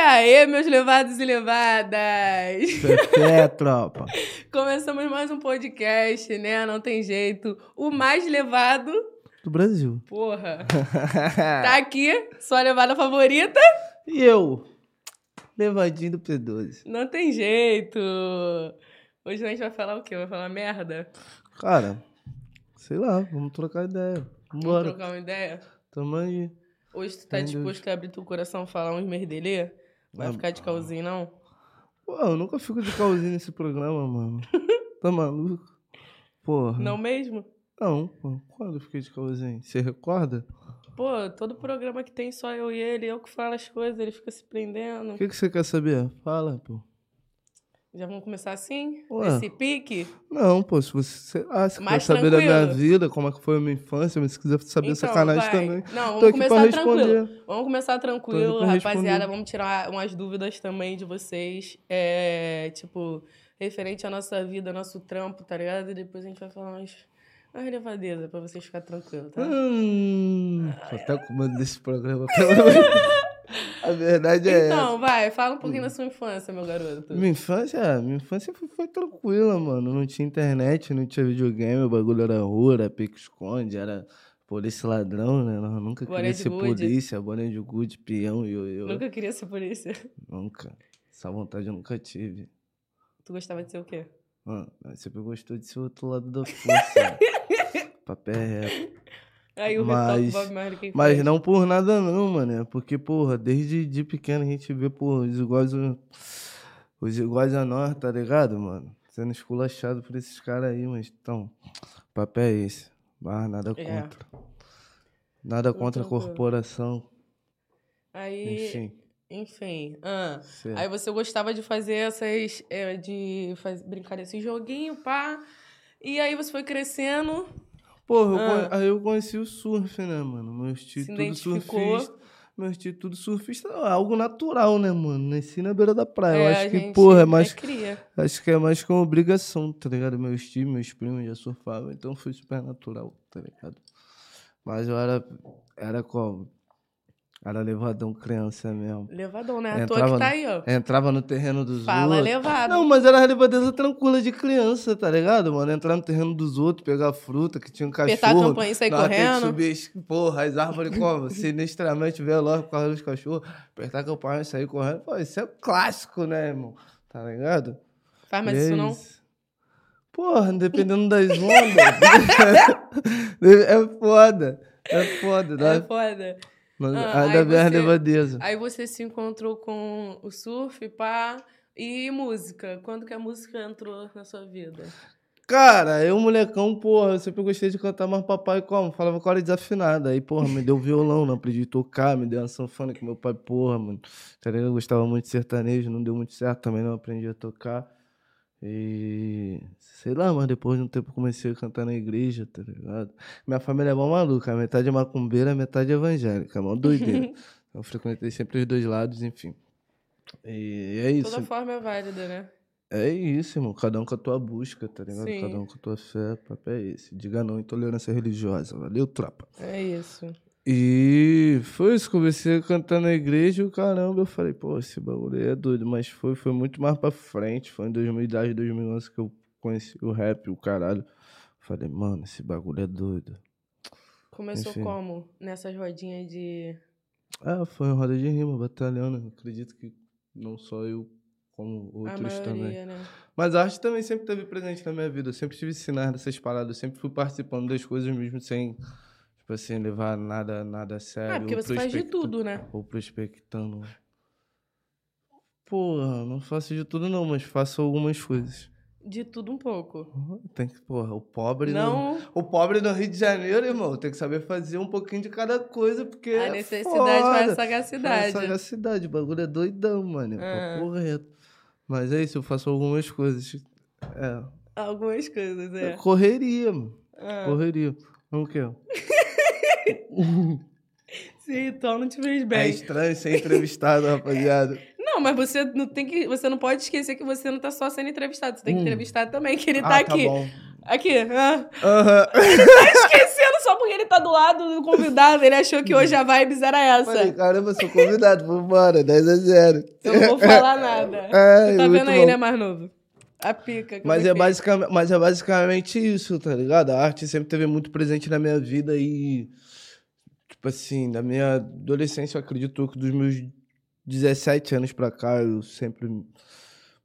aí, meus levados e levadas? É, tropa. Começamos mais um podcast, né? Não tem jeito. O mais levado. Do Brasil. Porra. Tá aqui, sua levada favorita. E eu? Levadinho do P12. Não tem jeito. Hoje a gente vai falar o quê? Vai falar merda? Cara, sei lá, vamos trocar ideia. Vamos Bora. trocar uma ideia? Tamo aí. Hoje tu tá Meu disposto a abrir teu coração e falar uns merdelê? Vai ficar de calzinho, não? Pô, eu nunca fico de calzinho nesse programa, mano. Tá maluco? Porra. Não mesmo? Não, pô. Quando eu fiquei de calzinho? Você recorda? Pô, todo programa que tem só eu e ele, eu que falo as coisas, ele fica se prendendo. O que, que você quer saber? Fala, pô. Já vamos começar assim? Ué. Nesse pique? Não, pô, se você. Ah, se Mais quer saber da minha tranquilo. vida, como é que foi a minha infância, mas se quiser saber Então, sacanagem vai. também. Não, Tô vamos aqui pra começar tranquilo. responder. Vamos começar Tô tranquilo, aqui pra rapaziada. Vamos tirar umas dúvidas também de vocês. É, tipo, referente à nossa vida, nosso trampo, tá ligado? E depois a gente vai falar umas, umas levadezas pra vocês ficarem tranquilos, tá? Hum, tô até com medo desse programa. pelo amor de Deus. A verdade é Então, vai, fala um pouquinho da sua infância, meu garoto. essa. Minha infância, minha infância foi, foi tranquila, mano. Não tinha internet, não tinha videogame, o bagulho era rua, era pique-esconde, era polícia ladrão, né? Nós nunca Boné queria ser gude. polícia, boné de gude, peão eu, eu. Nunca queria ser polícia. Nunca. Essa vontade eu nunca tive. Tu gostava de ser o quê? Mano, nós sempre gostou de ser o outro lado da força. Papel é reto. Aí o Mas- Bob Marley quem Mas não por nada não, mano. É porque, porra, desde de pequeno a gente vê, porra, os iguais, os iguais a nós, tá ligado, mano? Sendo esculachado por esses caras aí, mas então, o papel é esse. Mas nada É. contra. Nada Tô contra a corporação. Aí, Enfim. enfim. ah. Aí você gostava de fazer essas. é, de faz, brincar desse joguinho, pá. E aí você foi crescendo. Porra, eu Ah. con- aí eu conheci o surf, né, mano? Meus tios tudo surfista. Meus tios tudo surfista. É algo natural, né, mano? Nasci na beira da praia. eu É, acho a que, porra, é mais cria. Acho que é mais com obrigação, tá ligado? Meus tios, meus primos já surfavam, então foi super natural, tá ligado? Mas eu era, era como? Era levadão criança mesmo. Levadão, né? A toa Entrava que tá aí, ó. Entrava no terreno dos Fala outros. levado. Não, mas era a levadeza tranquila de criança, tá ligado, mano? Entrar no terreno dos outros, pegar fruta, que tinha um cachorro. Apertar a campainha e sair correndo. subir, porra, as árvores como? Sinistramente veloz por causa dos cachorros. Apertar a campainha e sair correndo. Pô, isso é clássico, né, irmão? Tá ligado? Faz mais E isso é não? Porra, dependendo das ondas. é foda. É foda. É Dá, foda. Ah, ainda aí vem a você- levadeza. Aí você se encontrou com o surf, pá. E música. Quando que a música entrou na sua vida? Cara, eu, molecão, porra, eu sempre gostei de cantar, mas papai como? Falava com a hora desafinada. Aí, porra, me deu violão, não aprendi a tocar, me deu uma sanfona que meu pai, porra, mano. Tá ligado? Eu gostava muito de sertanejo, não deu muito certo também, não aprendi a tocar. E. Sei lá, mas depois de um tempo comecei a cantar na igreja, tá ligado? Minha família é mó maluca, metade é macumbeira, a metade é evangélica, mó doideira. eu frequentei sempre os dois lados, enfim. E é isso. Toda forma é válida, né? É isso, irmão. Cada um com a tua busca, tá ligado? Sim. Cada um com a tua fé. Papo é esse. Diga não, intolerância religiosa. Valeu, tropa. É isso. E foi isso. Comecei a cantar na igreja e o caramba, eu falei, pô, esse bagulho aí é doido. Mas foi, foi muito mais pra frente. Foi em 2010, 2011 que eu conheci o rap, o caralho. Falei, mano, esse bagulho é doido. Começou Enfim. como? Nessas rodinhas de. Ah, foi uma roda de rima, batalhando. Acredito que não só eu, como outros maioria, também. né? Mas a arte também sempre esteve presente na minha vida. Eu sempre tive sinais dessas paradas. Eu sempre fui participando das coisas mesmo sem, tipo assim, levar nada, nada a sério. Ah, porque você faz de tudo, né? Ou prospectando. Porra, não faço de tudo não, mas faço algumas coisas. De tudo um pouco. Tem que, porra, o pobre Não. no, o pobre no Rio de Janeiro, irmão, tem que saber fazer um pouquinho de cada coisa, porque A é necessidade foda. faz a sagacidade. Faz sagacidade, o bagulho é doidão, mano. É Ah. papo reto. Mas é isso, eu faço algumas coisas. É, Algumas coisas, é. Correria, mano. Ah, Correria. Não quer. sim, então não te fez É bem. estranho ser entrevistado, rapaziada. Não, mas você não tem que. Você não pode esquecer que você não tá só sendo entrevistado. Você tem que Hum. entrevistar também, que ele ah, tá aqui. tá bom. Aqui. Ah. Aham. Tá esquecendo só porque ele tá do lado do convidado. Ele achou que hoje a vibes era essa. Falei, caramba, sou convidado, vambora, 10 a 0. Eu não vou falar nada. Ai, Você tá muito vendo aí, bom. né, mais novo? A pica. Mas eu é, basicamente, mas é basicamente isso, tá ligado? A arte sempre teve muito presente na minha vida e, tipo assim, da minha adolescência, eu acredito que dos meus 17 anos pra cá, eu sempre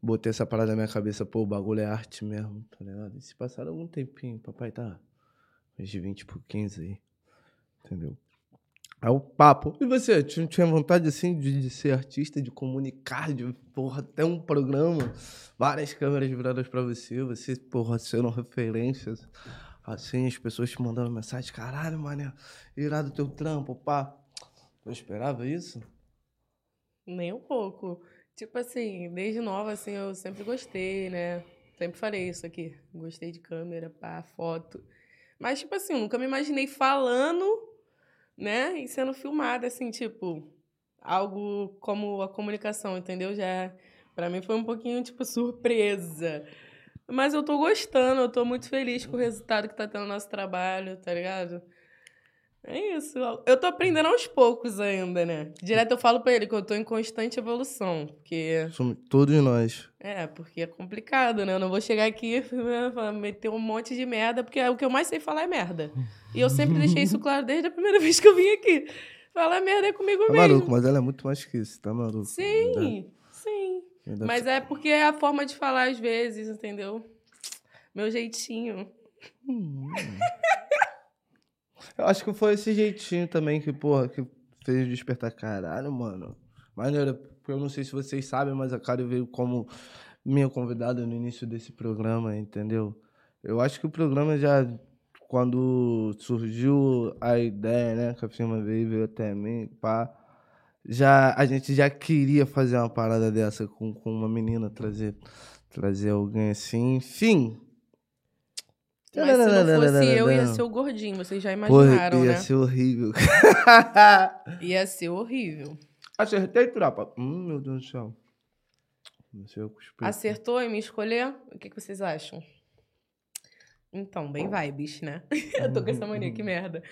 botei essa parada na minha cabeça, pô, o bagulho é arte mesmo, tá ligado? E se passaram algum tempinho, papai tá uns de 20 por 15 aí, entendeu? É o papo. E você, tinha vontade, assim, de, de ser artista, de comunicar, de, porra, ter um programa, várias câmeras viradas pra você, você, porra, sendo referências, assim, as pessoas te mandando mensagem, caralho, mané, irado teu trampo, pá. Eu esperava isso? Nem um pouco. Tipo assim, desde nova, assim, eu sempre gostei, né? Sempre falei isso aqui. Gostei de câmera, pá, foto. Mas, tipo assim, eu nunca me imaginei falando, né? E sendo filmada, assim, tipo, algo como a comunicação, entendeu? Já, pra mim foi um pouquinho, tipo, surpresa. Mas eu tô gostando, eu tô muito feliz com o resultado que tá tendo o nosso trabalho, tá ligado? É isso. Eu tô aprendendo aos poucos ainda, né? Direto eu falo pra ele que eu tô em constante evolução. Porque. Somos todos nós. É, porque é complicado, né? Eu não vou chegar aqui né, falar, meter um monte de merda, porque o que eu mais sei falar é merda. E eu sempre deixei isso claro desde a primeira vez que eu vim aqui. Falar merda é comigo Tá mesmo. maluco, mas ela é muito mais que isso, tá maluco? Sim, sim. Ainda- Mas é porque é a forma de falar às vezes, entendeu? Meu jeitinho. Eu acho que foi esse jeitinho também que, porra, que fez despertar. Caralho, mano. Maneiro, porque eu não sei se vocês sabem, mas a Kari veio como minha convidada no início desse programa, entendeu? Eu acho que o programa já, quando surgiu a ideia, né, que a firma veio, veio até mim, pá, já, a gente já queria fazer uma parada dessa com, com uma menina, trazer, trazer alguém assim, enfim. Mas se não fosse eu, ia ser o gordinho. Vocês já imaginaram, Porra, ia né? ser horrível. Ia ser horrível. Acertei, tropa. Hum, meu Deus do céu. Acertou em me escolher? O que, que vocês acham? Então, bem vibes, né? eu tô com essa mania, que merda.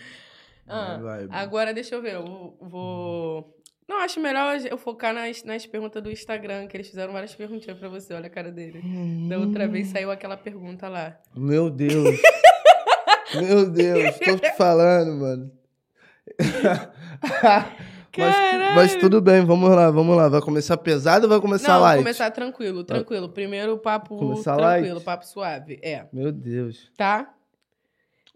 Ah, agora deixa eu ver, eu vou- vou... Não, acho melhor eu focar nas, nas perguntas do Instagram, que eles fizeram várias perguntinhas pra você, olha a cara dele. Da outra vez saiu aquela pergunta lá. Meu Deus. meu Deus, tô te falando, mano. mas, mas tudo bem, vamos lá, vamos lá. Vai começar pesado ou vai começar Não, light? vou começar tranquilo, tranquilo. Primeiro papo Começar tranquilo, light? papo suave. É, Meu Deus. tá?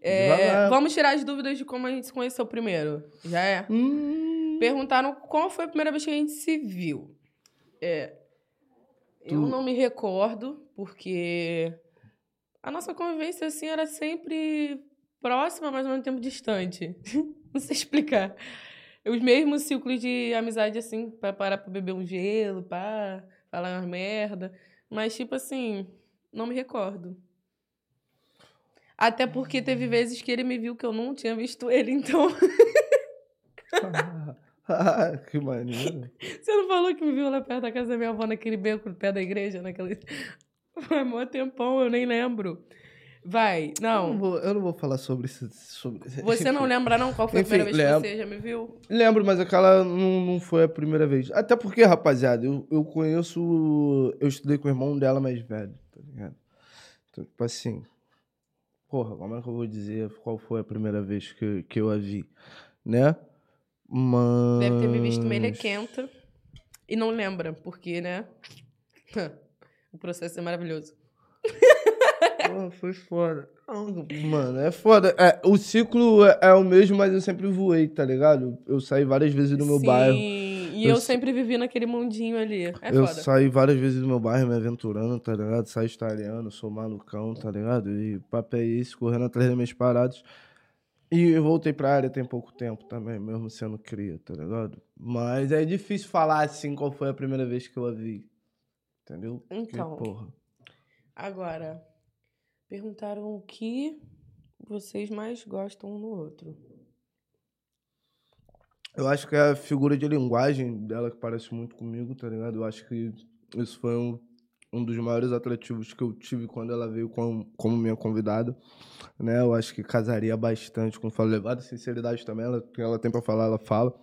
É, vamos tirar as dúvidas de como a gente se conheceu primeiro. Já é? Hum. Perguntaram qual foi a primeira vez que a gente se viu. É. Eu Tu- não me recordo, porque a nossa convivência assim era sempre próxima, mas ao mesmo tempo distante. não sei explicar. Os mesmos ciclos de amizade, assim, pra parar pra beber um gelo, pá, falar umas merda. Mas, tipo assim, não me recordo. Até porque teve vezes que ele me viu que eu não tinha visto ele, então. que maneiro. Você não falou que me viu lá perto da casa da minha avó, naquele beco perto da igreja, naquele. Foi mó tempão, eu nem lembro. Vai, Eu não não. vou, eu não vou falar sobre isso. Sobre... Você não lembra, não, qual foi a Enfim, primeira vez que lembro. você já me viu? Lembro, mas aquela não, não foi a primeira vez. Até porque, rapaziada, eu, eu conheço. Eu estudei com o irmão dela mais velho, tá ligado? Então, tipo assim. Porra, como é que eu vou dizer qual foi a primeira vez que, que eu a vi? Né? Mas. Deve ter me visto melequenta. E não lembra, porque, né? o processo é maravilhoso. Porra, foi foda. Mano, é foda. É, o ciclo é, é o mesmo, mas eu sempre voei, tá ligado? Eu saí várias vezes do meu Sim, bairro. e Eu eu, sempre vivi naquele mundinho ali. É eu foda. saí várias vezes do meu bairro me aventurando, tá ligado? Saí italiano, sou malucão, tá ligado? E papo é esse, correndo atrás das minhas paradas. E eu voltei pra área tem pouco tempo também, mesmo sendo cria, tá ligado? Mas é difícil falar assim qual foi a primeira vez que eu a vi. Entendeu? Então. porra. Agora, perguntaram o que vocês mais gostam um no outro. Eu acho que é a figura de linguagem dela que parece muito comigo, tá ligado? Eu acho que isso foi um, um dos maiores atrativos que eu tive quando ela veio como, como minha convidada, né? Eu acho que casaria bastante com fala levada, sinceridade também, ela, que ela tem pra falar, ela fala.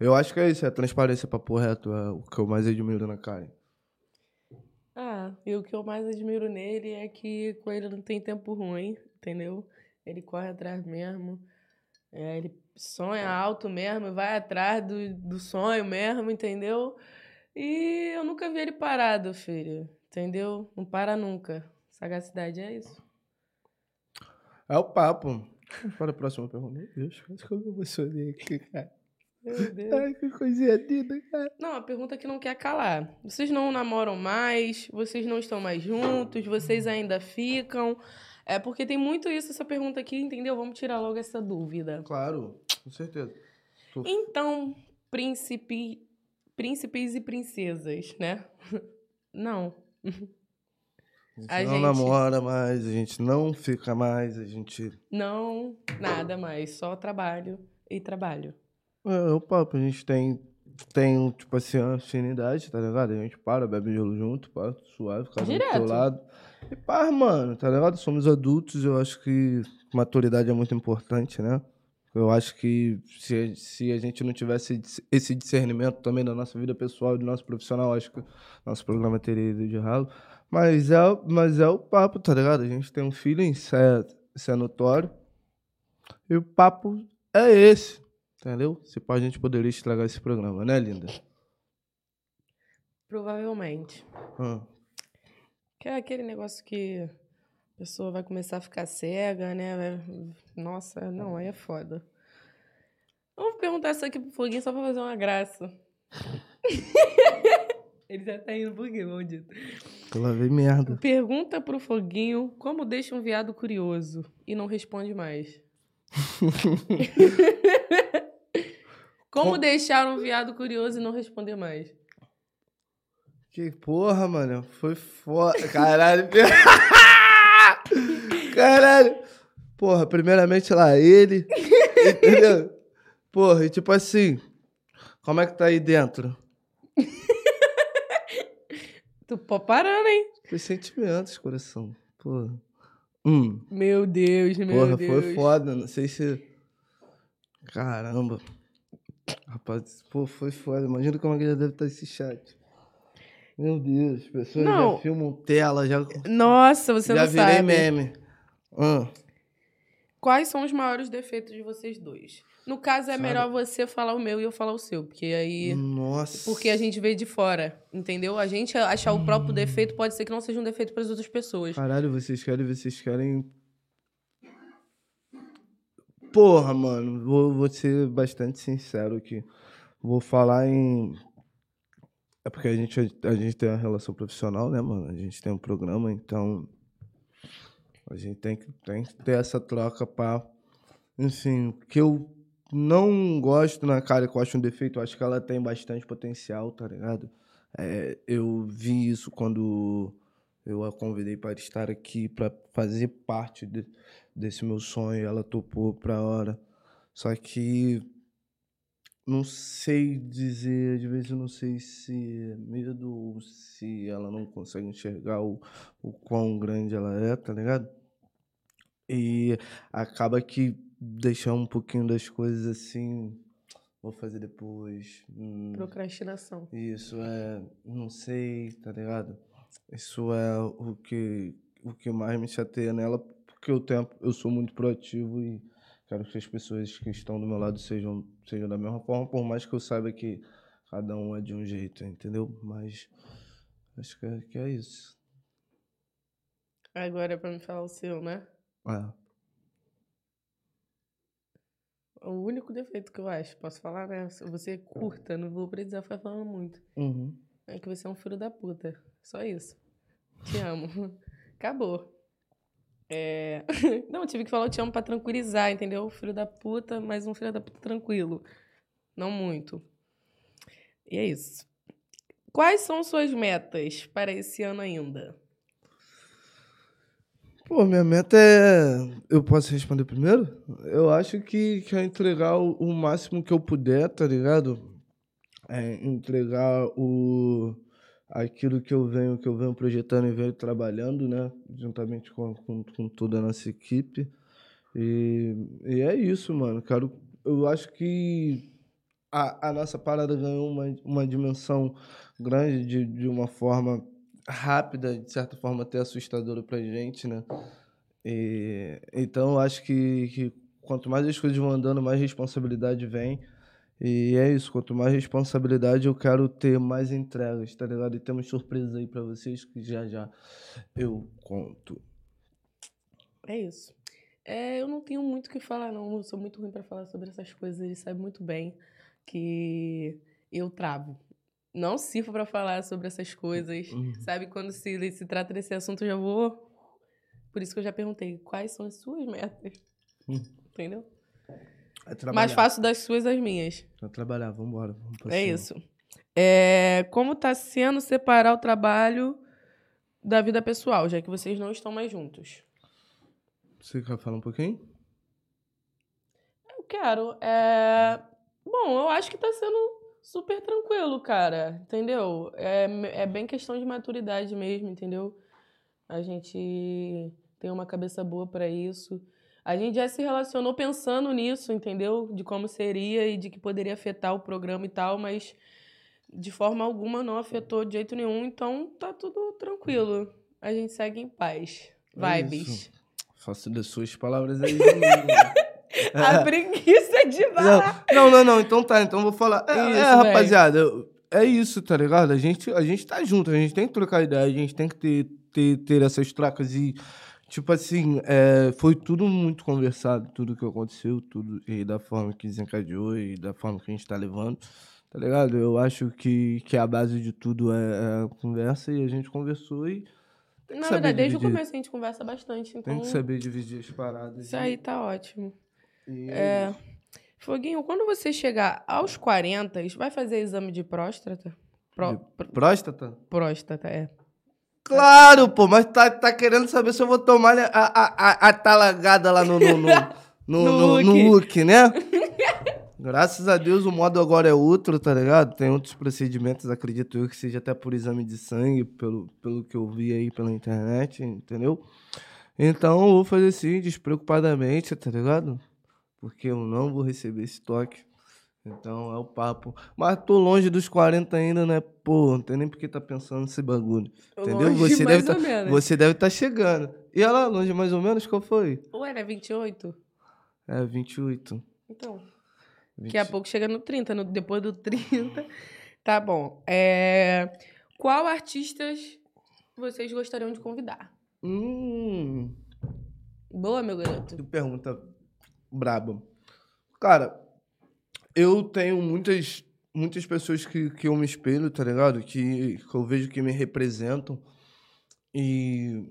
Eu acho que é isso, é transparência, papo reto, é o que eu mais admiro na Karen. Ah, e o que eu mais admiro nele é que com ele não tem tempo ruim, entendeu? Ele corre atrás mesmo. É, ele sonha alto mesmo, vai atrás do, do sonho mesmo, entendeu? E eu nunca vi ele parado, filho. Entendeu? Não para nunca. Sagacidade é isso. É o papo. Para a próxima pergunta. Meu Deus, quase que eu me emocionei aqui, cara. Meu Deus. Ai, que coisinha linda, cara. Não, a pergunta que não quer calar. Vocês não namoram mais, vocês não estão mais juntos, vocês ainda ficam. É porque tem muito isso, essa pergunta aqui, entendeu? Vamos tirar logo essa dúvida. Claro, com certeza. Então, príncipe, príncipes e princesas, né? Não. A gente não gente- namora mais, a gente não fica mais, a gente. Não, nada mais. Só trabalho e trabalho. É, o papo, a gente tem, tem tipo assim, afinidade, tá ligado? A gente para, bebe gelo junto, pá, suave, fica do teu lado. E pá, mano, tá ligado? Somos adultos, eu acho que maturidade é muito importante, né? Eu acho que se, se a gente não tivesse esse discernimento também da nossa vida pessoal e do nosso profissional, acho que nosso programa teria ido de ralo. Mas é, mas é o papo, tá ligado? A gente tem um filho, isso é, isso é notório. E o papo é esse, entendeu? Se pá, a gente poderia estragar esse programa, né, linda? Provavelmente. Ah, Que é aquele negócio que a pessoa vai começar a ficar cega, né? Nossa, não, aí é foda. Vamos perguntar isso aqui pro Foguinho só pra fazer uma graça. Ele já tá indo por quê, maldito? lá vem merda. Pergunta pro Foguinho como deixa um viado curioso e não responde mais. como Com- deixar um viado curioso e não responder mais? Que porra, mano. Foi foda. Caralho. Caralho. Porra, primeiramente lá, ele. Entendeu? Porra, e tipo assim. Como é que tá aí dentro? Tu pô parando, hein? Foi sentimentos, coração. Porra. Hum. Meu Deus, meu Porra, Deus. foi foda. Não sei se. Caramba. Rapaz, pô, foi foda. Imagina como é que já deve estar esse chat. Meu Deus, as pessoas Não. já filmam tela, já, Nossa, você já não virei sabe. meme. Ah. Quais são os maiores defeitos de vocês dois? No caso, é Sabe- melhor você falar o meu e eu falar o seu, porque aí. Nossa. Porque a gente vê de fora, entendeu? A gente achar o próprio defeito pode ser que não seja um defeito para as outras pessoas. Caralho, vocês querem, vocês querem. Porra, mano, vou, vou ser bastante sincero aqui. Vou falar em. É porque a gente, a gente tem uma relação profissional, né, mano? A gente tem um programa, então. A gente tem que, tem que ter essa troca pra. Enfim, que eu não gosto na cara, que eu acho um defeito, eu acho que ela tem bastante potencial, tá ligado? É, eu vi isso quando eu a convidei para estar aqui, para fazer parte de- desse meu sonho. Ela topou pra hora. Só que não sei dizer, às vezes eu não sei se é medo ou se ela não consegue enxergar o, o quão grande ela é, tá ligado? E acaba que deixar um pouquinho das coisas assim, vou fazer depois. hum, Procrastinação. isso é, não sei, tá ligado? Isso é o que o que mais me chateia nela, porque o tempo eu sou muito proativo e quero que as pessoas que estão do meu lado sejam sejam da mesma forma, por mais que eu saiba que cada um é de um jeito, entendeu? Mas acho que é, que é isso. Agora é pra me falar o seu, né? É. O único defeito que eu acho, posso falar, né? Você é curta, não vou precisar ficar falando muito. Uhum. É que você é um filho da puta. Só isso. Te amo. Acabou. É... Não, tive que falar eu te amo pra tranquilizar, entendeu? Filho da puta, mas um filho da puta tranquilo. Não muito. E é isso. Quais são suas metas para esse ano ainda? Pô, minha meta é. Eu posso responder primeiro? Eu acho que, que é entregar o, o máximo que eu puder, tá ligado? É entregar o. aquilo que eu venho, que eu venho projetando e venho trabalhando, né? Juntamente com, com, com toda a nossa equipe. E, e é isso, mano. Quero, eu acho que a, a nossa parada ganhou uma, uma dimensão grande de, de uma forma rápida, de certa forma até assustadora pra gente, né? E, então eu acho que, que quanto mais as coisas vão andando, mais responsabilidade vem. E é isso, quanto mais responsabilidade eu quero ter mais entregas, tá ligado? E temos surpresa aí pra vocês que já já eu conto. É isso. É, eu não tenho muito o que falar, não. Eu sou muito ruim pra falar sobre essas coisas. Ele sabe muito bem que eu travo. Não sirvo pra falar sobre essas coisas. Uhum. Sabe, quando se, se trata desse assunto, eu já vou. Por isso que eu já perguntei quais são as suas metas. Hum. Entendeu? Mais faço das suas as minhas. É trabalhar, vambora. Vamos pra É cima. isso. É, como tá sendo separar o trabalho da vida pessoal, já que vocês não estão mais juntos? Você quer falar um pouquinho? Eu quero. É... Bom, eu acho que tá sendo super tranquilo, cara. Entendeu? É, é bem questão de maturidade mesmo, entendeu? A gente tem uma cabeça boa pra isso. A gente já se relacionou pensando nisso, entendeu? De como seria e de que poderia afetar o programa e tal, mas de forma alguma não afetou de jeito nenhum, então tá tudo tranquilo. A gente segue em paz. É Vibes. isso. Faço das suas palavras aí. A preguiça de falar. Não, não, não. Então tá, então vou falar. É, Isso, é, rapaziada, eu- é isso, tá ligado? A gente, a gente tá junto, a gente tem que trocar ideia, a gente tem que ter, ter, ter essas trocas e, tipo assim, é, foi tudo muito conversado, tudo que aconteceu, tudo, e da forma que desencadeou e da forma que a gente tá levando, tá ligado? Eu acho que, que a base de tudo é, é a conversa e a gente conversou e tem Na verdade, desde o dividir. começo a gente conversa bastante, então Tem que saber dividir as paradas. isso aí tá ótimo. E É. Foguinho, quando você chegar aos 40, vai fazer exame de próstata? Pró- pr- Próstata? próstata, é. Claro, pô, mas tá, tá querendo saber se eu vou tomar a, a, a, a talagada lá no, no, no, no, No no- no look. look, né? Graças a Deus o modo agora é outro, tá ligado? Tem outros procedimentos, acredito eu, que seja até por exame de sangue, pelo, pelo que eu vi aí pela internet, entendeu? Então eu vou fazer assim, despreocupadamente, tá ligado? Porque eu não vou receber esse toque. Então é o papo. Mas tô longe dos 40 ainda, né? Pô, não tem nem porque tá pensando nesse bagulho. Entendeu? Longe Você deve tá, você deve estar chegando. E ela longe mais ou menos, qual foi? Ou era 28? É, 28. Então, 20. daqui a pouco chega no 30, no, depois do 30. Tá bom. É, qual artistas vocês gostariam de convidar? Hum, Boa, meu garoto. que pergunta braba. Cara, eu tenho muitas, muitas pessoas que, que eu me espelho, tá ligado? Que, que eu vejo que me representam. E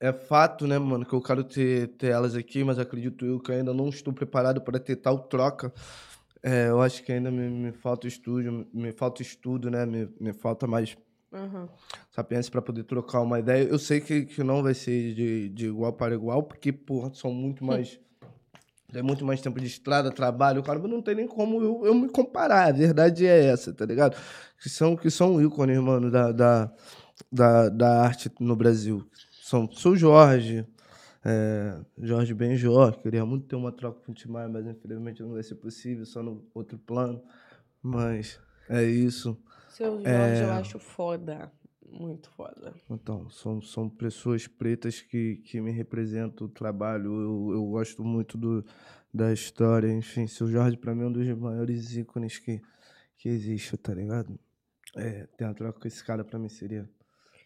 é fato, né, mano, que eu quero ter, ter elas aqui, mas acredito eu que ainda não estou preparado para ter tal troca. É, eu acho que ainda me, me falta estúdio, me falta estudo, né? Me, me falta mais Aham. sapiência para poder trocar uma ideia. Eu sei que, que não vai ser de, de igual para igual, porque, porra, são muito mais. Tem muito mais tempo de estrada, trabalho, cara, mas não tem nem como eu, eu me comparar. A verdade é essa, tá ligado? Que são, que são ícones, mano, da, da, da, da arte no Brasil. São, sou Jorge, é, Jorge Benjor, queria muito ter uma troca com o Timaya, mas infelizmente não vai ser possível, só no outro plano. Mas é isso. Seu Jorge, É. eu acho foda. Muito foda. Então, são, são pessoas pretas que, que me representam o trabalho. Eu, eu gosto muito do, da história. Enfim, seu Jorge, pra mim, é um dos maiores ícones que, que existe, tá ligado? É, ter uma troca com esse cara, pra mim, seria,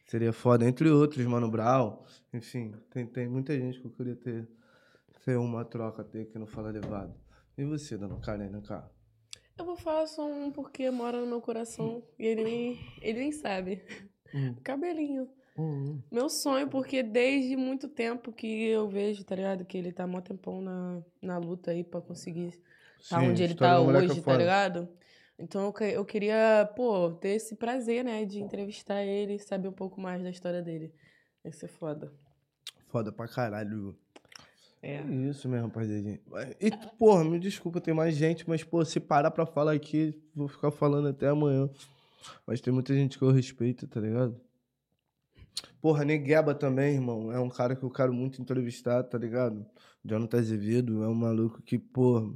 seria foda. Entre outros, Mano Brown. Enfim, tem, tem muita gente que eu queria ter, ter uma troca ter aqui no Fala Levado. E você, dona Karen, cá? Eu vou falar só um porque mora no meu coração e ele nem, ele nem sabe. Hum. Cabelinho. Hum, Meu sonho, porque desde muito tempo que eu vejo, tá ligado? Que ele tá mó tempão na, na luta aí pra conseguir tá Sim, onde ele tá hoje, tá ligado? Então eu, eu queria, pô, ter esse prazer, né? De entrevistar ele e saber um pouco mais da história dele. Ia ser foda. Foda pra caralho. É. É isso mesmo, rapaziadinha. E, porra, me desculpa, tem mais gente, mas, pô, se parar pra falar aqui, vou ficar falando até amanhã. Mas tem muita gente que eu respeito, tá ligado? Porra, Negueba também, irmão. É um cara que eu quero muito entrevistar, tá ligado? Jonathan Azevedo é um maluco que, porra,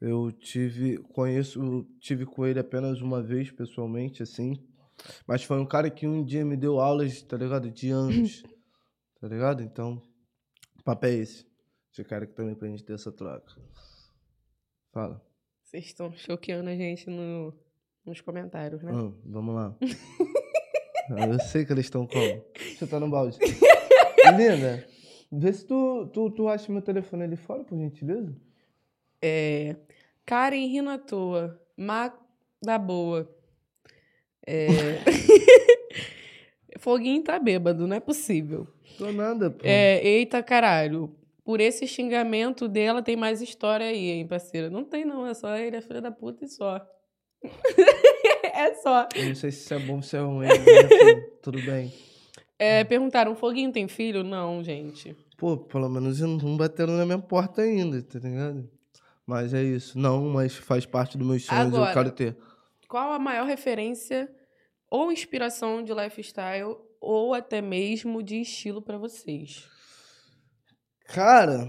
eu tive, conheço, tive com ele apenas uma vez pessoalmente, assim. Mas foi um cara que um dia me deu aulas, tá ligado? De anos, tá ligado? Então, o papo é esse. Esse cara que também pra gente ter essa troca. Fala. Vocês estão choqueando a gente no, nos comentários, né? Vamos lá. Ah, eu sei que eles estão como. Tá no balde. Linda, vê se tu, tu, tu acha meu telefone ali fora, por gentileza. É, Karen rindo à toa. Má da boa. É... Foguinho tá bêbado, não é possível. Tô nada, pô. É, eita caralho. Por esse xingamento dela tem mais história aí, hein, parceira? Não tem, não. É só ele é filha da puta e só. é só. Eu não sei se isso é bom ou se é ruim, tudo bem. É, perguntaram, Foguinho tem filho? Não, gente. Pô, pelo menos não bateram na minha porta ainda, tá ligado? Mas é isso. Não, mas faz parte dos meus sonhos, Agora. eu quero ter. Qual a maior referência ou inspiração de lifestyle ou até mesmo de estilo pra vocês? Cara,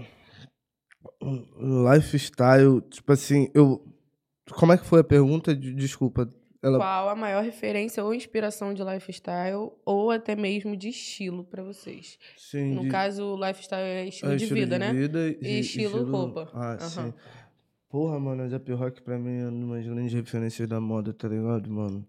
lifestyle, tipo assim, eu. Como é que foi a pergunta? De- Desculpa. Ela... Qual a maior referência ou inspiração de lifestyle ou até mesmo de estilo pra vocês? Sim, No de- caso, lifestyle é estilo é, de estilo vida, né? vida E estilo roupa. Ah, Aham. sim. Porra, mano, a Zap Rock pra mim é uma das grandes referências da moda, tá ligado, mano?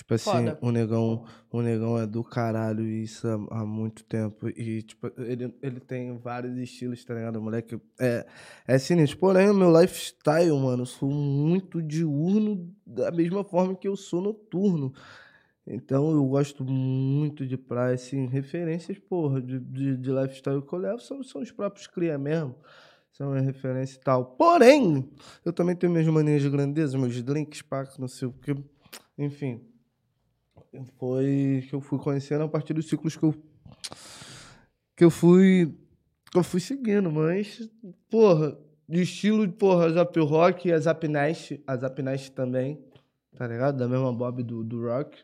Tipo assim, Foda. o negão, o negão é do caralho isso há, há muito tempo. E, tipo, ele, ele tem vários estilos, tá ligado? O moleque é, é sinistro. Porém, o meu lifestyle, mano, eu sou muito diurno da mesma forma que eu sou noturno. Então eu gosto muito de praia, assim, referências, porra, de, de, de lifestyle que eu levo são, são os próprios cria mesmo. São a referência e tal. Porém, eu também tenho minhas manias de grandeza, meus drinks, pá, não sei o que. Enfim. Foi que eu fui conhecendo a partir dos ciclos que eu. Que eu fui. Que eu fui seguindo, mas. Porra, de estilo, porra, Zap Rock e a Zap Nest. A Zap Nest também. Tá ligado? Da mesma Bob do, do Rock.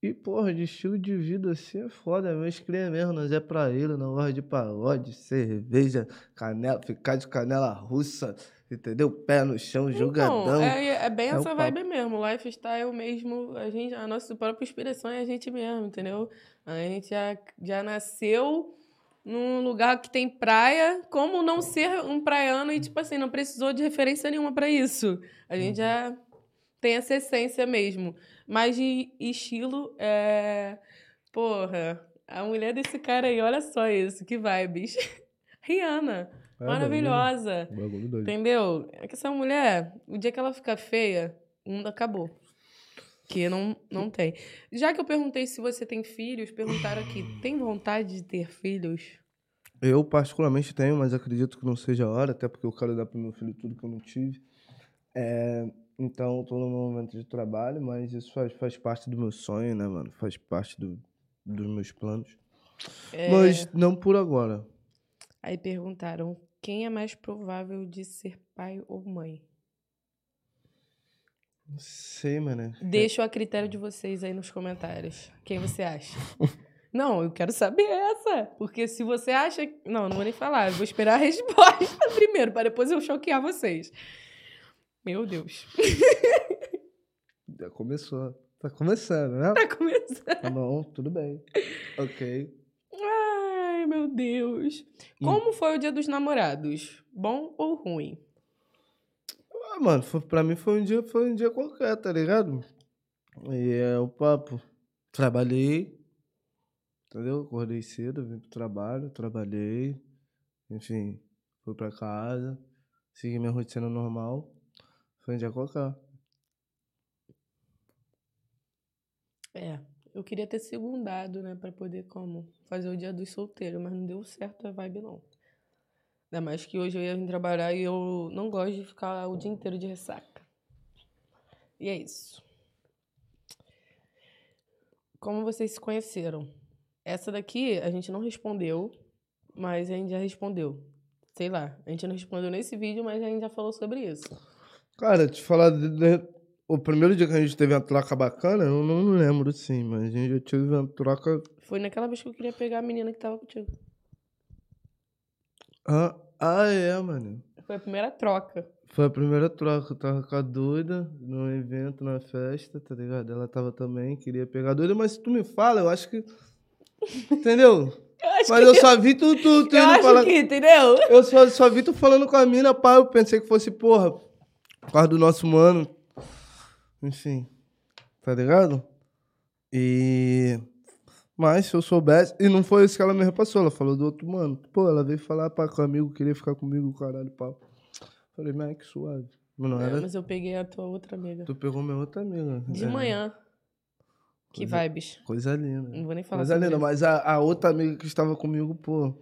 E, porra, de estilo de vida assim é foda, meus cria mesmo, nós é pra ele, não gosta de pagode, cerveja, canela, ficar de canela russa, entendeu? Pé no chão, jogadão. Então, é, é bem É essa vibe papo. mesmo. Lifestyle mesmo, a, gente, a nossa própria inspiração é a gente mesmo, entendeu? A gente já, já nasceu num lugar que tem praia, como não ser um praiano e, tipo assim, não precisou de referência nenhuma pra isso. A gente já tem essa essência mesmo. Mas de estilo, é... Porra, a mulher desse cara aí, olha só isso, que vibes. Rihanna, É, maravilhosa. Bagulho, bagulho doido. Entendeu? É que essa mulher, o dia que ela ficar feia, o mundo acabou. Que não, não tem. Já que eu perguntei se você tem filhos, perguntaram aqui: tem vontade de ter filhos? Eu, particularmente, tenho, mas acredito que não seja a hora, até porque eu quero dar pro meu filho tudo que eu não tive. É, então, tô no momento de trabalho, mas isso faz, faz parte do meu sonho, né, mano? Faz parte do, dos meus planos. É, Mas não por agora. Aí perguntaram: quem é mais provável de ser pai ou mãe? Não sei, mano. Deixo a critério de vocês aí nos comentários. Quem você acha? Não, eu quero saber essa. Porque se você acha. Não, não vou nem falar. Eu vou esperar a resposta primeiro, para depois eu choquear vocês. Meu Deus. Já começou. Tá começando, né? Tá começando. Tá bom, tudo bem. Ok. Meu Deus. Como foi o dia dos namorados? Bom ou ruim? Ah, mano, foi, pra mim foi um dia, foi um dia qualquer, tá ligado? E é o papo. Trabalhei, entendeu? Acordei cedo, vim pro trabalho, trabalhei, enfim, fui pra casa, segui minha rotina normal. Foi um dia qualquer. É, eu queria ter segundado, né, pra poder como fazer o dia dos solteiros, mas não deu certo a vibe não. Ainda mais que hoje eu ia vir trabalhar e eu não gosto de ficar o dia inteiro de ressaca. E é isso. Como vocês se conheceram? Essa daqui a gente não respondeu, mas a gente já respondeu. Sei lá, a gente não respondeu nesse vídeo, mas a gente já falou sobre isso. Cara, te falar de- O primeiro dia que a gente teve uma troca bacana, eu não lembro, sim, mas a gente já teve uma troca. Foi naquela vez que eu queria pegar a menina que tava contigo. Ah, ah é, mano. Foi a primeira troca. Foi a primeira troca. Eu tava com a doida num evento, na festa, tá ligado? Ela tava também, queria pegar a doida, mas se tu me fala, eu acho que. Entendeu? Eu Mas que, eu só vi tu, tu, tu eu indo acho falar. que, entendeu? Eu só, só vi tu falando com a mina, pá. Eu pensei que fosse, porra, por causa do nosso mano. Enfim. Tá ligado? E. Mas se eu soubesse. E não foi isso que ela me repassou. Ela falou do outro mano. Pô, ela veio falar pá, com o amigo, queria ficar comigo, caralho, pau. Falei, mas que suave. Mas não É, era. mas eu peguei a tua outra amiga. Tu pegou minha outra amiga. De É, manhã. Que Coisa- vibes. Coisa linda. Não vou nem falar Coisa linda, isso. mas a, a outra amiga que estava comigo, pô,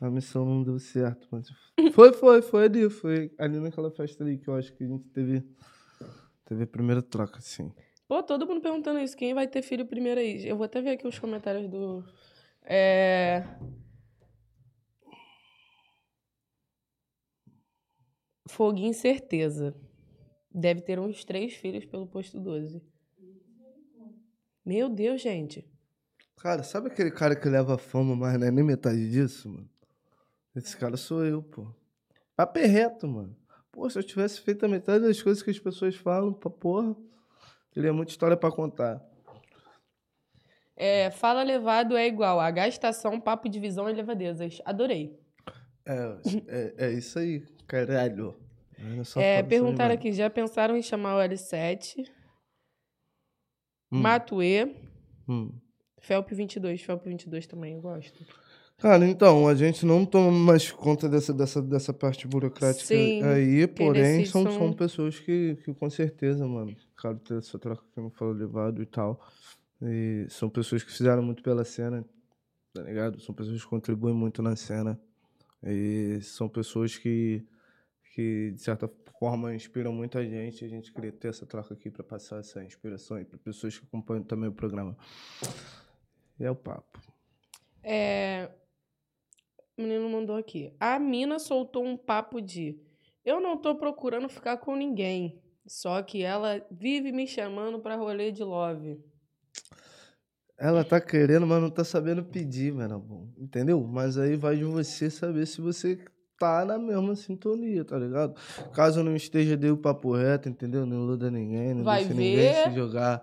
a missão não deu certo. Mas foi, foi, foi ali, foi ali naquela festa ali que eu acho que a gente teve, teve a primeira troca, assim. Pô, todo mundo perguntando isso. Quem vai ter filho primeiro aí? Eu vou até ver aqui os comentários do. É. Foguinho certeza. Deve ter uns três filhos pelo posto 12. Meu Deus, gente. Cara, sabe aquele cara que leva fama, mas não é nem metade disso, mano? Esse cara sou eu, pô. Papo é reto, mano. Pô, se eu tivesse feito a metade das coisas que as pessoas falam, pra porra, teria muita história pra contar. É, fala levado é igual a gastação, papo, divisão e levadezas. Adorei. É, é, é isso aí, caralho. É, aí, perguntaram aqui, já pensaram em chamar o L7? Hum. Matue, Hum. Felp 22. Felp 22 também, eu gosto. Cara, então, a gente não toma mais conta dessa, dessa, dessa parte burocrática Sim, aí, porém, são, são- pessoas que, que com certeza, mano, claro, ter essa troca que não falou levado e tal. E são pessoas que fizeram muito pela cena, tá ligado? São pessoas que contribuem muito na cena. E são pessoas que, que de certa forma, inspiram muita gente. A gente queria ter essa troca aqui pra passar essa inspiração aí pra pessoas que acompanham também o programa. E é o papo. É, o menino mandou aqui. A mina soltou um papo de: Eu não tô procurando ficar com ninguém. Só que ela vive me chamando pra rolê de love. Ela tá querendo, mas não tá sabendo pedir, mano. Entendeu? Mas aí vai de você saber se você tá na mesma sintonia, tá ligado? Caso não esteja, dê o papo reto, entendeu? Não iluda ninguém, não Vai deixa ninguém ver. se jogar.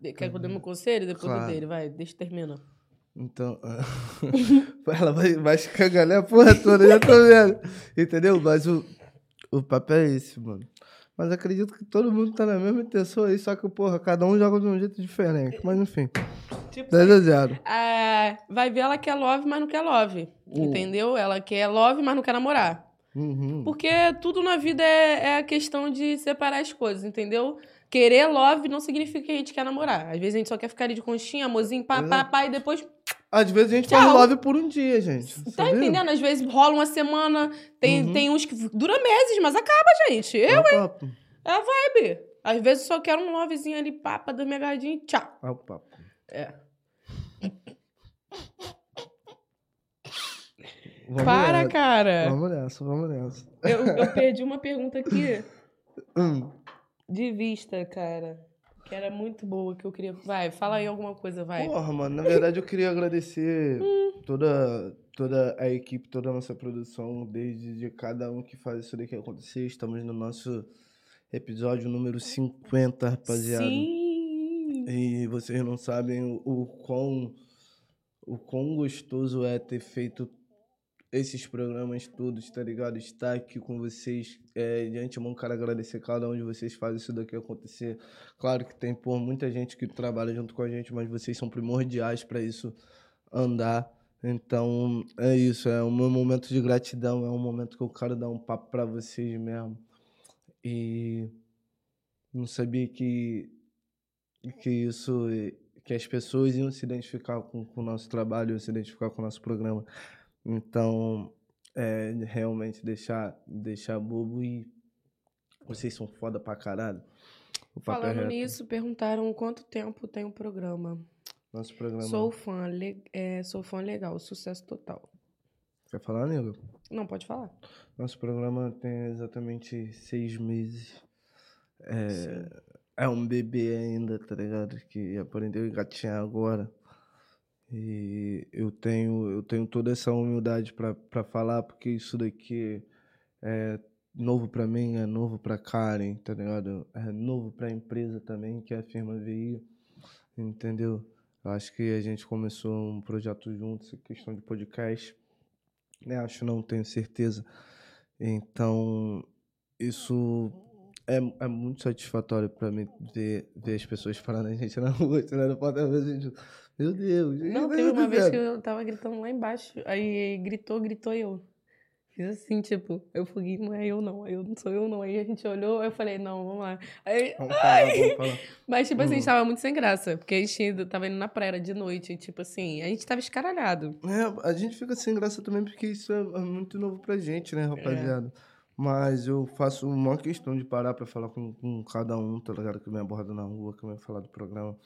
Quer que eu dê meu conselho? Depois Claro. do dele, vai, deixa eu terminar. Então, ela vai, vai escangalhar a porra toda, já tô vendo. Entendeu? Mas o, o papo é esse, mano. Mas acredito que todo mundo tá na mesma intenção aí, só que, porra, cada um joga de um jeito diferente. Mas enfim, Tipo, 10 a 0. ah, vai ver, ela quer love, mas não quer love. Hum. Entendeu? Ela quer love, mas não quer namorar. Uhum. Porque tudo na vida é, é a questão de separar as coisas, entendeu? Querer love não significa que a gente quer namorar. Às vezes a gente só quer ficar ali de conchinha, amorzinho, pá, pá, pá, e depois. Às vezes a gente Tchau. faz love por um dia, gente. Tá entendendo? Às vezes rola uma semana, tem, Uhum. tem uns que dura meses, mas acaba, gente. É Eu, o papo. é a vibe. Às vezes eu só quero um lovezinho ali, pra dormir agarradinho e tchau. É o papo. É. Vamos Para, nessa. cara. Vamos nessa, vamos nessa. Eu, eu perdi uma pergunta aqui Hum. de vista, cara. Que era muito boa, que eu queria. Vai, fala aí alguma coisa, vai. Porra, mano, na verdade eu queria agradecer toda, toda a equipe, toda a nossa produção, desde de cada um que faz isso daqui acontecer. Estamos no nosso episódio número 50, rapaziada. Sim. E vocês não sabem o, o quão o quão gostoso é ter feito esses programas todos, tá ligado? Estar aqui com vocês. É, de antemão, quero agradecer cada um de vocês faz isso daqui acontecer. Claro que tem, pô, muita gente que trabalha junto com a gente, mas vocês são primordiais para isso andar. Então, é isso. É meu momento de gratidão. É um momento que eu quero dar um papo para vocês mesmo. E não sabia que que isso que as pessoas iam se identificar com, com o nosso trabalho, iam se identificar com o nosso programa. Então, é realmente deixar deixar bobo e vocês são foda pra caralho. É Falando reto. nisso, perguntaram quanto tempo tem o programa. Nosso programa. Sou fã, le- é, sou fã legal, sucesso total. Quer falar, nego? Não, pode falar. Nosso programa tem exatamente seis meses. É, Sim. é um bebê ainda, tá ligado? Que aprendeu a engatinhar agora. E eu tenho, eu tenho toda essa humildade pra falar, porque isso daqui é novo pra mim, é novo pra Karen, tá ligado? É novo pra empresa também, que é a firma VI, entendeu? Eu acho que a gente começou um projeto juntos, questão de podcast, né? Acho não, tenho certeza. Então, isso é, é muito satisfatório pra mim ver, ver as pessoas falando a gente na rua, tirando foto, a gente, meu Deus. Não, teve uma vez que eu tava gritando lá embaixo. Aí gritou, gritou eu. Fiz assim, tipo, eu fui, não é eu não, eu não sou eu não. Aí a gente olhou, eu falei, não, vamos lá. Aí, Vamos falar, vamos falar. mas, tipo assim, a gente Uhum. tava muito sem graça, porque a gente tava indo na praia de noite, e, tipo assim, a gente tava escaralhado. É, a gente fica sem graça também porque isso é, é muito novo pra gente, né, rapaziada? Mas eu faço uma questão de parar pra falar com, com cada um, tá ligado? Que me aborda na rua, que me falar do programa.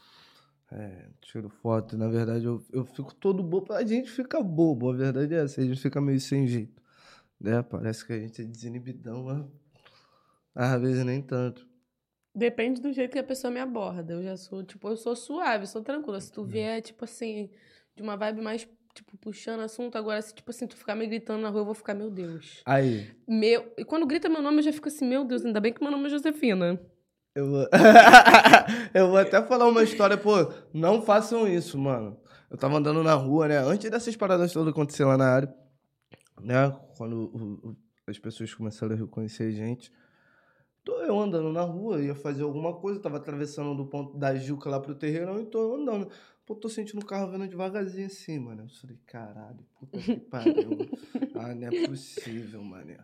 É, tiro foto. Na verdade, eu, eu fico todo bobo. A gente fica bobo, a verdade é essa. A gente fica meio sem jeito. Né? Parece que a gente é desinibidão, mas às vezes nem tanto. Depende do jeito que a pessoa me aborda. Eu já sou, tipo, eu sou suave, eu sou tranquila. Se tu Uhum. vier, tipo assim, de uma vibe mais, tipo, puxando assunto, agora, se, tipo assim, tu ficar me gritando na rua, eu vou ficar, meu Deus. Aí, Meu... E quando grita meu nome, eu já fico assim, meu Deus, ainda bem que meu nome é Josefina. Eu vou... eu vou até falar uma história, pô, não façam isso, mano. Eu tava andando na rua, né? Antes dessas paradas todas acontecerem lá na área, né? Quando o- o- as pessoas começaram a reconhecer a gente. Tô eu andando na rua, ia fazer alguma coisa, tava atravessando do ponto da Juca lá pro terreirão e tô andando. Pô, tô sentindo o carro vindo devagarzinho assim, mano. Eu falei, caralho, puta que pariu. ah, não é possível, mano.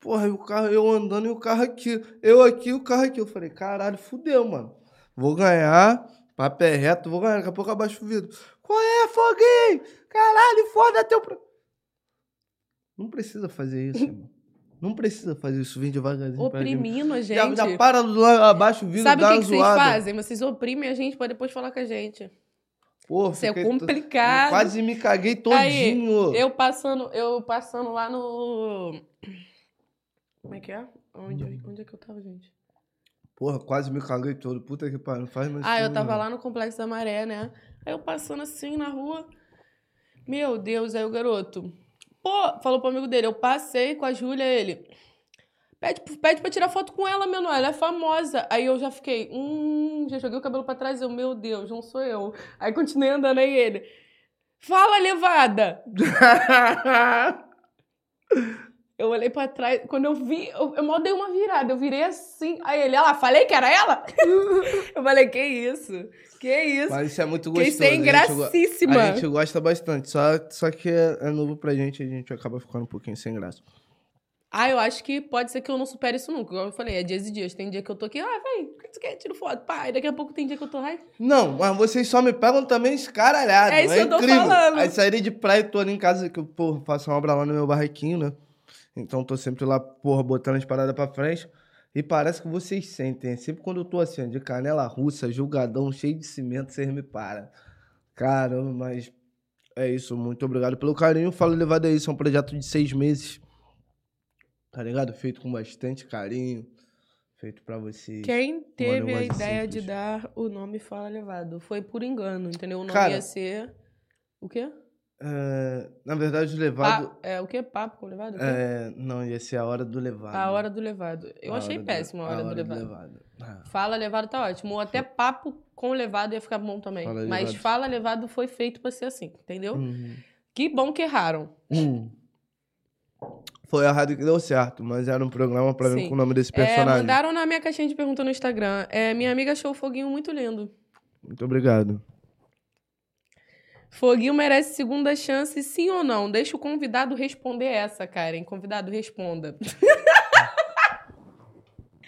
Porra, o carro, eu andando e o carro aqui. Eu aqui e o carro aqui. Eu falei, caralho, fudeu, mano. Vou ganhar, papo é reto, vou ganhar. Daqui a pouco abaixo o vidro. Qual é, Foguinho? Caralho, foda teu... Pro... Não precisa fazer isso, irmão. Não precisa fazer isso, vem devagarzinho. Oprimindo a Já, gente. já para do lado abaixo o vidro, Sabe dá o que, que vocês fazem? Vocês oprimem a gente pra depois falar com a gente. Isso é to- complicado. Quase me caguei todinho. Eu passando, eu passando lá no. Como é que é? Onde, onde é que eu tava, gente? Porra, quase me caguei todo. Puta que pariu, não faz mais Ah, eu tava não. lá no Complexo da Maré, né? Aí eu passando assim na rua. Meu Deus, aí o garoto. Pô, falou pro amigo dele, eu passei com a Júlia, ele. Pede, pede pra tirar foto com ela, menor, ela é famosa. Aí eu já fiquei, hum, já joguei o cabelo pra trás, eu, meu Deus, não sou eu. Aí continuei andando, aí ele. Fala, levada! Eu olhei pra trás, quando eu vi, eu, eu mal dei uma virada, eu virei assim. Aí ele, ah, falei que era ela? eu falei, que isso? Que isso? Mas isso é muito gostoso. sem a gente go- gracíssima. A gente gosta bastante. Só, só que é, é novo pra gente e a gente acaba ficando um pouquinho sem graça. Ah, eu acho que pode ser que eu não supere isso nunca. Igual eu falei, é dias e dias. Tem dia que eu tô aqui, ah, vai, o que tu quer? Tiro foto. Pá, e daqui a pouco tem dia que eu tô, ai. Não, mas vocês só me pegam também escaralhado. É isso que eu tô incrível. falando. Aí saírem de praia, tô ali em casa, que eu, porra, faço uma obra lá no meu barraquinho, né? Então tô sempre lá, porra, botando as paradas pra frente. E parece que vocês sentem. Sempre quando eu tô assim, de canela russa, julgadão, cheio de cimento, vocês me param. Caramba, mas é isso. Muito obrigado pelo carinho. Fala levado aí, isso é um projeto de seis meses. Tá ligado? Feito com bastante carinho. Feito pra vocês. Quem teve a ideia de simples. dar o nome Fala Levado? Foi por engano, entendeu? O nome Cara, ia ser. O quê? É, na verdade, o levado. Pa- é, o quê? Papo com levado? O? É, não, ia ser a hora do levado. A hora do levado. Eu A achei hora do- péssimo a hora, do levado. Ah, Fala levado tá ótimo. Ou até papo com levado ia ficar bom também. Fala Mas levado. fala levado foi feito pra ser assim, entendeu? hum, Que bom que erraram. hum. Foi errado que deu certo, mas era um programa pra mim Sim. com o nome desse É, personagem. mandaram na minha caixinha de pergunta no Instagram. É, minha amiga achou o Foguinho muito lindo. Muito obrigado. Foguinho merece segunda chance, sim ou não? Deixa o convidado responder essa, Karen. Convidado, responda.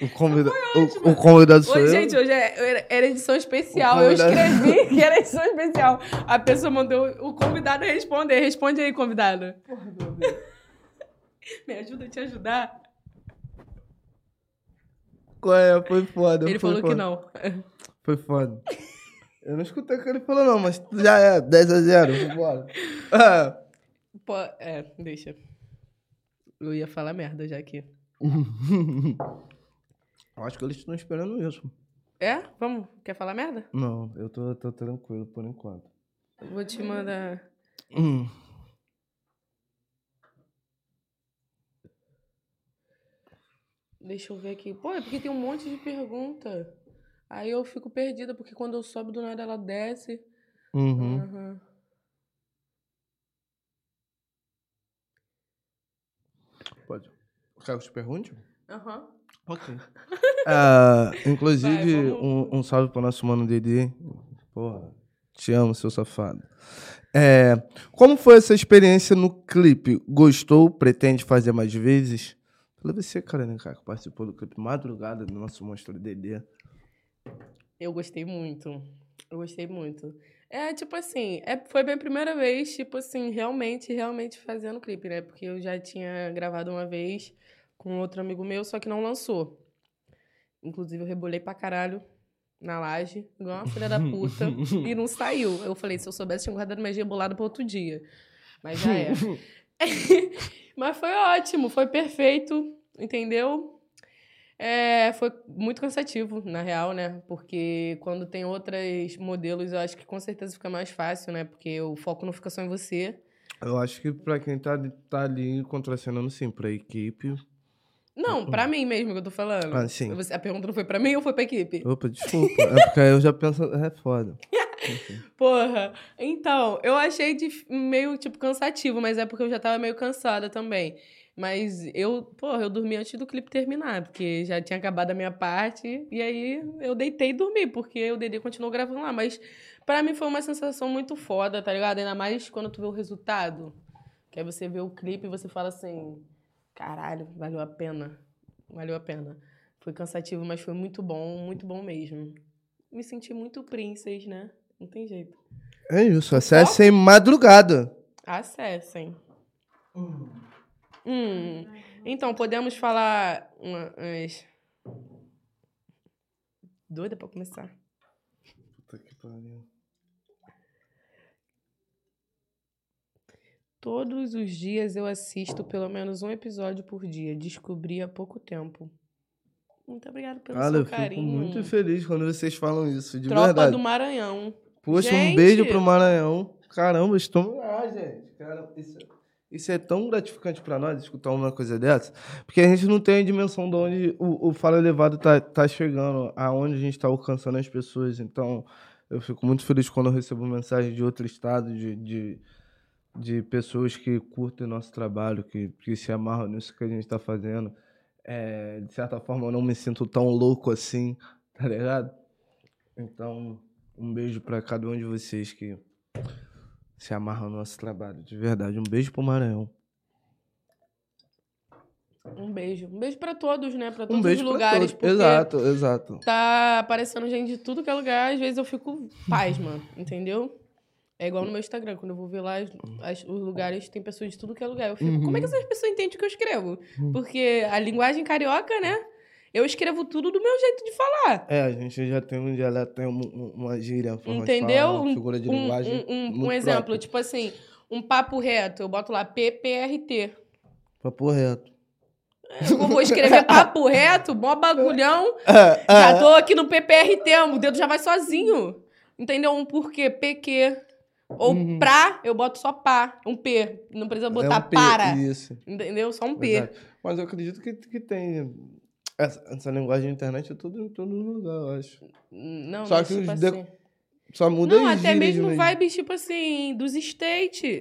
O, convida... o, o convidado sou Oi, eu? gente, hoje é- era- edição especial. O Eu convidado- escrevi que era edição especial. A pessoa mandou o convidado responder. Responde aí, convidado. Me ajuda a te ajudar. Qual é? Foi foda. Ele foi falou que foda. não. Foi foda. Eu não escutei o que ele falou, não, mas já é 10 a 0 Vambora. Ah. Pô, é, deixa. Eu ia falar merda já aqui. Acho que eles estão esperando isso. É? Vamos? Quer falar merda? Não, eu tô, tô tranquilo por enquanto. Vou te mandar. Hum. Deixa eu ver aqui. Pô, é porque tem um monte de pergunta. Aí eu fico perdida, porque quando eu sobe do nada ela desce. Uhum. Aham. Pode. Quer que eu te pergunte? Aham. Ok. Ah, inclusive, Vai, vamos- um, um salve pro nosso mano Dede. Porra, te amo, seu safado. É, como foi essa experiência no clipe? Gostou? Pretende fazer mais vezes? Fala você, cara, que participou do clipe Madrugada do nosso monstro Dedê. Eu gostei muito. Eu gostei muito. É, tipo assim, é, foi minha primeira vez, tipo assim, realmente, realmente fazendo clipe, né? Porque eu já tinha gravado uma vez com outro amigo meu, só que não lançou. Inclusive, eu rebolei pra caralho na laje, igual uma filha da puta, e não saiu. Eu falei, se eu soubesse, tinha guardado mais rebolado pra outro dia. Mas já é. Mas foi ótimo, foi perfeito, entendeu? É, foi muito cansativo, na real, né? Porque quando tem outros modelos, eu acho que com certeza fica mais fácil, né? Porque o foco não fica só em você. Eu acho que pra quem tá, tá ali contracenando, sim, pra equipe. Não, pra mim mesmo que eu tô falando. Ah, sim. Você- a pergunta não foi pra mim ou foi pra equipe? Opa, desculpa. é porque eu já penso. É foda. Porra, então, eu achei dif- meio, tipo, cansativo, mas é porque eu já tava meio cansada também. Mas eu, porra, eu dormi antes do clipe terminar, porque já tinha acabado a minha parte, e aí eu deitei e dormi, porque o Dedê continuou gravando lá. Mas pra mim foi uma sensação muito foda, tá ligado? Ainda mais quando tu vê o resultado. Que aí você vê o clipe e você fala assim, caralho, valeu a pena. Valeu a pena. Foi cansativo, mas foi muito bom, muito bom mesmo. Me senti muito princess, né? Não tem jeito. É isso. Acessem madrugada. Acessem. Hum. Então, podemos falar uma- umas... Doida pra começar. Puta que pariu. Todos os dias eu assisto pelo menos um episódio por dia. Descobri há pouco tempo. Muito obrigada pelo Cara, seu eu fico carinho. muito feliz quando vocês falam isso, de Tropa verdade. do Maranhão. Poxa, um Gente! beijo pro Maranhão. Caramba, estamos lá, gente. Cara, isso, isso é tão gratificante pra nós escutar uma coisa dessa, porque a gente não tem a dimensão de onde o, o Fala Elevado tá, tá chegando, aonde a gente tá alcançando as pessoas. Então, eu fico muito feliz quando eu recebo mensagem de outro estado, de, de, de pessoas que curtem nosso trabalho, que, que se amarram nisso que a gente tá fazendo. É, de certa forma, eu não me sinto tão louco assim, tá ligado? Então, um beijo pra cada um de vocês que se amarram no nosso trabalho, de verdade. Um beijo pro Maranhão. Um beijo. Um beijo pra todos, né? Pra todos Um os lugares. todos. Exato, exato. Tá aparecendo gente de tudo que é lugar. Às vezes eu fico pasma, entendeu? É igual no meu Instagram, quando eu vou ver lá as- as- os lugares, tem pessoas de tudo que é lugar. Eu fico, Uhum. como é que essas pessoas entendem o que eu escrevo? Porque a linguagem carioca, né? Eu escrevo tudo do meu jeito de falar. É, a gente já tem um dialeto, tem um- um- uma gíria, uma forma Entendeu? falar, uma Um- figura de um, linguagem. um- um- um exemplo, própria. tipo assim, um papo reto, eu boto lá PPRT. Papo reto. Eu vou escrever papo reto, mó bagulhão. É, Já é, tô aqui no PPRT, o dedo já vai sozinho. Entendeu? Um porquê, PQ. Ou Uhum. pra, eu boto só pá. Um P. Não precisa é botar um P, para. Isso. Entendeu? Só um P. Mas eu acredito que, que tem. Essa, essa linguagem de internet é tudo em todo lugar, eu acho. Não, Só mas que tipo os de- assim. Só muda Não, até gírias mesmo vibes, tipo assim, dos States.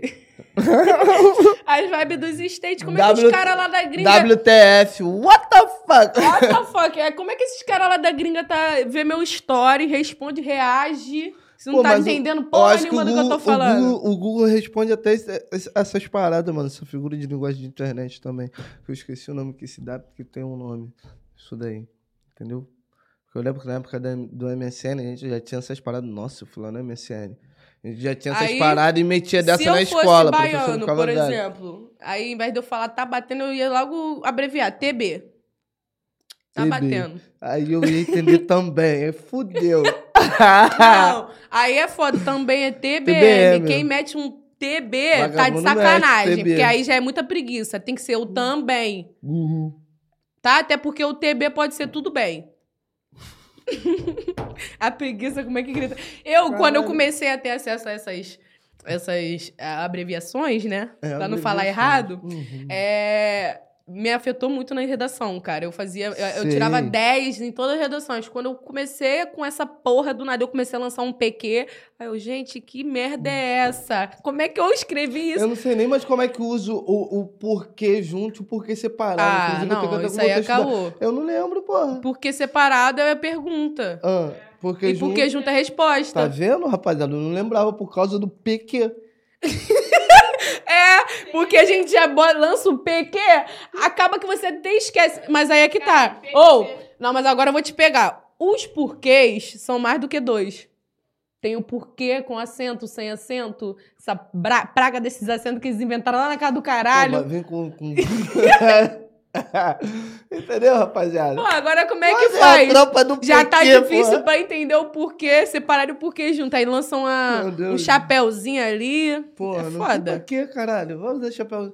As vibes dos States. Como é que W- os caras lá da gringa. WTF, what the fuck? What the fuck? É, Como é que esses caras lá da gringa tá, vê meu story, responde, reage. Você não Pô, tá o- entendendo Eu porra nenhuma o do que eu tô falando. O Google, o Google responde até esse- essas paradas, mano. Essa figura de linguagem de internet também. Eu esqueci o nome que se dá, porque tem um nome. Isso daí. Entendeu? Porque eu lembro que na época do MSN a gente já tinha essas paradas. Nossa, eu fui lá no MSN. A gente já tinha essas Aí, paradas e metia dessa Se na eu escola. fosse o professor baiano, por dando. exemplo, aí em vez de eu falar tá batendo, eu ia logo abreviar, TB. Tá TB. batendo. Aí eu ia entender também. Fudeu. Não, aí é foda, também é TBM. TBM. Quem mete um TB tá de Vagabundo mete sacanagem, TB. porque aí já é muita preguiça. Tem que ser o também, Uhum. Tá? Até porque o TB pode ser tudo bem. A preguiça, como é que grita? Eu, quando eu Caralho. comecei a ter acesso a essas, essas ah, abreviações, né? É, pra não falar errado, Uhum. é, me afetou muito na redação, cara. Eu fazia. Eu, eu tirava 10 em todas as redações. Quando eu comecei com essa porra do nada, eu comecei a lançar um PQ. Aí eu, gente, que merda é essa? Como é que eu escrevi isso? Eu não sei nem mais como é que uso o, o porquê junto e o porquê separado. ah, Inclusive, eu tenho que não, até isso aí voltar a estudar. caô. Eu não lembro, porra. Porque separado é a pergunta. Ah, porque E junto... porque junto é a resposta. Tá vendo, rapaziada? Eu não lembrava por causa do PQ. É, porque a gente já lança o PQ, acaba que você até esquece. Mas aí é que tá. Ou, não, mas agora eu vou te pegar. Os porquês são mais do que dois. Tem o porquê com acento, sem acento, essa praga desses acentos que eles inventaram lá na casa do Pô, caralho. vai vir com... com... Entendeu, rapaziada? Pô, agora como é que Mas a faz? tropa do Já tá PQ, difícil porra. pra entender o porquê, separar o porquê junto. Aí lançam a, Meu Deus. um chapéuzinho ali. Porra, é não tem foda. pra quê, caralho? Vamos dar chapéuzinho.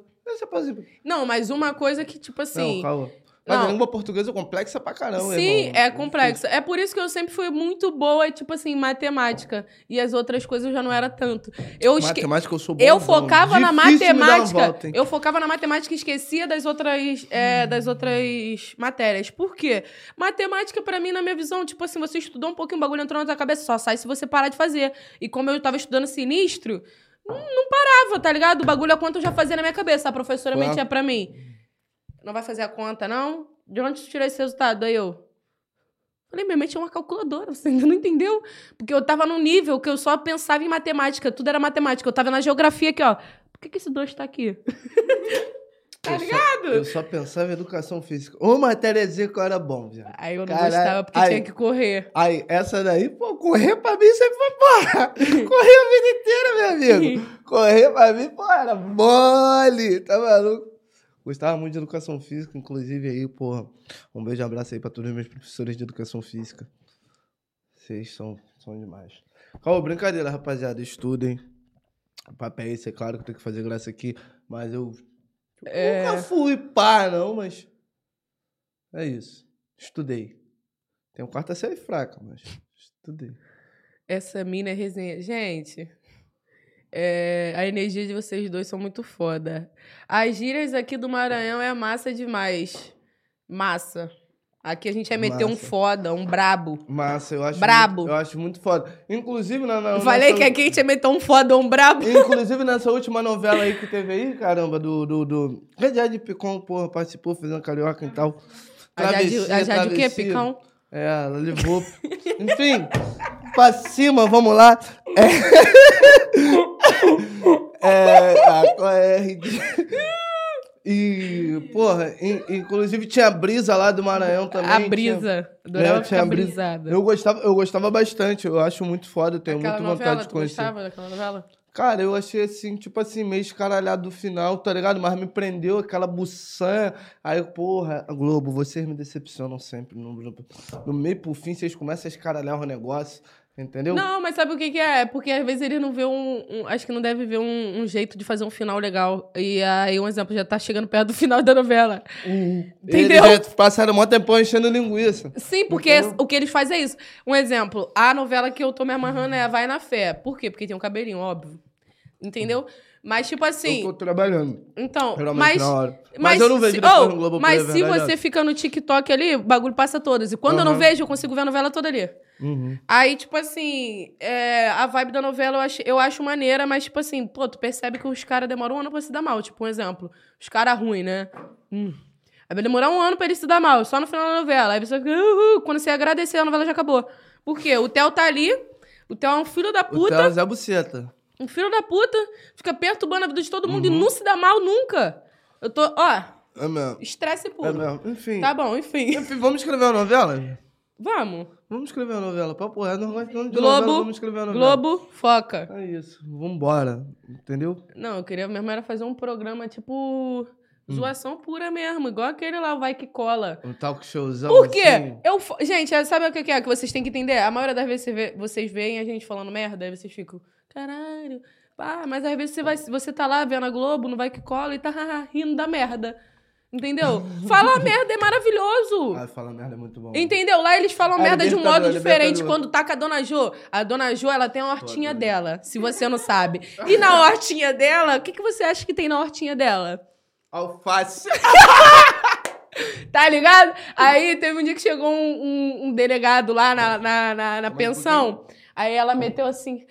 Não, mas uma coisa que, tipo assim. Não, calma. Mas Não. a língua portuguesa é complexa pra caramba, Sim, irmão. é complexo. É por isso que eu sempre fui muito boa, tipo assim, em matemática. E as outras coisas eu já não era tanto. Eu, esque... Matemática eu sou bom. eu focava na matemática. Volta, eu focava na matemática e esquecia das outras, é, das outras matérias. Por quê? Matemática, pra mim, na minha visão, tipo assim, você estudou um pouquinho, o bagulho entrou na tua cabeça, só sai se você parar de fazer. E como eu tava estudando sinistro, não, não parava, tá ligado? O bagulho a conta eu já fazia na minha cabeça. A professora Ué. mentia pra mim. Não vai fazer a conta, não? De onde tu tirou esse resultado? Aí eu. Falei, minha mente é uma calculadora, você ainda não entendeu? Porque eu tava num nível que eu só pensava em matemática, tudo era matemática. Eu tava na geografia aqui, ó. Por que, que esse dois tá aqui? tá Eu só- ligado? Eu só pensava em educação física. Ô, matériazinha que eu era bom, viado. Aí eu não Caralho. gostava porque Aí. tinha que correr. Aí, essa daí, pô, correr pra mim sempre foi porra. Correr a vida inteira, meu amigo. Correr pra mim, pô, era mole. Tá maluco? Gostava muito de educação física, inclusive aí, porra. Um beijo e abraço aí pra todos os meus professores de educação física. Vocês são, são demais. Calma, brincadeira, rapaziada. Estudem. O papel é esse, é claro que eu tenho que fazer graça aqui, mas eu É. nunca fui pá, não, mas. É isso. Estudei. Tem um quarta série fraca, mas estudei. Essa mina é resenha. Gente, é, a energia de vocês dois são muito foda. As gírias aqui do Maranhão é massa demais. Massa. Aqui a gente ia meter um foda, um brabo. Massa, eu acho. Brabo. Muito, eu acho muito foda. Inclusive, na, na, Eu Falei nessa- que aqui a gente ia meter um foda, um brabo. Inclusive, nessa última novela aí que teve aí, caramba, do. do, do... Jade Picon, porra, participou fazendo carioca e tal. A Jade, a Jade o quê? Picão? É, ela levou. Enfim, pra cima, vamos lá. É, é a é a? E, porra, in- inclusive tinha a brisa lá do Maranhão também. a tinha- brisa. É, Adorava tinha ficar a brisa. brisada. Eu gostava, eu gostava bastante, eu acho muito foda, eu tenho Aquela muita novela, vontade de conhecer. gostava daquela novela? Cara, eu achei assim, tipo assim, meio escaralhado do final, tá ligado? Mas me prendeu aquela buçanha. Aí, porra, Globo, vocês me decepcionam sempre. No, no meio pro fim, vocês começam a escaralhar o negócio, entendeu? Não, mas sabe o que, que é? É Porque às vezes ele não vê um, um- Acho que não deve ver um, um jeito de fazer um final legal. E aí, um exemplo, já tá chegando perto do final da novela. Entendeu? Eles já passaram um tempão enchendo linguiça. Sim, porque Entendeu? o que eles fazem é isso. Um exemplo, a novela que eu tô me amarrando é Vai na Fé. Por quê? Porque tem um cabelinho, óbvio. Entendeu? Mas, tipo assim. Eu tô trabalhando. Então, mas. hora. Mas, eu não vejo se- oh, no Globo Mas Play, se é você fica no TikTok ali, o bagulho passa todas. E quando eu não vejo, eu consigo ver a novela toda ali. Uhum. Aí, tipo assim, é, a vibe da novela eu acho, eu acho maneira, mas, tipo assim, pô, tu percebe que os caras demoram um ano pra se dar mal. Tipo, um exemplo. Os caras ruins, né? Hum. Aí vai demorar um ano pra eles se dar mal, só no final da novela. Aí você fica, uhul, quando você agradecer, a novela já acabou. Por quê? O Theo tá ali, o Theo é um filho da O puta, Theo Zé Buceta. um filho da puta, fica perturbando a vida de todo mundo Uhum. e não se dá mal nunca. Eu tô, ó, É mesmo. estresse puro. É mesmo. Enfim. Tá bom, enfim. Enfim, vamos escrever uma novela? Vamos. Vamos escrever uma novela. Papo reto, nós gostamos de Globo, novela, vamos escrever uma novela. Globo, foca. É isso. Vambora. Entendeu? Não, eu queria mesmo era fazer um programa tipo Hum. zoação pura mesmo, igual aquele lá, o Vai Que Cola. Um talk showzão. Por quê? assim. Eu, gente, é, sabe o que é que vocês têm que entender? A maioria das vezes você vê- vocês veem a gente falando merda, aí vocês ficam, caralho, pá, mas às vezes você, vai, você tá lá vendo a Globo, no Vai Que Cola e tá rindo da merda. Entendeu? Fala merda é maravilhoso. Ah, fala merda é muito bom. Entendeu? Lá eles falam É merda de um modo diferente quando tá com a Dona Jo. A Dona Jo, ela tem a hortinha Pô, dela, se você não sabe. E na hortinha dela, o que, que você acha que tem na hortinha dela? Alface. Tá ligado? Aí teve um dia que chegou um, um- um delegado lá na, na, na, na pensão. Aí ela meteu assim.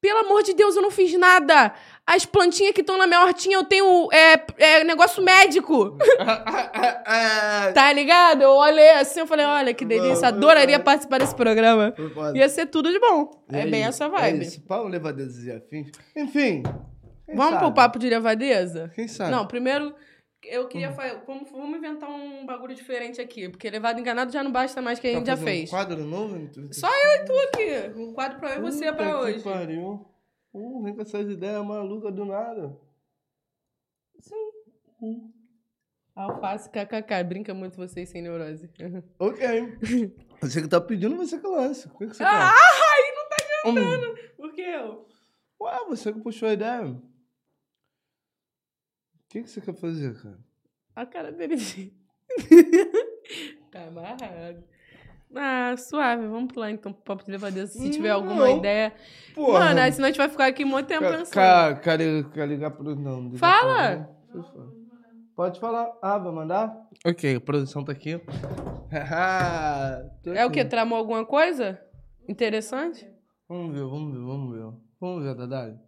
Pelo amor de Deus, eu não fiz nada. As plantinhas que estão na minha hortinha, eu tenho é, é, negócio médico. Tá ligado? Eu olhei assim, eu falei, olha que delícia, adoraria participar desse programa. Ia ser tudo de bom. E É aí, bem essa É vibe. isso, pau levadezas e afins. Enfim. Vamos sabe? pro papo de levadeza? Quem sabe? Não, primeiro, eu queria Hum. fazer. Vamos, vamos inventar um bagulho diferente aqui, porque levado enganado já não basta mais que a Tá gente já fez. Um quadro novo? Só eu e tu aqui. Um quadro pra eu e você Puta pra que hoje. pariu. Uh, vem com essas ideias malucas do nada. Alface, kkk. Brinca muito vocês sem neurose. Ok. Você que tá pedindo, você que lança. O que, que você Ah, quer? aí não tá Hum. Por que eu? Ué, você que puxou a ideia. O que, que você quer fazer, cara? A cara dele. tá amarrado. Ah, suave. Vamos pular então pro papo de levadeza. Se tiver alguma Não. ideia. Porra. Mano, aí senão a gente vai ficar aqui muito tempo Ca- pensando. ca- Quer, quer ligar pro. Não, liga Fala! pro- Pode falar. Ah, vai mandar? Ok, a produção tá aqui. É o que? Tramou alguma coisa? Interessante? Vamos ver, vamos ver, vamos ver. Vamos ver, Dadai.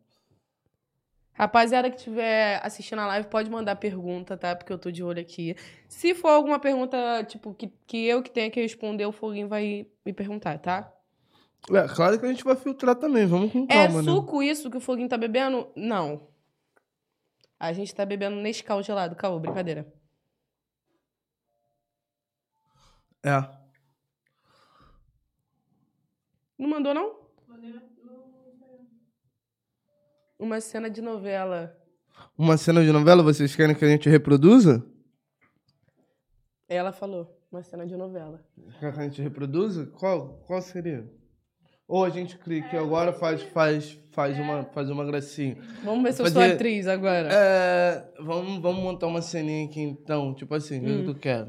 Rapaziada que estiver assistindo a live, pode mandar pergunta, tá? Porque eu tô de olho aqui. Se for alguma pergunta, tipo, que, que eu que tenha que responder, o Foguinho vai me perguntar, tá? É, claro que a gente vai filtrar também, vamos com É calma, né? suco isso que o Foguinho tá bebendo? Não. A gente tá bebendo Nescau gelado. Caô, brincadeira. É. Não mandou, não? Uma cena de novela. Uma cena de novela, vocês querem que a gente reproduza? Ela falou. Uma cena de novela. Quer que a gente reproduza? Qual, qual seria? Ou a gente clica agora faz, faz, faz, uma, faz uma gracinha. Vamos ver se eu sou atriz agora. É, vamos, vamos montar uma ceninha aqui então. Tipo assim, o que que tu quer?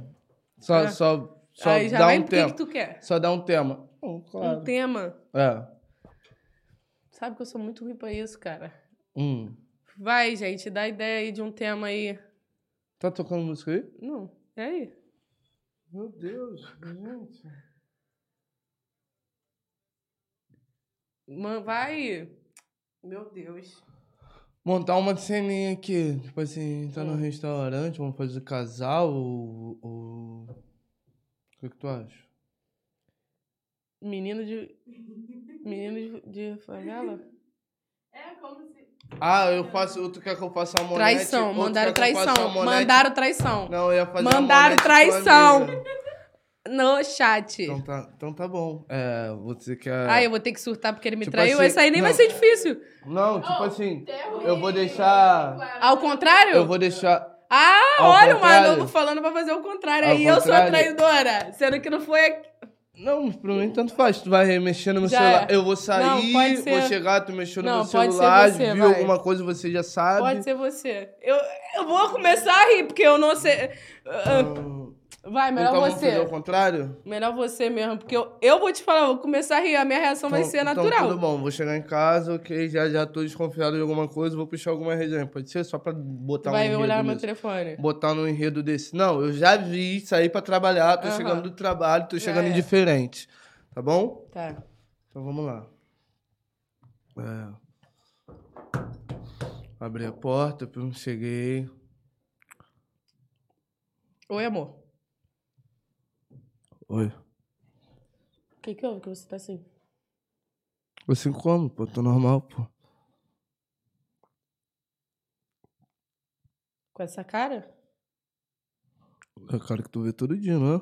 Só, É. só, só Aí dá um tema. que tu quer. Só dá um tema. Hum, claro. Um tema. É. Sabe que eu sou muito ruim pra isso, cara. Hum. Vai, gente, dá ideia aí de um tema aí. Tá tocando música aí? Não, é aí. Meu Deus, gente. Man, vai. Meu Deus. Montar uma ceninha aqui. Tipo assim, tá no Hum. restaurante, vamos fazer casal ou. ou... O que, que tu acha? Menino de. Menino de, de favela? É como se. Ah, eu faço. Tu quer que eu faça a monete? Traição, mandaram traição. Mandaram traição. Não, eu ia fazer a Mandaram traição. No chat. Então tá, então tá bom. É, você quer. Ah, eu vou ter que surtar porque ele me Tipo traiu. assim, Esse aí nem não. vai ser difícil. Não, tipo assim, eu vou deixar. Ao contrário? Eu vou deixar. Ah, Ao olha o contrário. Manovo falando pra fazer o contrário. Ao Aí eu sou a contrário. traidora. Sendo que não foi. Não, pra mim tanto faz. Tu vai mexer no meu Já celular. é. Eu vou sair, Não, pode vou ser. chegar, tu mexeu no Não, meu ser celular, você, viu vai. alguma coisa, você já sabe. Pode ser você. Eu, eu vou começar a rir, porque eu não sei. Hum, Vai, melhor então você. ao contrário? Melhor você mesmo, porque eu, eu vou te falar, vou começar a rir, a minha reação vai Então- ser Então natural. tudo bom, vou chegar em casa, ok, já, já tô desconfiado de alguma coisa, vou puxar alguma resenha. Pode ser só pra botar vai um enredo olhar meu nisso. telefone. Botar no enredo desse. Não, eu já vi sair pra trabalhar, tô Aham. chegando do trabalho, tô chegando é. indiferente. Tá bom? Tá. Então vamos lá. É. Abri a porta, cheguei. Oi, amor. Oi. O que, que houve que você tá assim? Assim como, pô? Tô normal, pô. Com essa cara? É a cara que tu vê todo dia, não é?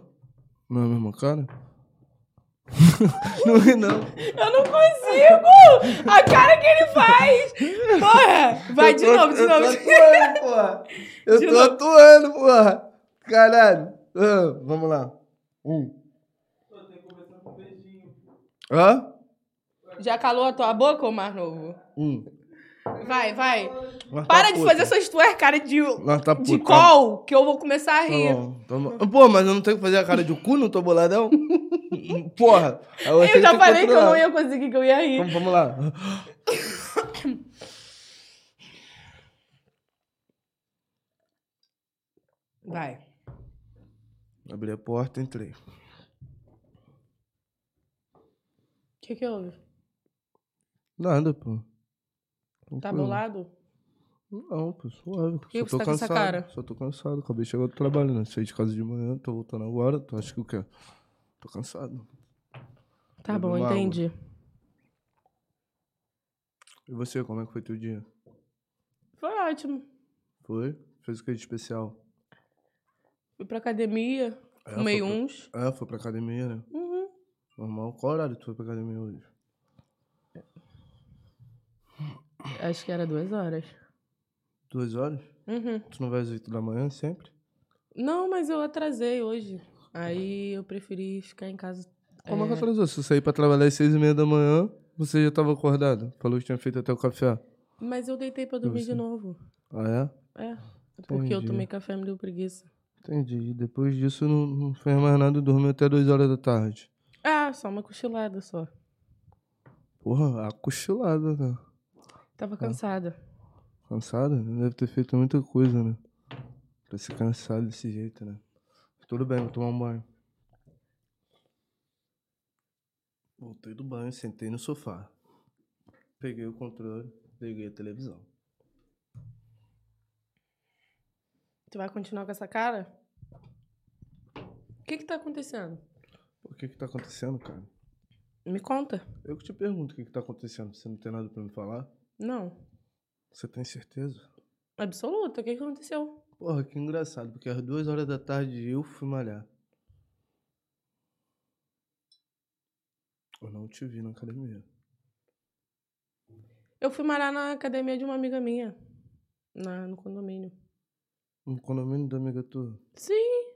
Não é a mesma cara? não é não. Eu não consigo! A cara que ele faz! Porra! Vai Eu de tô- novo, de eu novo. tô atuando, porra. Eu De tô novo. atuando, porra. Caralho. Ah, vamos lá. Um. Hã? Já calou a tua boca, ô mais novo? Um. Vai, vai. Tá Para de puta. fazer essas tuas caras de, Nós tá de puta. call, que eu vou começar a Tá rir. bom, tá bom. Pô, mas eu não tenho que fazer a cara de cu, não tô boladão? Porra. você eu já falei que eu controlar. não ia conseguir, que eu ia rir. Então, vamos lá. Vai. Abri a porta, entrei. O que que houve? Nada, pô. Tá Tranquilo. bolado? Não, pô, suave. que Só você tô tá com essa cansado. cara? Só tô cansado. Acabei de chegar do trabalho, né? Saí de casa de manhã, tô voltando agora. Tu acha que o quê? Tô cansado. Tá Bebi bom, uma água. entendi. E você, como é que foi teu dia? Foi ótimo. Foi? Fez o que de especial? Fui pra academia, É, fumei foi pra- uns. É, foi pra academia, né? Uhum. Normal. Qual horário tu foi pra academia hoje? Acho que era duas horas. Duas horas? Uhum. Tu não vai às oito da manhã sempre? Não, mas eu atrasei hoje. Aí eu preferi ficar em casa. Como é que É. atrasou? Se eu sair pra trabalhar às seis e meia da manhã, você já tava acordado. Falou que tinha feito até o café. Mas eu deitei pra dormir de novo. Ah, é? É. Porque eu Entendi. tomei café e me deu preguiça. Entendi. Depois disso não, não fez mais nada e dormiu até duas horas da tarde. Ah, só uma cochilada só. Porra, a cochilada, né? Tava cansada. Cansada? Deve ter feito muita coisa, né? Pra ser cansado desse jeito, né? Tudo bem, vou tomar um banho. Voltei do banho, sentei no sofá. Peguei o controle, liguei a televisão. Tu vai continuar com essa cara? O que que tá acontecendo? O que que tá acontecendo, cara? Me conta. Eu que te pergunto o que que tá acontecendo. Você não tem nada pra me falar? Não. Você tem certeza? Absoluta. O que que aconteceu? Porra, que engraçado, porque às duas horas da tarde eu fui malhar. Eu não te vi na academia. Eu fui malhar na academia de uma amiga minha. Na, no condomínio. No condomínio da amiga tua? Sim.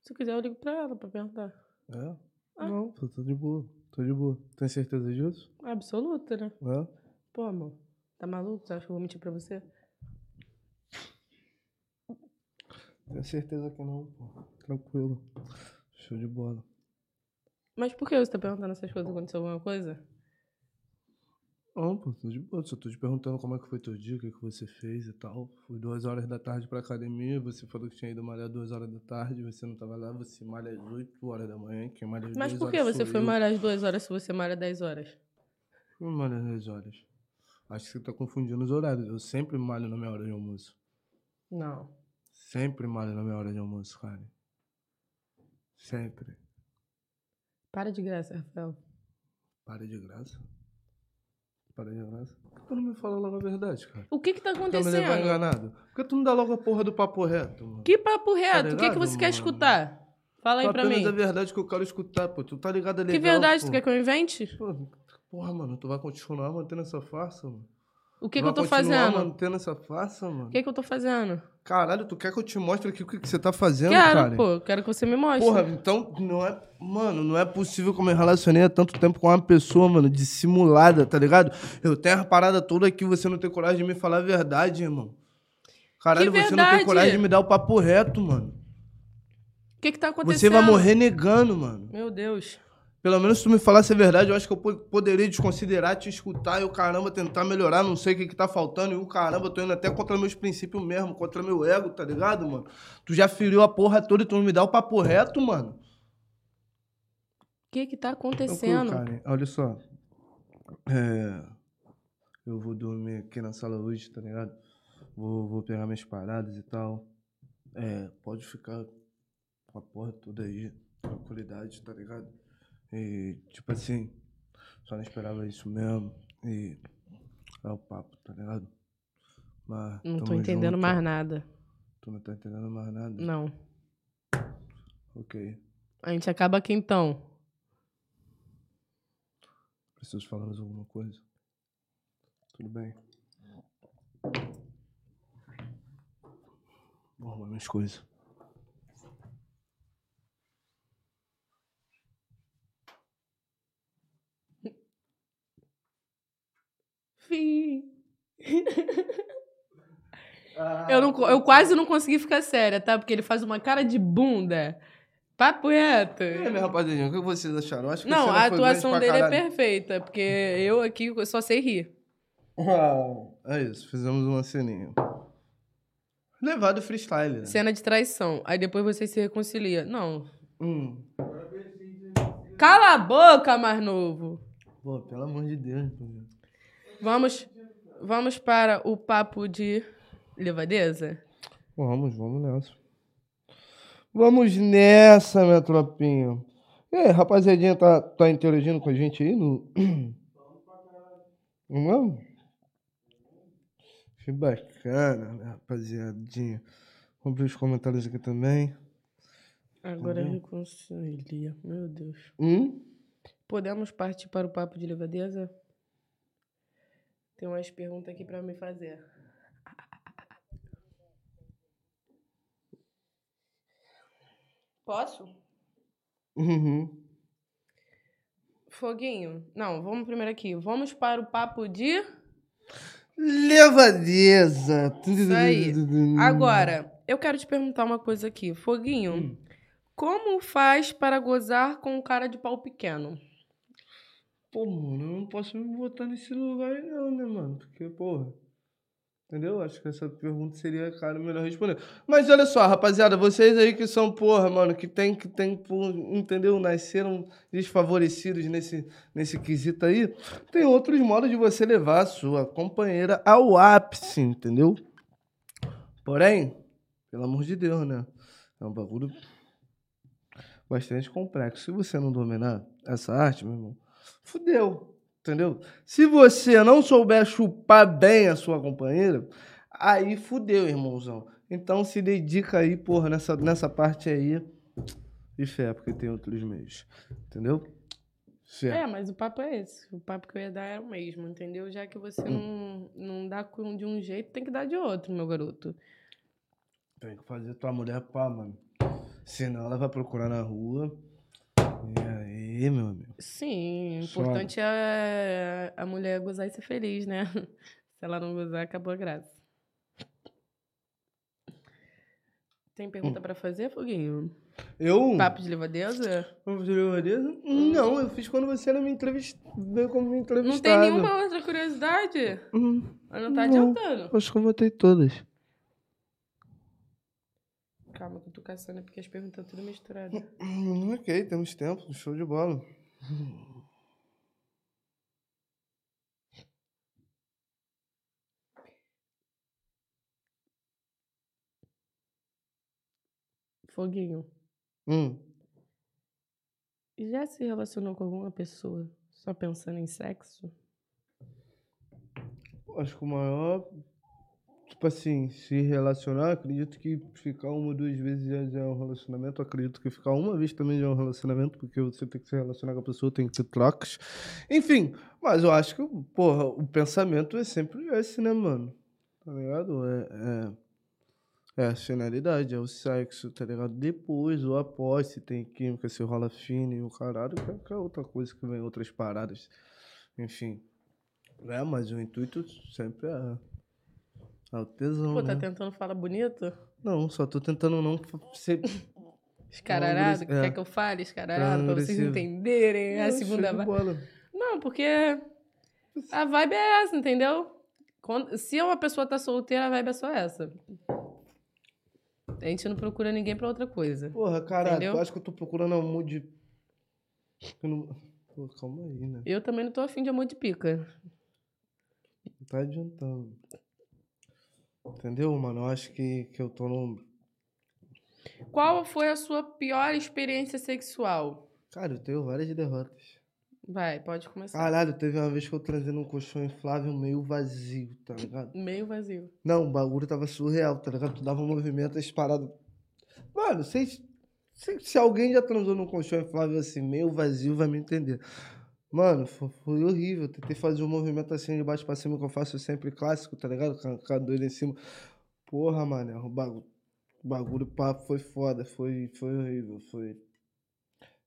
Se quiser, eu ligo pra ela pra perguntar. É? Ah. Não, tô, tô de boa. Tô de boa. Tem certeza disso? Absoluta, né? É? Pô, amor. Tá maluco? Você acha que eu vou mentir pra você? Tenho certeza que não, pô. Tranquilo. Show de bola. Mas por que você tá perguntando essas coisas? Aconteceu alguma coisa? Não, pô, tô de boa. Só tô te perguntando como é que foi teu dia, o que, que você fez e tal. Fui duas horas da tarde pra academia, você falou que tinha ido malhar duas horas da tarde, você não tava lá, você malha às oito horas da manhã, quem malha às Mas por que você foi malhar às duas horas se você malha 10 horas? Eu malho às 10 horas. Acho que você tá confundindo os horários. Eu sempre malho na minha hora de almoço. Não. Sempre malho na minha hora de almoço, cara. Sempre. Para de graça, Rafael. Para de graça. Para graça. Por que tu não me fala logo a verdade, cara? O que que tá Tá me levando acontecendo? enganado? Por que tu não dá logo a porra do papo reto, mano? Que papo reto? o que que ligado, você quer mano? escutar? Fala aí pra mim. a verdade que eu quero escutar, pô. Tu tá ligado ali? Que verdade? Tu quer que eu invente? Pô, porra, mano, tu vai continuar mantendo essa farsa, mano? O que Tu que eu tô continuar fazendo? mantendo essa farsa, mano? O que que eu tô fazendo? Caralho, tu quer que eu te mostre aqui o que, que você tá fazendo, Quero, cara? pô. Quero que você me mostre. Porra, então não é. Mano, não é possível que eu me relacionei há tanto tempo com uma pessoa, mano, dissimulada, tá ligado? Eu tenho a parada toda aqui, você não tem coragem de me falar a verdade, irmão. Caralho, Que você não verdade? tem coragem de me dar o papo reto, mano. O que que tá acontecendo? Você vai morrer negando, mano. Meu Deus. Pelo menos se tu me falasse a verdade, eu acho que eu po- poderia desconsiderar, te escutar e o caramba tentar melhorar, não sei o que que tá faltando. E o caramba, eu tô indo até contra meus princípios mesmo, contra meu ego, tá ligado, mano? Tu já feriu a porra toda e tu não me dá o papo reto, mano. O que que tá Tranquilo, acontecendo? Olha só. É, eu vou dormir aqui na sala hoje, tá ligado? Vou, vou pegar minhas paradas e tal. É, pode ficar com a porra toda aí, tranquilidade, tá ligado? E, tipo assim, só não esperava isso mesmo. E é o papo, tá ligado? Mas, Não tô entendendo junto. mais nada. Tu não tá entendendo mais nada? Não. Ok. A gente acaba aqui então. Preciso falar mais alguma coisa? Tudo bem? Vou arrumar minhas coisas. Fim. Eu, não, eu quase não consegui ficar séria, tá? Porque ele faz uma cara de bunda. Papo reto. É, minha rapaziadinha, o que vocês acharam? Eu Acho que Não, a atuação dele é perfeita, porque eu aqui eu só sei rir. É isso, fizemos uma ceninha. Levado freestyle, né? Cena de traição. Aí depois vocês se reconciliam. Não. Hum. Cala a boca, mais novo. Pô, pelo amor de Deus. pô. Vamos, vamos para o papo de levadeza? Vamos, vamos nessa. Vamos nessa, minha tropinha. E aí, rapaziadinha, tá, tá interagindo com a gente aí no. Vamos? Que bacana, minha rapaziadinha. Vamos ver os comentários aqui também. Agora Entendeu? reconcilia. Meu Deus. Hum? Podemos partir para o papo de levadeza? Tem umas perguntas aqui para me fazer. Posso? Uhum. Foguinho. Não, vamos primeiro aqui. Vamos para o papo de. Levadeza. Isso aí. Agora, eu quero te perguntar uma coisa aqui. Foguinho, Hum. como faz para gozar com um cara de pau pequeno? Pô, mano, eu não posso me botar nesse lugar aí não, né, mano? Porque, porra. Entendeu? Acho que essa pergunta seria, cara, melhor responder. Mas olha só, rapaziada, vocês aí que são, porra, mano, que tem, que tem, entendeu? Nasceram desfavorecidos nesse, nesse quesito aí. Tem outros modos de você levar a sua companheira ao ápice, entendeu? Porém, pelo amor de Deus, né? É um bagulho bastante complexo. Se você não dominar essa arte, meu irmão, fudeu. Entendeu? Se você não souber chupar bem a sua companheira, aí fudeu, irmãozão. Então se dedica aí, porra, nessa, nessa parte aí de fé, porque tem outros meios. Entendeu? É, mas o papo é esse. O papo que eu ia dar era o mesmo, entendeu? Já que você Hum. não, não dá com- de um jeito, tem que dar de outro, meu garoto. Tem que fazer tua mulher pá, mano. Senão ela vai procurar na rua. E aí, meu amigo? Sim, o importante é a mulher gozar e ser feliz, né? Se ela não gozar, acabou a graça. Tem pergunta Hum. pra fazer, Foguinho? Eu. Papo de levadeza? Vamos fazer levadeza? Não, eu fiz quando você era me entrevist... veio como me entrevistado. Não tem nenhuma outra curiosidade? Hum, não tá Não. adiantando. acho que eu botei todas. Calma que eu tô caçando, é porque as perguntas estão tudo misturadas. Ok, temos tempo, show de bola. Foguinho, Hum. já se relacionou com alguma pessoa só pensando em sexo? Acho que o maior. Tipo assim, se relacionar, acredito que ficar uma ou duas vezes já, já é um relacionamento. Acredito que ficar uma vez também já é um relacionamento, porque você tem que se relacionar com a pessoa, tem que ter trocas. Enfim, mas eu acho que, porra, o pensamento é sempre esse, né, mano? Tá ligado? É, é, é a finalidade, é o sexo, tá ligado? Depois ou após, se tem química, se rola fino e o caralho, é- que é outra coisa que vem outras paradas. Enfim. É, mas o intuito sempre é, é o tesão, Pô, tá né? tentando falar bonito? Não, só tô tentando não ser... Escararado? agressivo, é. Quer que eu fale escararado pra vocês agressivo. entenderem a Não, segunda show de vibe? Não, porque a vibe é essa, entendeu? Quando- se uma pessoa tá solteira, a vibe é só essa. A gente não procura ninguém pra outra coisa. Porra, caralho, tu acha que eu tô procurando amor de... Eu não... Pô, calma aí, né? Eu também não tô afim de amor de pica. Não tá adiantando. Entendeu, mano? Eu acho que, que eu tô no... Qual foi a sua pior experiência sexual? Cara, eu tenho várias derrotas. Vai, pode começar. Caralho, teve uma vez que eu transei num colchão inflável meio vazio, tá ligado? Meio vazio. Não, o bagulho tava surreal, tá ligado? Tu dava um movimento, as paradas. Mano, vocês. Se, se alguém já transou num colchão inflável assim, meio vazio, vai me entender. Mano, foi, horrível. Tentei fazer um movimento assim de baixo pra cima que eu faço sempre clássico, tá ligado? Com a- doida em cima. Porra, mano, o bagulho, o bagulho papo foi foda, foi, foi horrível. Foi.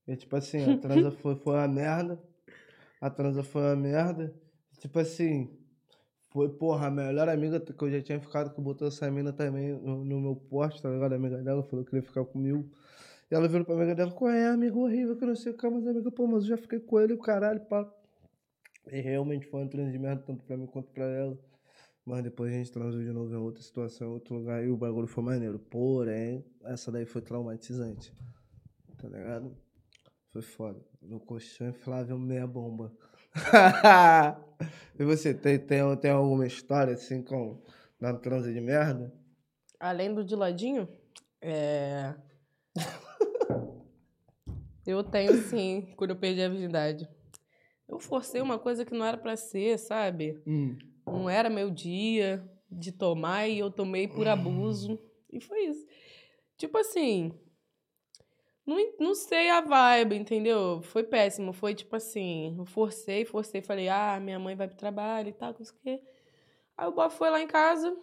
E, tipo assim, a transa foi, foi uma merda. A transa foi uma merda. Tipo assim, Foi, porra, a melhor amiga que eu já tinha ficado, que botou essa mina também no, no meu poste, tá ligado? A amiga dela falou que ia ficar comigo. Ela virou pra amiga dela, qual é, amigo horrível, que não sei o que, mas amiga, pô, mas eu já fiquei com ele, o caralho, pá. E realmente foi um treino de merda, tanto pra mim quanto pra ela. Mas depois a gente transou de novo em outra situação, em outro lugar, e o bagulho foi maneiro. Porém, essa daí foi traumatizante. Tá ligado? Foi foda. No colchão inflável, meia bomba. e você, tem, tem, tem alguma história assim com na transa de merda? Além do de ladinho, é. Eu tenho sim, quando eu perdi a virgindade. Eu forcei uma coisa que não era pra ser, sabe? Hum. Não era meu dia de tomar e eu tomei por abuso. E foi isso. Tipo assim. Não, não sei a vibe, entendeu? Foi péssimo. Foi tipo assim. Eu forcei, forcei. Falei, ah, minha mãe vai pro trabalho e tal, não sei o quê. Aí o Bob foi lá em casa.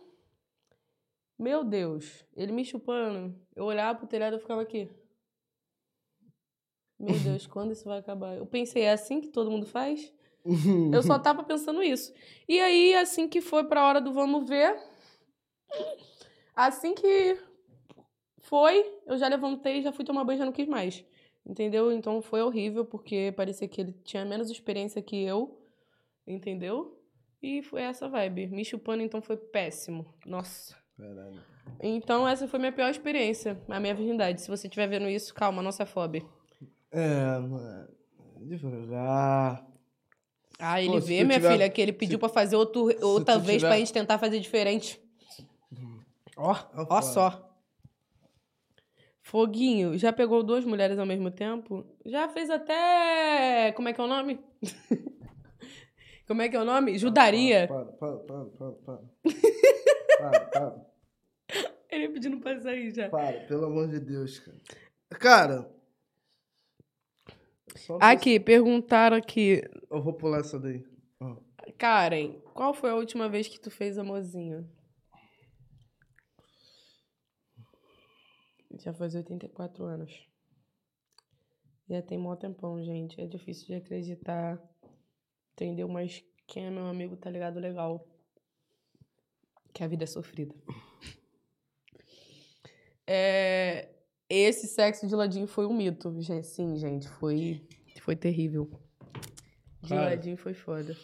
Meu Deus, ele me chupando. Eu olhava pro telhado e ficava aqui. Meu Deus, quando isso vai acabar? Eu pensei, é assim que todo mundo faz? Eu só tava pensando isso. E aí, assim que foi pra hora do vamos ver, assim que foi, eu já levantei, já fui tomar banho, já não quis mais. Entendeu? Então foi horrível, porque parecia que ele tinha menos experiência que eu. Entendeu? E foi essa vibe. Me chupando, então foi péssimo. Nossa. Caralho. Então essa foi minha pior experiência, a minha virgindade. Se você estiver vendo isso, calma, não se afobe. É, mano. Devagar. Ah, ele Pô, se vê, minha tiver- filha, que ele pediu pra fazer outro, outra vez tiver- pra gente tentar fazer diferente. Ó, ó foda. só. Foguinho, já pegou duas mulheres ao mesmo tempo? Já fez até. Como é que é o nome? Como é que é o nome? Judaria. Para, para, para, para, para. Para, para. Ele pedindo pra sair já. Para, pelo amor de Deus, cara. Cara. Aqui, perguntaram aqui. Eu vou pular essa daí. Karen, qual foi a última vez que tu fez amorzinho? Já faz 84 anos. Já tem mó tempão, gente. É difícil de acreditar. Entendeu? Mas quem é meu amigo tá ligado legal. Que a vida é sofrida. É, esse sexo de ladinho foi um mito. Sim, gente. Foi, foi terrível. De Cara. ladinho foi foda.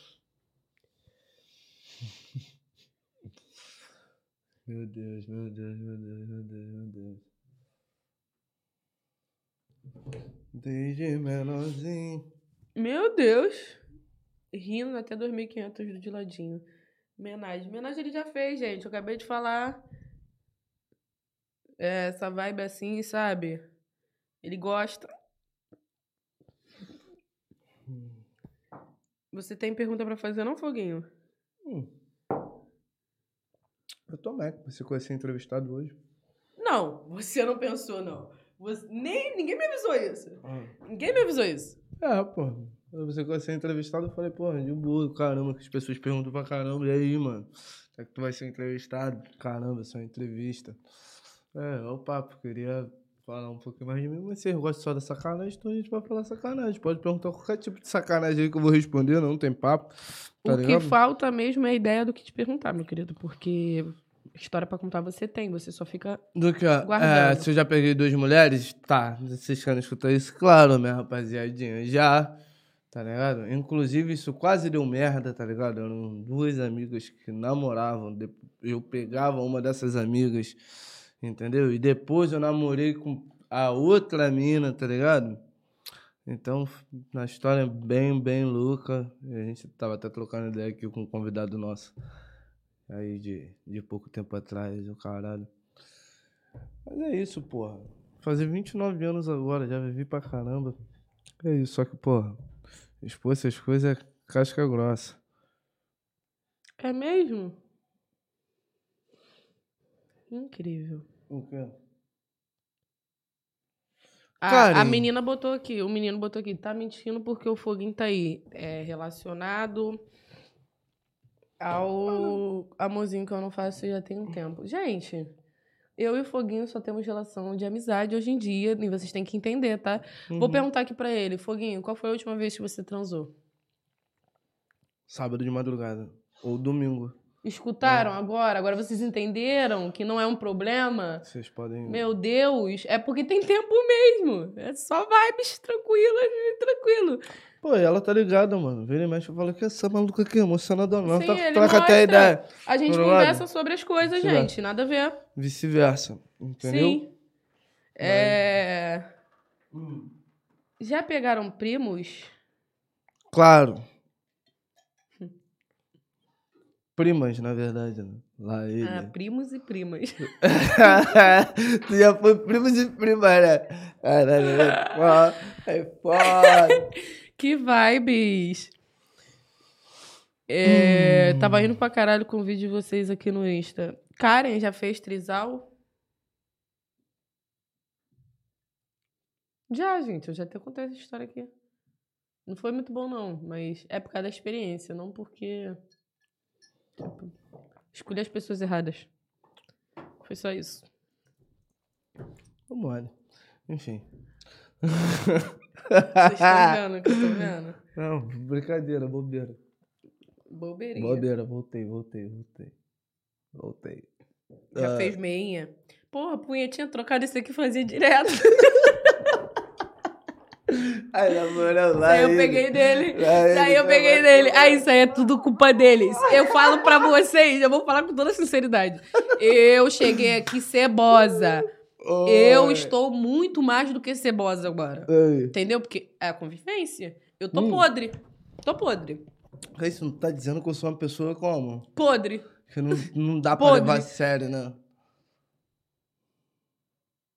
Meu Deus, meu Deus, meu Deus, meu Deus, meu Deus. Desde menorzinho. Meu Deus! Rindo até 2.500 do de ladinho. Menagem. Menagem ele já fez, gente. Eu acabei de falar. É, essa vibe assim, sabe? Ele gosta. Você tem pergunta pra fazer, não, Foguinho? Hum. Eu tô Mac, você conheceu entrevistado hoje. Não, você não pensou, não. Você- nem, ninguém me avisou isso. Ah. Ninguém me avisou isso. É, pô. Você conheceu entrevistado, eu falei, pô, de boa, caramba, que as pessoas perguntam pra caramba. E aí, mano? Será que tu vai ser entrevistado? Caramba, é uma entrevista. É, é o papo, queria falar um pouquinho mais de mim, mas vocês gostam só da sacanagem, então a gente vai falar sacanagem. Pode perguntar qualquer tipo de sacanagem aí que eu vou responder, não tem papo. Tá o que ligado? falta mesmo é a ideia do que te perguntar, meu querido. Porque história pra contar você tem, você só fica Do que, ó, é, Guardando. se eu já peguei duas mulheres, tá, vocês querem escutar isso? Claro, minha rapaziadinha, já, tá ligado? Inclusive, isso quase deu merda, tá ligado? Eram duas amigas que namoravam, eu pegava uma dessas amigas, entendeu? E depois eu namorei com a outra mina, tá ligado? Então, na história bem, bem louca, a gente tava até trocando ideia aqui com um convidado nosso, aí de, de pouco tempo atrás, o caralho. Mas é isso, porra. Fazer 29 anos agora, já vivi pra caramba. É isso, só que, porra, expor essas coisas é casca grossa. É mesmo? Incrível. O quê? A, a menina botou aqui, o menino botou aqui, tá mentindo porque o foguinho tá aí. É relacionado ao amorzinho que eu não faço já tem um tempo. Gente, eu e o Foguinho só temos relação de amizade hoje em dia, e vocês têm que entender, tá? Vou Uhum. perguntar aqui pra ele, Foguinho, qual foi a última vez que você transou? Sábado de madrugada. Ou domingo. Escutaram agora? Agora vocês entenderam que não é um problema? Vocês podem. Meu Deus, é porque tem tempo mesmo. É só vibes tranquilas e tranquilo. Pô, e ela tá ligada, mano. Vira e mexe, eu falo que essa maluca aqui, emocionada não. Sim, Tá, troca até mostra. ideia. A gente Tá conversa ligado? sobre as coisas, gente. Nada a ver. Vice-versa. Entendeu? Sim. É... Já pegaram primos? Claro. Primas, na verdade, né? Lá ele. Ah, primos e primas. tu já foi primos e primas, né? Caralho, é foda. É que vibes! É, Hum. Tava indo pra caralho com o vídeo de vocês aqui no Insta. Karen já fez trisal? Já, gente. Eu já até contei essa história aqui. Não foi muito bom, não. Mas é por causa da experiência, não porque... tipo, escolhi as pessoas erradas. Foi só isso. Vamos lá. Enfim. Vocês estão vendo o que eu tô vendo? Não, brincadeira, bobeira. Bobeirinha. Bobeira, voltei, voltei, voltei. Voltei. Já Ah, fez meinha? Porra, punhetinha trocada, isso aqui fazia direto. Ai, na moral, lá Daí eu ele. peguei dele. Ele, Daí eu peguei dele. Aí isso aí é tudo culpa deles. Eu falo pra vocês, eu vou falar com toda sinceridade. Eu cheguei aqui cebosa. Eu estou muito mais do que cebosa agora. Entendeu? Porque é a convivência. Eu tô Hum. podre. Tô podre. Isso não tá dizendo que eu sou uma pessoa como? Podre. Que não, não dá pra Podre. levar a sério, né?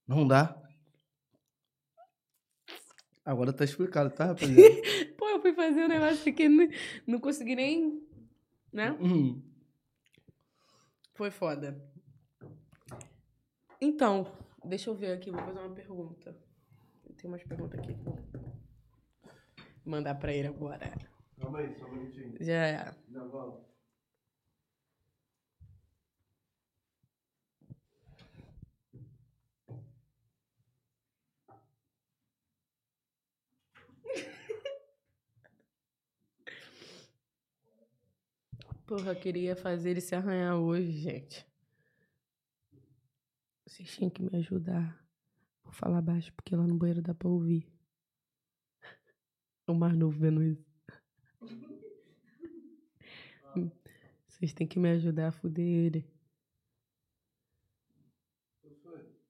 Não dá? Agora tá explicado, tá, rapaziada? Pô, eu fui fazer um negócio aqui, não, não consegui nem. Né? Hum. Foi foda. Então, deixa eu ver aqui, vou fazer uma pergunta. Tem umas perguntas aqui que eu vou mandar pra ele agora. Calma aí, só um minutinho. Já é. Já volto. Porra, queria fazer ele se arranhar hoje, gente. Vocês tinham que me ajudar. Vou falar baixo, porque lá no banheiro dá pra ouvir. O mais novo vendo isso. Vocês têm que me ajudar a fuder ele.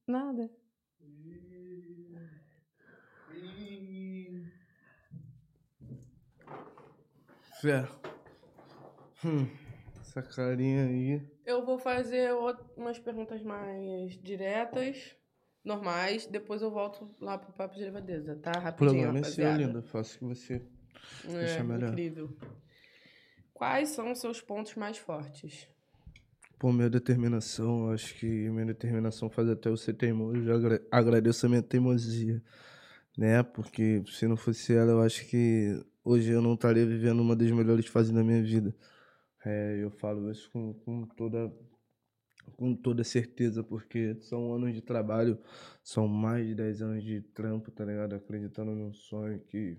Nada. Fé. Hum. Essa carinha aí. Eu vou fazer umas perguntas mais diretas, normais. Depois eu volto lá pro Papo de Levadeza, tá? Rapidinho, problema é seu, rapaziada. linda. Faço que você. É, Deixa melhor. incrível. Quais são os seus pontos mais fortes? Por minha determinação, acho que minha determinação faz até eu ser teimoso. Eu agra- agradeço a minha teimosia, né? Porque se não fosse ela, eu acho que hoje eu não estaria vivendo uma das melhores fases da minha vida. É, eu falo isso com, com toda com toda certeza, porque são anos de trabalho, são mais de 10 anos de trampo, tá ligado? Acreditando num sonho que,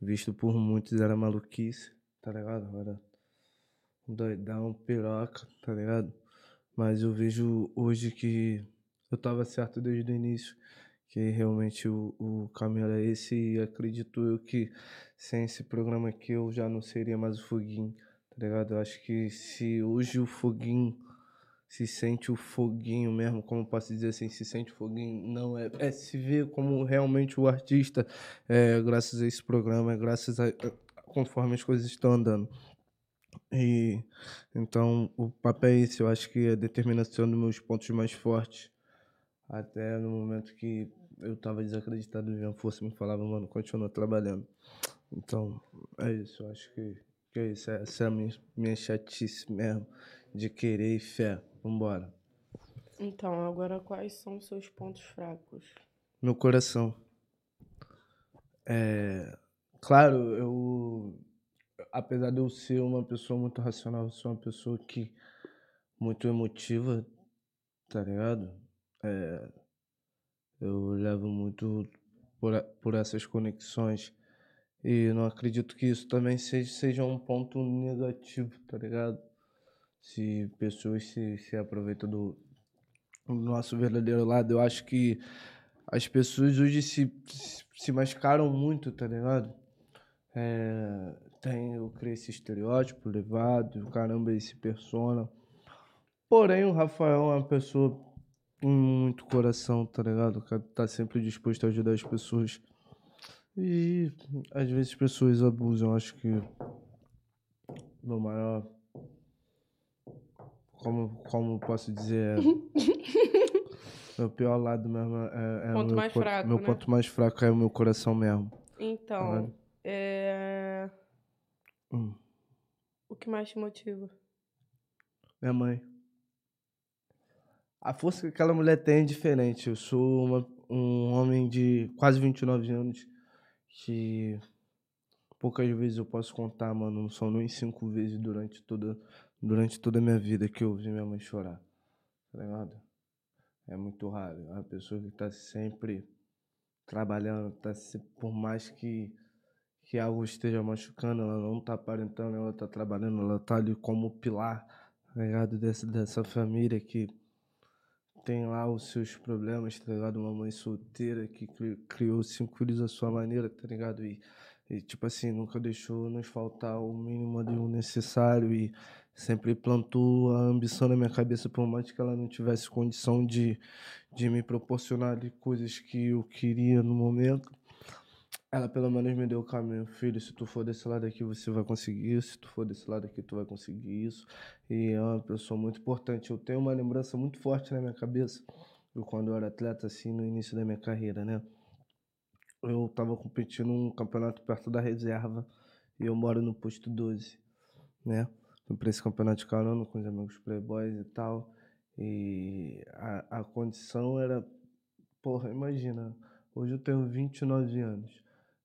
visto por muitos, era maluquice, tá ligado? Era um doidão, piroca, tá ligado? Mas eu vejo hoje que eu tava certo desde o início, que realmente o, o caminho era esse, e acredito eu que sem esse programa aqui eu já não seria mais o Foguinho, tá ligado? Eu acho que se hoje o Foguinho se sente o foguinho mesmo, como posso dizer assim, se sente o foguinho, não é, é se vê como realmente o artista, é, graças a esse programa, é graças a, conforme as coisas estão andando. E então o papel é esse, eu acho que a determinação dos meus pontos mais fortes, até no momento que eu tava desacreditado, minha força me falava, mano, continua trabalhando. Então, é isso, eu acho que, que é isso, essa é a minha, minha chatice mesmo, de querer e fé. Vambora. Então, agora quais são os seus pontos fracos? Meu coração. É, claro, eu, apesar de eu ser uma pessoa muito racional, eu sou uma pessoa que muito emotiva, tá ligado? É, eu levo muito por, por essas conexões E não acredito que isso também seja, seja um ponto negativo, tá ligado? Se pessoas se, se aproveitam do, do nosso verdadeiro lado. Eu acho que as pessoas hoje se, se mascaram muito, tá ligado? É, tem, eu criei esse estereótipo levado, caramba, esse persona. Porém, o Rafael é uma pessoa com muito coração, tá ligado? Tá sempre disposto a ajudar as pessoas. E às vezes as pessoas abusam. Acho que meu maior. Como, como posso dizer? É, meu pior lado mesmo é. é Ponto meu, mais co- fraco, Meu né? ponto mais fraco é o meu coração mesmo. Então, é... Hum. o que mais te motiva? Minha mãe. A força que aquela mulher tem é diferente. Eu sou uma- um homem de quase 29 anos que poucas vezes eu posso contar, mano. Não são nem cinco vezes durante toda, durante toda a minha vida que eu vi minha mãe chorar. Tá ligado? É muito raro. É uma pessoa que tá sempre trabalhando, tá por mais que, que algo esteja machucando, ela não tá aparentando, ela tá trabalhando, ela tá ali como pilar, tá ligado? Dessa, dessa família que tem lá os seus problemas, tá ligado? Uma mãe solteira que cri- criou cinco filhos à sua maneira, tá ligado? E, e tipo assim, nunca deixou nos faltar o mínimo de um necessário e sempre plantou a ambição na minha cabeça, por mais que ela não tivesse condição de, de me proporcionar ali coisas que eu queria no momento. Ela pelo menos me deu o caminho, filho, se tu for desse lado aqui você vai conseguir isso, se tu for desse lado aqui tu vai conseguir isso. E é uma pessoa muito importante. Eu tenho uma lembrança muito forte na minha cabeça, eu quando eu era atleta assim no início da minha carreira, né? Eu tava competindo num campeonato perto da reserva e eu moro no posto 12, né? Pra esse campeonato de carona com os amigos playboys e tal. E a, a condição era, porra, imagina, hoje eu tenho 29 anos.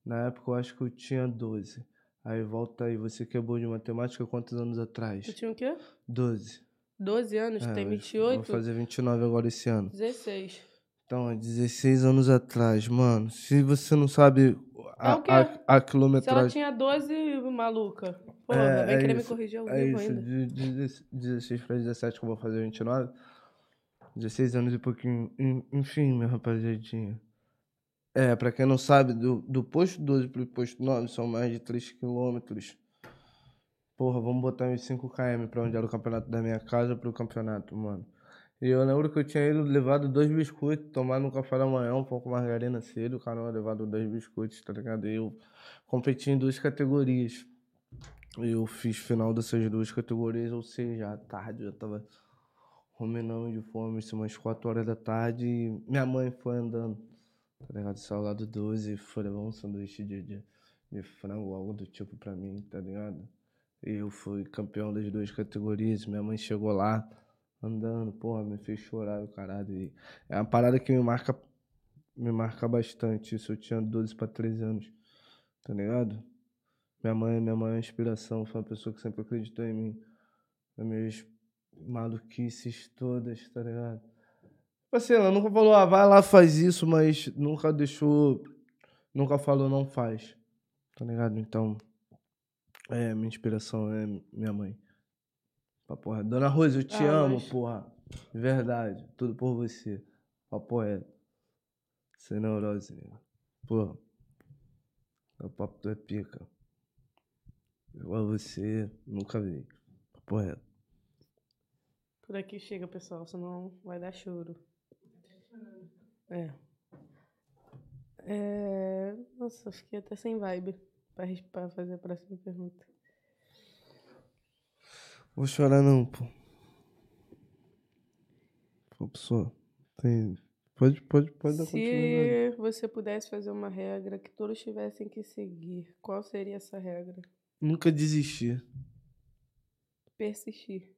Na época eu acho que eu tinha 12. Aí volta aí, você que é bom de matemática, quantos anos atrás? tinha o quê? 12. 12 anos? É, tem eu 28? Vou fazer 29 agora esse ano. 16. Então, é 16 anos atrás, mano. Se você não sabe a, É a, a Se ela quilometragem. tinha 12, maluca. Porra, É, vem é querer me isso, corrigir ao É vivo isso, ainda. de, de 16 para 17 que eu vou fazer 29. 16 anos e pouquinho. En- Enfim, minha rapaziadinha. É, pra quem não sabe, do, do posto 12 pro posto 9 são mais de 3 quilômetros. Porra, vamos botar uns 5 km pra onde era o campeonato da minha casa pro campeonato, mano. E eu lembro que eu tinha ido levado dois biscoitos, tomar no café da manhã, um pouco margarina cedo, o cara levado dois biscoitos, tá ligado? E eu competi em duas categorias. Eu fiz final dessas duas categorias, ou seja, à tarde eu tava ruminando de fome, isso umas 4 horas da tarde, e minha mãe foi andando, tá ligado? Salgado 12, foi levar um sanduíche de, de, de frango, algo do tipo pra mim, tá ligado? Eu fui campeão das duas categorias, minha mãe chegou lá, andando, porra, me fez chorar, o caralho. E é uma parada que me marca, me marca bastante, isso eu tinha 12 pra 13 anos, tá ligado? Minha mãe, minha mãe é inspiração, foi uma pessoa que sempre acreditou em mim. Nas minhas maluquices todas, tá ligado? Tipo assim, ela nunca falou, ah, vai lá, faz isso, mas nunca deixou, nunca falou, não faz, tá ligado? Então, é, minha inspiração é minha mãe. Papo reto. Dona Rosa, eu te Ah, amo, mas- porra. De verdade, tudo por você. Papo reto. Sem neurose, né? Porra. O papo tu é pica. Igual você, nunca vi. Papo reto. Por aqui chega, pessoal, senão vai dar choro. É. É... Nossa, fiquei até sem vibe pra fazer a próxima pergunta. Vou chorar não, pô. Pô, pessoal. Tem... Pode, pode, pode dar continuidade. Se você pudesse fazer uma regra que todos tivessem que seguir, qual seria essa regra? Nunca desistir. Persistir.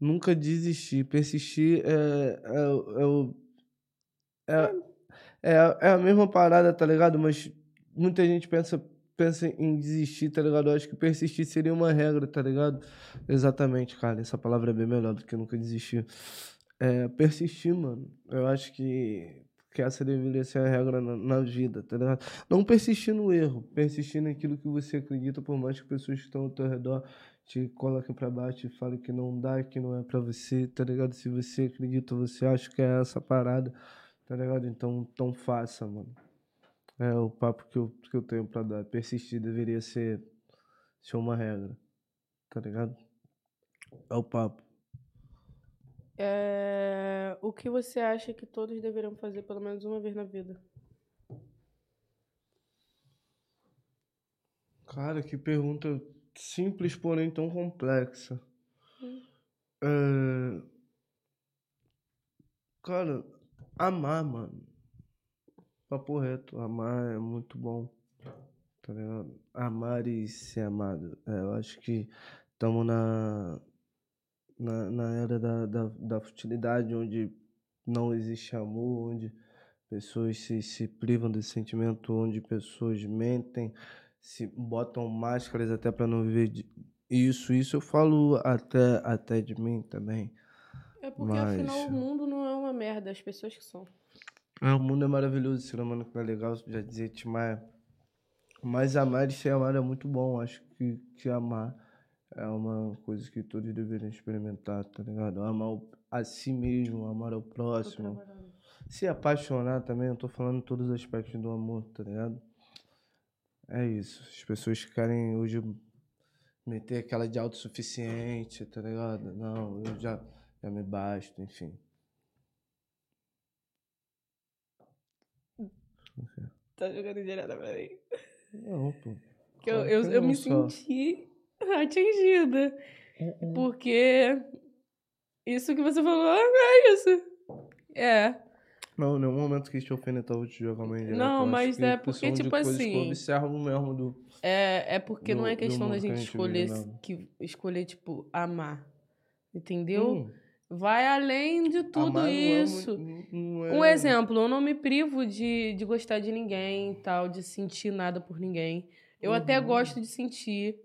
Nunca desistir. Persistir é, é, é, o- é, é, a- é a mesma parada, tá ligado? Mas muita gente pensa, pensa em desistir, tá ligado? Eu acho que persistir seria uma regra, tá ligado? Exatamente, cara. Essa palavra é bem melhor do que nunca desistir. É, persistir, mano. Eu acho que que essa deveria ser a regra na, na, vida, tá ligado? Não persistir no erro, persistir naquilo que você acredita, por mais que pessoas que estão ao teu redor te coloquem para baixo e falem que não dá, que não é para você, tá ligado? Se você acredita, você acha que é essa parada, tá ligado? Então, então faça, mano. É o papo que eu, que eu tenho para dar. Persistir deveria ser, ser uma regra, tá ligado? É o papo. É... O que você acha que todos deveriam fazer pelo menos uma vez na vida? Cara, que pergunta simples, porém tão complexa. Hum. É... Cara, amar, mano. Papo reto, amar é muito bom. Tá ligado? Amar e ser amado. É, eu acho que estamos na, na, na era da, da, da futilidade, onde não existe amor, onde pessoas se, se privam desse sentimento, onde pessoas mentem, se botam máscaras até para não viver isso. Isso eu falo até, até de mim também. É porque Mas... afinal o mundo não é uma merda, as pessoas que são. É, o mundo é maravilhoso, ser humano que é legal, já dizia Timaya. Mas amar e ser amado é muito bom. Acho que, que amar é uma coisa que todos deveriam experimentar, tá ligado? Amar a si mesmo, amar ao próximo. Se apaixonar também, eu tô falando todos os aspectos do amor, tá ligado? É isso. As pessoas querem hoje meter aquela de autossuficiente, tá ligado? Não, eu já, já me basto, enfim. Tá jogando indireta pra mim. Não, pô. Que eu, eu, eu me só. senti atingida. Uh -uh. Porque isso que você falou é isso. É. Não, em nenhum momento quis te alfinetar ou te jogar uma indireta. Não, mas é porque, tipo assim. Que eu observo mesmo do. É, é porque do, não é questão da gente, gente escolher, que, escolher, tipo, amar. Entendeu? Hum. Vai além de tudo Amar isso. Não é, não é... Um exemplo, eu não me privo de, de gostar de ninguém tal, de sentir nada por ninguém. Eu uhum. até gosto de sentir,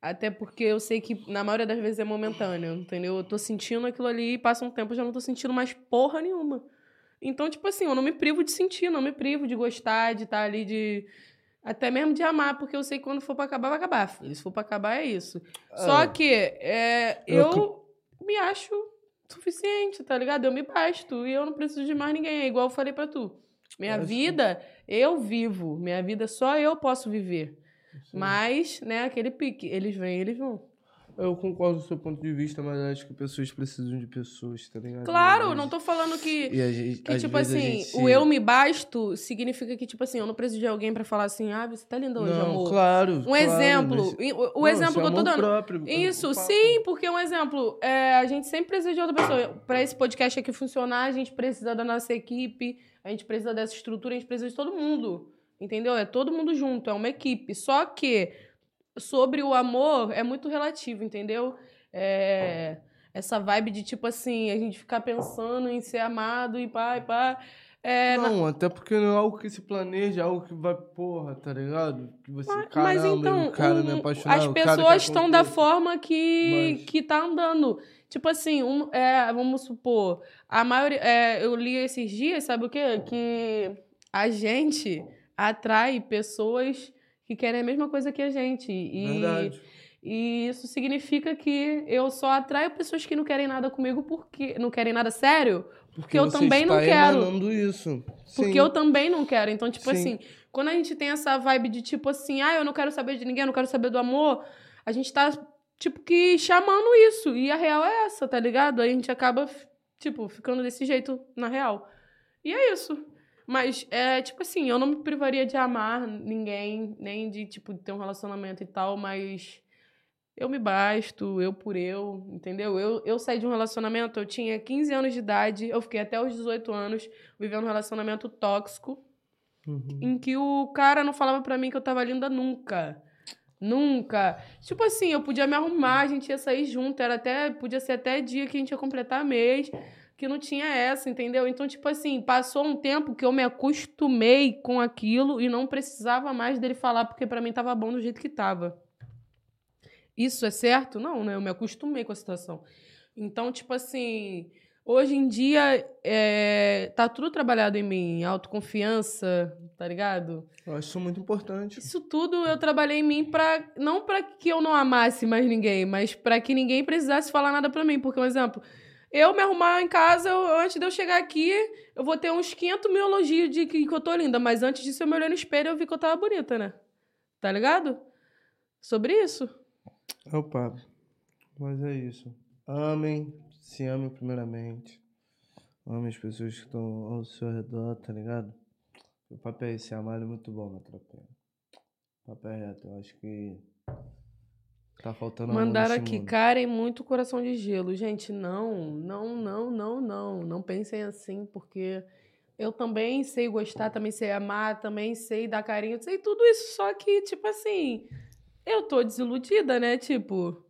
até porque eu sei que na maioria das vezes é momentâneo, entendeu? Eu tô sentindo aquilo ali e passa um tempo eu já não tô sentindo mais porra nenhuma. Então, tipo assim, eu não me privo de sentir, não me privo de gostar, de estar tá ali, de. Até mesmo de amar, porque eu sei que quando for pra acabar, vai acabar. Se for pra acabar, é isso. Ah. Só que é, eu, eu me acho suficiente, tá ligado? Eu me basto e eu não preciso de mais ninguém. É igual eu falei pra tu. Minha é vida, eu vivo. Minha vida só eu posso viver. Sim. Mas, né, aquele pique. Eles vêm, eles vão. Eu concordo com o seu ponto de vista, mas acho que pessoas precisam de pessoas, tá ligado? Claro, não tô falando que. Gente, que, tipo assim, o eu me basto significa que, tipo assim, eu não preciso de alguém pra falar assim, ah, você tá linda hoje, não, amor. Claro. Um claro, exemplo. Mas... O, o não, exemplo que eu tô dando. Próprio, Isso, sim, porque um exemplo. É, a gente sempre precisa de outra pessoa. Pra esse podcast aqui funcionar, a gente precisa da nossa equipe, a gente precisa dessa estrutura, a gente precisa de todo mundo. Entendeu? É todo mundo junto, é uma equipe. Só que sobre o amor é muito relativo, entendeu? É, essa vibe de tipo assim, a gente ficar pensando em ser amado e pá, e pá. É, não, na... até porque não é algo que se planeja, é algo que vai, porra, tá ligado? Que você, mas, caramba, mas então, o cara um, me apaixonar, As pessoas estão da forma que, mas... que tá andando. Tipo assim, um, é, vamos supor, a maioria. É, eu li esses dias, sabe o quê? Que a gente atrai pessoas que querem a mesma coisa que a gente. E, Verdade. E isso significa que eu só atraio pessoas que não querem nada comigo porque não querem nada sério, porque, porque eu também não quero. isso. Porque Sim. eu também não quero. Então, tipo Sim. assim, quando a gente tem essa vibe de tipo assim, ah, eu não quero saber de ninguém, eu não quero saber do amor, a gente tá tipo que chamando isso. E a real é essa, tá ligado? Aí a gente acaba tipo ficando desse jeito na real. E é isso. Mas, é, tipo assim, eu não me privaria de amar ninguém, nem de, tipo, ter um relacionamento e tal, mas eu me basto, eu por eu, entendeu? Eu, eu saí de um relacionamento, eu tinha 15 anos de idade, eu fiquei até os 18 anos vivendo um relacionamento tóxico, uhum. em que o cara não falava para mim que eu tava linda nunca. Nunca. Tipo assim, eu podia me arrumar, a gente ia sair junto, era até, podia ser até dia que a gente ia completar mês que não tinha essa, entendeu? Então, tipo assim, passou um tempo que eu me acostumei com aquilo e não precisava mais dele falar, porque para mim tava bom do jeito que tava. Isso é certo? Não, né? Eu me acostumei com a situação. Então, tipo assim, Hoje em dia, é, tá tudo trabalhado em mim. Autoconfiança, tá ligado? Eu acho isso muito importante. Isso tudo eu trabalhei em mim pra. Não pra que eu não amasse mais ninguém, mas pra que ninguém precisasse falar nada pra mim. Porque, um exemplo, eu me arrumar em casa, eu- antes de eu chegar aqui, eu vou ter uns 500 mil elogios de que, que eu tô linda. Mas antes disso, eu me olhei no espelho e eu vi que eu tava bonita, né? Tá ligado? Sobre isso. O papo. Mas é isso. Amem, se amem primeiramente. Amem as pessoas que estão ao seu redor, tá ligado? O papo é esse, amar é muito bom, tropinha. O papo é reto, eu acho que tá faltando Mandaram aqui, mundo. Karen, muito coração de gelo. Gente, não, não, não, não, não. Não pensem assim, porque eu também sei gostar, também sei amar, também sei dar carinho, sei tudo isso. Só que, tipo assim, eu tô desiludida, né? Tipo,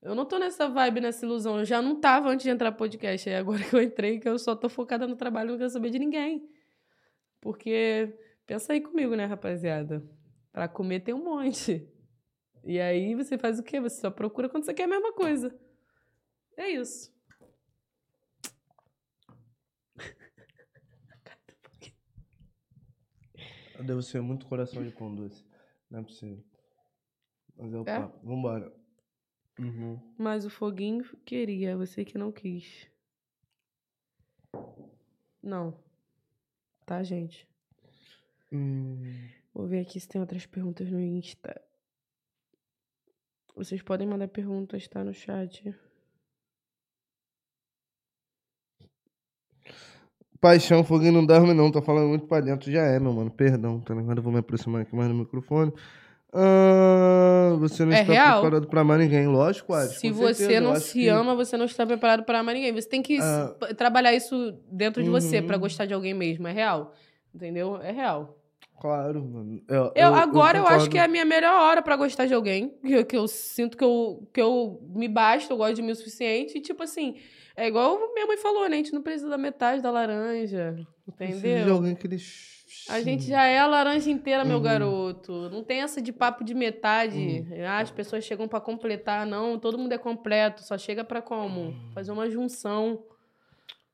eu não tô nessa vibe, nessa ilusão. Eu já não tava antes de entrar podcast. É agora que eu entrei, que eu só tô focada no trabalho, não quero saber de ninguém. Porque, pensa aí comigo, né, rapaziada? Pra comer tem um monte. E aí você faz o quê? Você só procura quando você quer a mesma coisa. É isso. Eu devo ser muito coração de pão doce. Não é possível. Mas é o É? papo. Vambora. Uhum. Mas o foguinho queria, você que não quis. Não. Tá, gente? Hum. Vou ver aqui se tem outras perguntas no Insta. Vocês podem mandar perguntas, tá? No chat. Paixão, foguinho não dorme não, tá falando muito pra dentro. Já é, meu mano, perdão, tá ligado? Eu vou me aproximar aqui mais no microfone. Ah, você não É está real? preparado pra amar ninguém, lógico, Adi, Se você certeza, não acho se que- ama, você não está preparado para amar ninguém. Você tem que Ah. trabalhar isso dentro de você Uhum. pra gostar de alguém mesmo. É real. Entendeu? É real. Claro, mano. Eu, Eu, agora eu, acho concordo. que é a minha melhor hora pra gostar de alguém. Que, eu- que eu sinto que eu, que eu me basto, eu gosto de mim o suficiente. E, tipo assim, é igual minha mãe falou, né? A gente não precisa da metade da laranja. Preciso de Entendeu? alguém que eles... A gente já é a laranja inteira, meu Uhum. garoto. Não tem essa de papo de metade. Ah, as pessoas chegam pra completar. Não, todo mundo é completo. Só chega pra como? Fazer uma junção.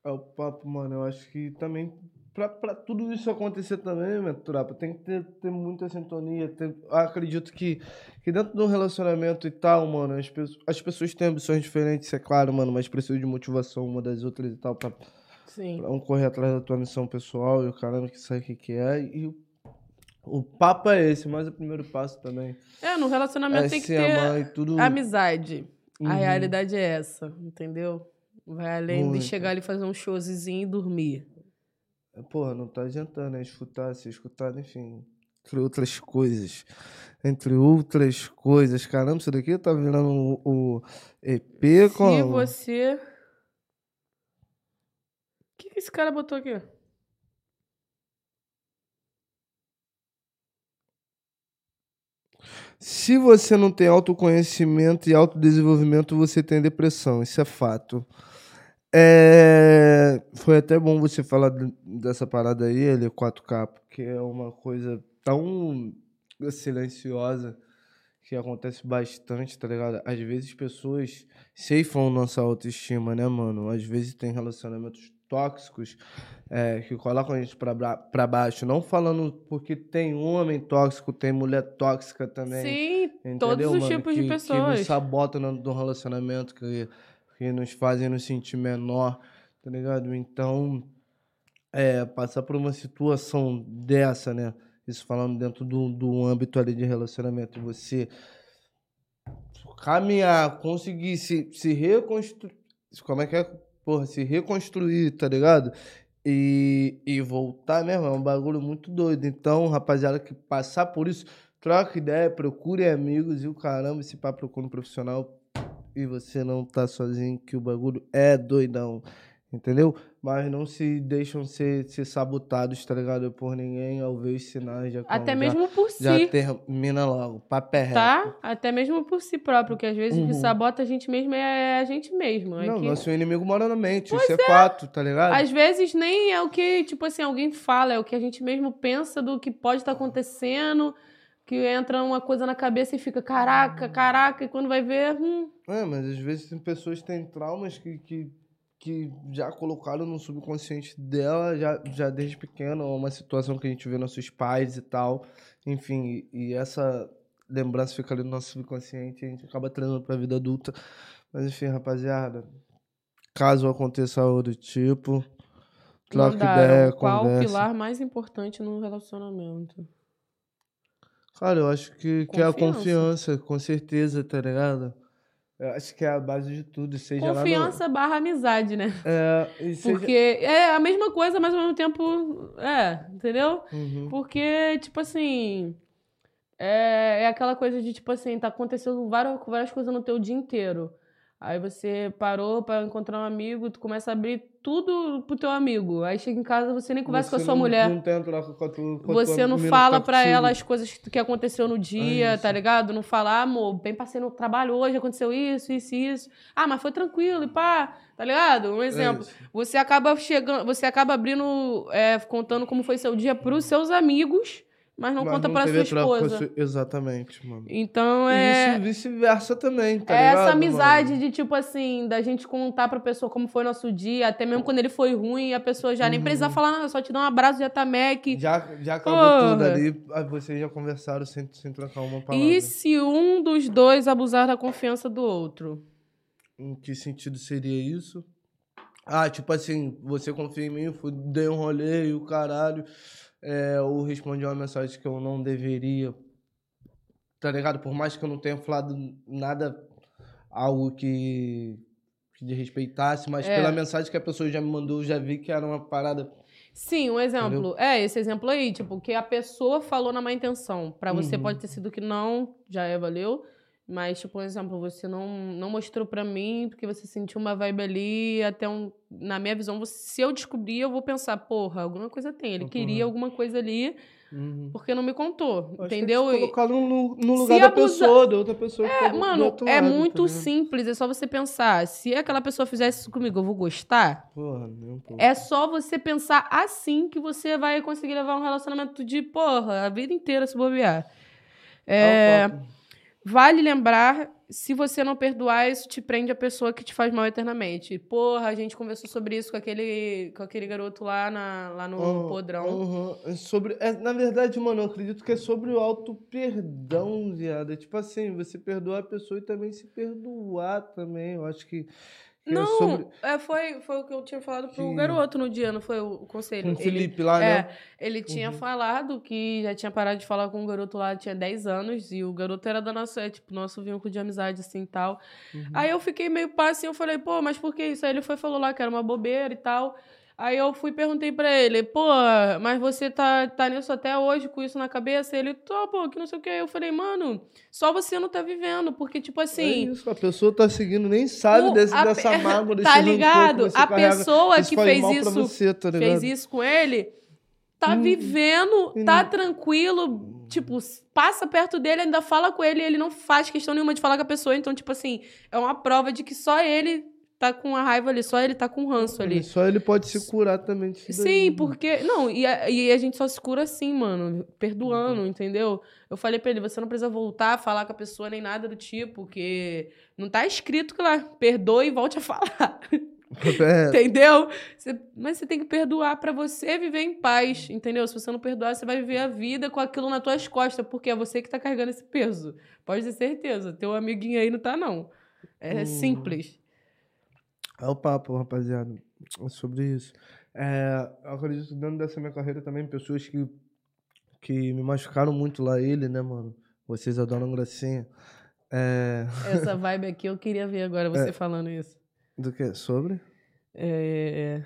É o papo, mano. Eu acho que também, pra, pra tudo isso acontecer também, minha tropa, tem que ter, ter muita sintonia. acredito que, que dentro de um relacionamento e tal, mano, as, pessoas as pessoas têm ambições diferentes, é claro, mano, mas precisam de motivação uma das outras e tal, pra, Sim. pra um correr atrás da tua missão pessoal e o caramba que sabe o que, que é. E o, o papo é esse, mas o primeiro passo também É, no relacionamento é tem que ter tudo. amizade. A Uhum. realidade é essa, entendeu? Vai além Muito. de chegar ali fazer um showzinho e dormir. Porra, não tá adiantando, né? Escutar, ser escutado, enfim. Entre outras coisas. Entre outras coisas. Caramba, isso daqui tá virando o, o EP Se com. você. O que, que esse cara botou aqui? Se você não tem autoconhecimento e autodesenvolvimento, você tem depressão. Isso é fato. É, Foi até bom você falar de- dessa parada aí, ele 4K, porque é uma coisa tão silenciosa que acontece bastante, tá ligado? Às vezes pessoas ceifam nossa autoestima, né, mano? Às vezes tem relacionamentos tóxicos é, que colocam a gente pra, pra baixo. Não falando porque tem homem tóxico, tem mulher tóxica também. Sim, Entendeu, todos os mano? tipos que, de Que nos pessoas. sabotam no, no relacionamento, que, que nos fazem nos sentir menor, tá ligado? Então, é, passar por uma situação dessa, né? Isso falando dentro do, do âmbito ali de relacionamento, você caminhar, conseguir se, se reconstruir. Como é que é? Porra, se reconstruir, tá ligado? E, e voltar mesmo, é um bagulho muito doido. Então, rapaziada, que passar por isso, troca ideia, procure amigos e o caramba, se pá, procura um profissional e você não tá sozinho, que o bagulho é doidão, entendeu? Mas não se deixam ser, ser sabotados, tá ligado? Por ninguém ao ver os sinais. Já, Até mesmo por si. Já termina logo, é reto. Tá? Até mesmo por si próprio, que às vezes o que Uhum. sabota a gente mesmo é a gente mesmo. É Não, que- nosso inimigo mora na mente, isso é, fato, tá ligado? Às vezes nem é o que, tipo assim, alguém fala, é o que a gente mesmo pensa do que pode estar acontecendo, que entra uma coisa na cabeça e fica, caraca, caraca, e quando vai ver, hum, É, mas às vezes tem pessoas que têm traumas que, que que já colocaram no subconsciente dela, já, já desde pequena, uma situação que a gente vê nossos pais e tal. Enfim, e, essa lembrança fica ali no nosso subconsciente, a gente acaba treinando pra vida adulta. Mas enfim, rapaziada, caso aconteça algo do tipo, troca Mandaram, ideia, Qual o conversa. pilar mais importante no relacionamento? Cara, eu acho que, que é a Confiança. confiança, com certeza, tá ligado? Eu acho que é a base de tudo, seja lá no- Confiança barra amizade, né? É, seja... Porque é a mesma coisa, mas ao mesmo tempo. É, entendeu? Uhum. Porque, tipo assim. É, é aquela coisa de, tipo assim, tá acontecendo várias, várias coisas no teu dia inteiro. Aí você parou pra encontrar um amigo, tu começa a abrir tudo pro teu amigo. Aí chega em casa, você nem conversa com a Você sua não- mulher. Não com a tua, com Você não fala tá pra contigo. ela as coisas que aconteceu no dia, isso. tá ligado? Não fala, ah, amor, bem passei no trabalho hoje, aconteceu isso, isso e isso. Ah, mas foi tranquilo e pá, tá ligado? Um É exemplo. isso. Você acaba chegando, você acaba abrindo, é, contando como foi seu dia pros seus amigos, mas não Mas conta pra teve sua esposa. sua- Exatamente, mano. Então é. isso vice-versa também, tá é ligado? essa amizade mano? de, tipo assim, da gente contar pra pessoa como foi nosso dia, até mesmo quando ele foi ruim, a pessoa já nem Uhum. precisa falar nada, só te dá um abraço, já tá mec. Já, já acabou Porra. tudo ali, vocês já conversaram sem, sem trocar uma palavra. E se um dos dois abusar da confiança do outro? Em que sentido seria isso? Ah, tipo assim, você confia em mim, fui, dei um rolê e o caralho. É, ou respondi uma mensagem que eu não deveria. Tá ligado? Por mais que eu não tenha falado nada, algo que, que desrespeitasse, mas É. pela mensagem que a pessoa já me mandou, eu já vi que era uma parada. Sim, um exemplo. É, esse exemplo aí, tipo, que a pessoa falou na má intenção. Pra você Uhum. pode ter sido que não, já é, valeu. Mas, tipo, um exemplo, você não, não mostrou pra mim porque você sentiu uma vibe ali, até um. Na minha visão, você- se eu descobrir, eu vou pensar, porra, alguma coisa tem. Ele Uhum. queria alguma coisa ali Uhum. porque não me contou. Acho entendeu? que colocar no, no- no Se lugar da abusa- pessoa, da outra pessoa. que tá É, do mano, é lado, muito tá simples. É só você pensar. Se aquela pessoa fizesse isso comigo, eu vou gostar? Porra, um pouco. É só você pensar assim que você vai conseguir levar um relacionamento de, porra, a vida inteira se bobear. É, É. vale lembrar, se você não perdoar, isso te prende a pessoa que te faz mal eternamente. Porra, a gente conversou sobre isso com aquele, com aquele garoto lá, na, lá no Aham, podrão. aham. É sobre, é, na verdade, mano, eu acredito que é sobre o auto-perdão, viado. É tipo assim, você perdoar a pessoa e também se perdoar também. Eu acho que Não, sobre... é, foi, foi o que eu tinha falado pro Que- garoto no dia, não foi o, o conselho? Com o Ele- Felipe lá, É, né? ele tinha Uhum. falado que já tinha parado de falar com o garoto lá, tinha 10 anos, e o garoto era da nossa, é, tipo, nosso vínculo de amizade, assim, e tal. Uhum. Aí eu fiquei meio pá, assim, eu falei, pô, mas por que isso? Aí ele foi e falou lá que era uma bobeira e tal. Aí eu fui e perguntei pra ele, pô, mas você tá, tá nisso até hoje, com isso na cabeça? Ele, tô, pô, que não sei o quê. Eu falei, mano, só você não tá vivendo, porque, tipo É assim... isso, a pessoa tá seguindo, nem sabe o- desse, a dessa mágoa, desse Tá que ligado? A carrega. pessoa que fez isso você, tá fez isso com ele, tá Hum. vivendo, Hum. tá tranquilo, tipo, passa perto dele, ainda fala com ele, ele não faz questão nenhuma de falar com a pessoa. Então, tipo assim, é uma prova de que só ele tá com a raiva ali, só ele tá com ranço ali. Só ele pode se curar também disso daí. Sim, porque. Não, e a, e a gente só se cura assim, mano. Perdoando, entendeu? Eu falei pra ele: você não precisa voltar a falar com a pessoa nem nada do tipo, porque não tá escrito que lá, perdoe e volte a falar. É, Entendeu? Você- mas você tem que perdoar pra você viver em paz, entendeu? Se você não perdoar, você vai viver a vida com aquilo nas tuas costas, porque é você que tá carregando esse peso. Pode ter certeza. Teu amiguinho aí não tá, não. É Hum. simples. É o papo, rapaziada. É sobre isso. É, eu acredito que dentro dessa minha carreira também, pessoas que, que me machucaram muito lá, ele, né, mano? Vocês adoram gracinha. É, Essa vibe aqui eu queria ver agora você falando isso. do que? Sobre? É...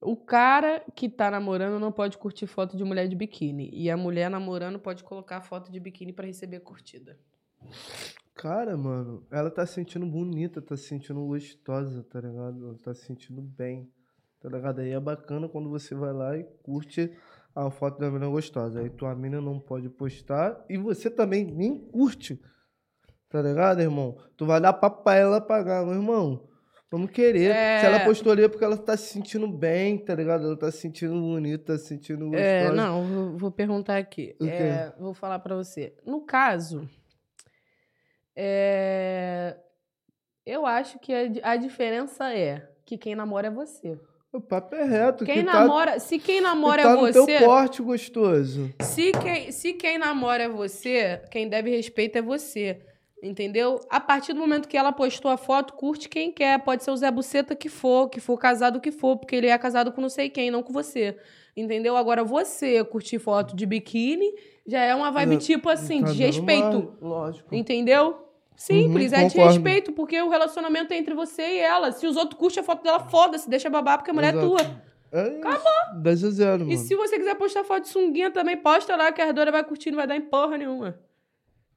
O cara que tá namorando não pode curtir foto de mulher de biquíni. E a mulher namorando pode colocar foto de biquíni pra receber curtida. Cara, mano, ela tá se sentindo bonita, tá se sentindo gostosa, tá ligado? Ela tá se sentindo bem, tá ligado? Aí é bacana quando você vai lá e curte a foto da menina gostosa. Aí tua mina não pode postar e você também nem curte, tá ligado, irmão? Tu vai dar papo pra ela pagar, meu irmão. Vamos querer. É. Se ela postou ali é porque ela tá se sentindo bem, tá ligado? Ela tá se sentindo bonita, tá se sentindo gostosa. É, não, vou, vou perguntar aqui. É, vou falar pra você. No caso, é, Eu acho que a, a diferença é que quem namora é você. O papo é reto. Quem que namora, se quem tá, namora que tá é no você, teu porte gostoso. se quem, se quem namora é você, quem deve respeito é você. Entendeu? A partir do momento que ela postou a foto, curte quem quer. Pode ser o Zé Buceta que for, que for casado que for, porque ele é casado com não sei quem, não com você. Entendeu? Agora, você curtir foto de biquíni já é uma vibe tipo assim, de respeito. Lógico. Entendeu? Simples, Uhum, é de respeito, porque o relacionamento é entre você e ela. Se os outros curtem a foto dela, foda-se, deixa babar, porque a mulher Exato. é tua. É Acabou. 10 a 0, mano. E se você quiser postar foto de sunguinha também, posta lá, que a Ardora vai curtir, não vai dar em porra nenhuma.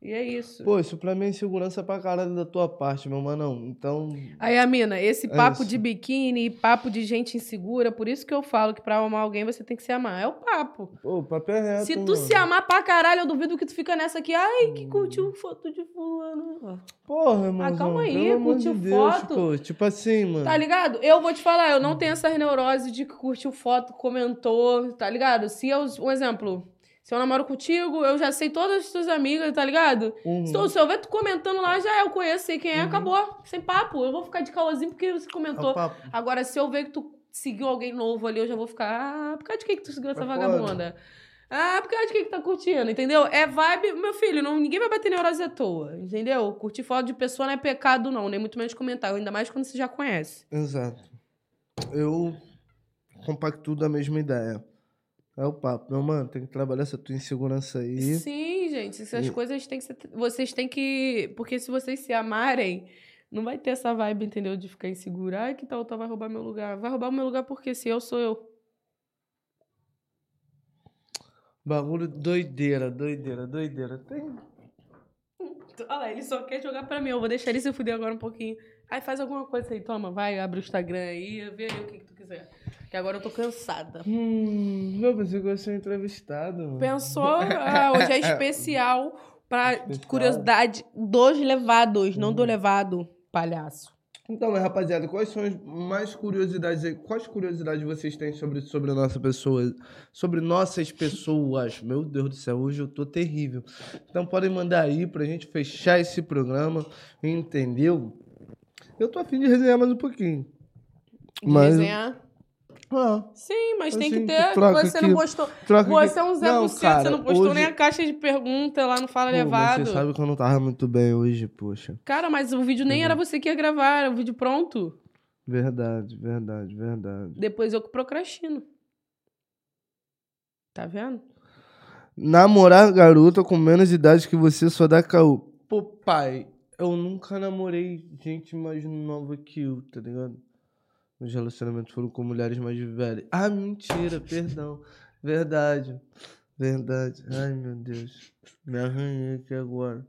E é isso. Pô, isso pra mim é insegurança pra caralho da tua parte, meu mano. Então, Aí, a mina, esse É papo isso. de biquíni, papo de gente insegura, por isso que eu falo que pra amar alguém você tem que se amar. É o papo. pô, o papo é reto, se tu mano. se amar pra caralho, eu duvido que tu fica nessa aqui. Ai, que curtiu foto de fulano. Porra, mano. Ah, calma aí, de curtiu Deus, foto. pô. Tipo assim, mano. Tá ligado? Eu vou te falar, eu não tenho essas neuroses de que curtiu foto, comentou, tá ligado? Se eu, um exemplo, se eu namoro contigo, eu já sei todas as tuas amigas, tá ligado? Uhum. Se, eu, se eu ver tu comentando lá, já é, eu conheço, sei quem é, acabou. Sem papo. Eu vou ficar de caôzinho porque você É comentou. papo. Agora, se eu ver que tu seguiu alguém novo ali, eu já vou ficar. Ah, por causa de que, que tu seguiu essa É vagabunda? Ah, por causa de que, que tá curtindo, entendeu? É vibe, meu filho, não, ninguém vai bater neurose à toa, entendeu? Curtir foto de pessoa não é pecado, não, nem muito menos comentar, ainda mais quando você já conhece. Exato. Eu compacto da mesma ideia. É o papo. Meu mano, tem que trabalhar essa tua insegurança aí. Sim, gente, essas E- coisas têm que ser. Vocês têm que. Porque se vocês se amarem, não vai ter essa vibe, entendeu? De ficar insegura. Ai, que tal outra vai roubar meu lugar? Vai roubar o meu lugar porque se eu sou eu. Bagulho doideira, doideira, doideira. Tem. Olha lá, ele só quer jogar pra mim. Eu vou deixar ele se fuder agora um pouquinho. Aí faz alguma coisa aí, toma, vai, abre o Instagram aí, vê aí o que, que tu quiser. Que agora eu tô cansada. Hum, eu pensei que eu ia ser entrevistado. mano. Pensou? Ah, hoje é especial pra Especial. curiosidade dos levados, não do levado, palhaço. Então, mas, rapaziada, quais são as mais curiosidades aí? Quais curiosidades vocês têm sobre, sobre a nossa pessoa? Sobre nossas pessoas? Meu Deus do céu, hoje eu tô terrível. Então podem mandar aí pra gente fechar esse programa, entendeu? Eu tô afim de resenhar mais um pouquinho. De Mas. resenhar. Ah, Sim, mas tem que Assim, ter. troca Você aqui. não postou. troca Você é um Zé Não, cara, você não postou hoje- nem a caixa de pergunta lá no Fala Pô, Levado. Você sabe que eu não tava muito bem hoje, poxa. Cara, mas o vídeo nem Uhum. era você que ia gravar, era o vídeo pronto. Verdade, verdade, verdade. Depois eu que procrastino. Tá vendo? Namorar garota com menos idade que você só dá caô. Pô, pai, eu nunca namorei gente mais nova que eu, tá ligado? Meus relacionamentos foram com mulheres mais velhas. Ah, mentira, perdão. Verdade. Verdade. Ai, meu Deus. Me arranhei aqui agora.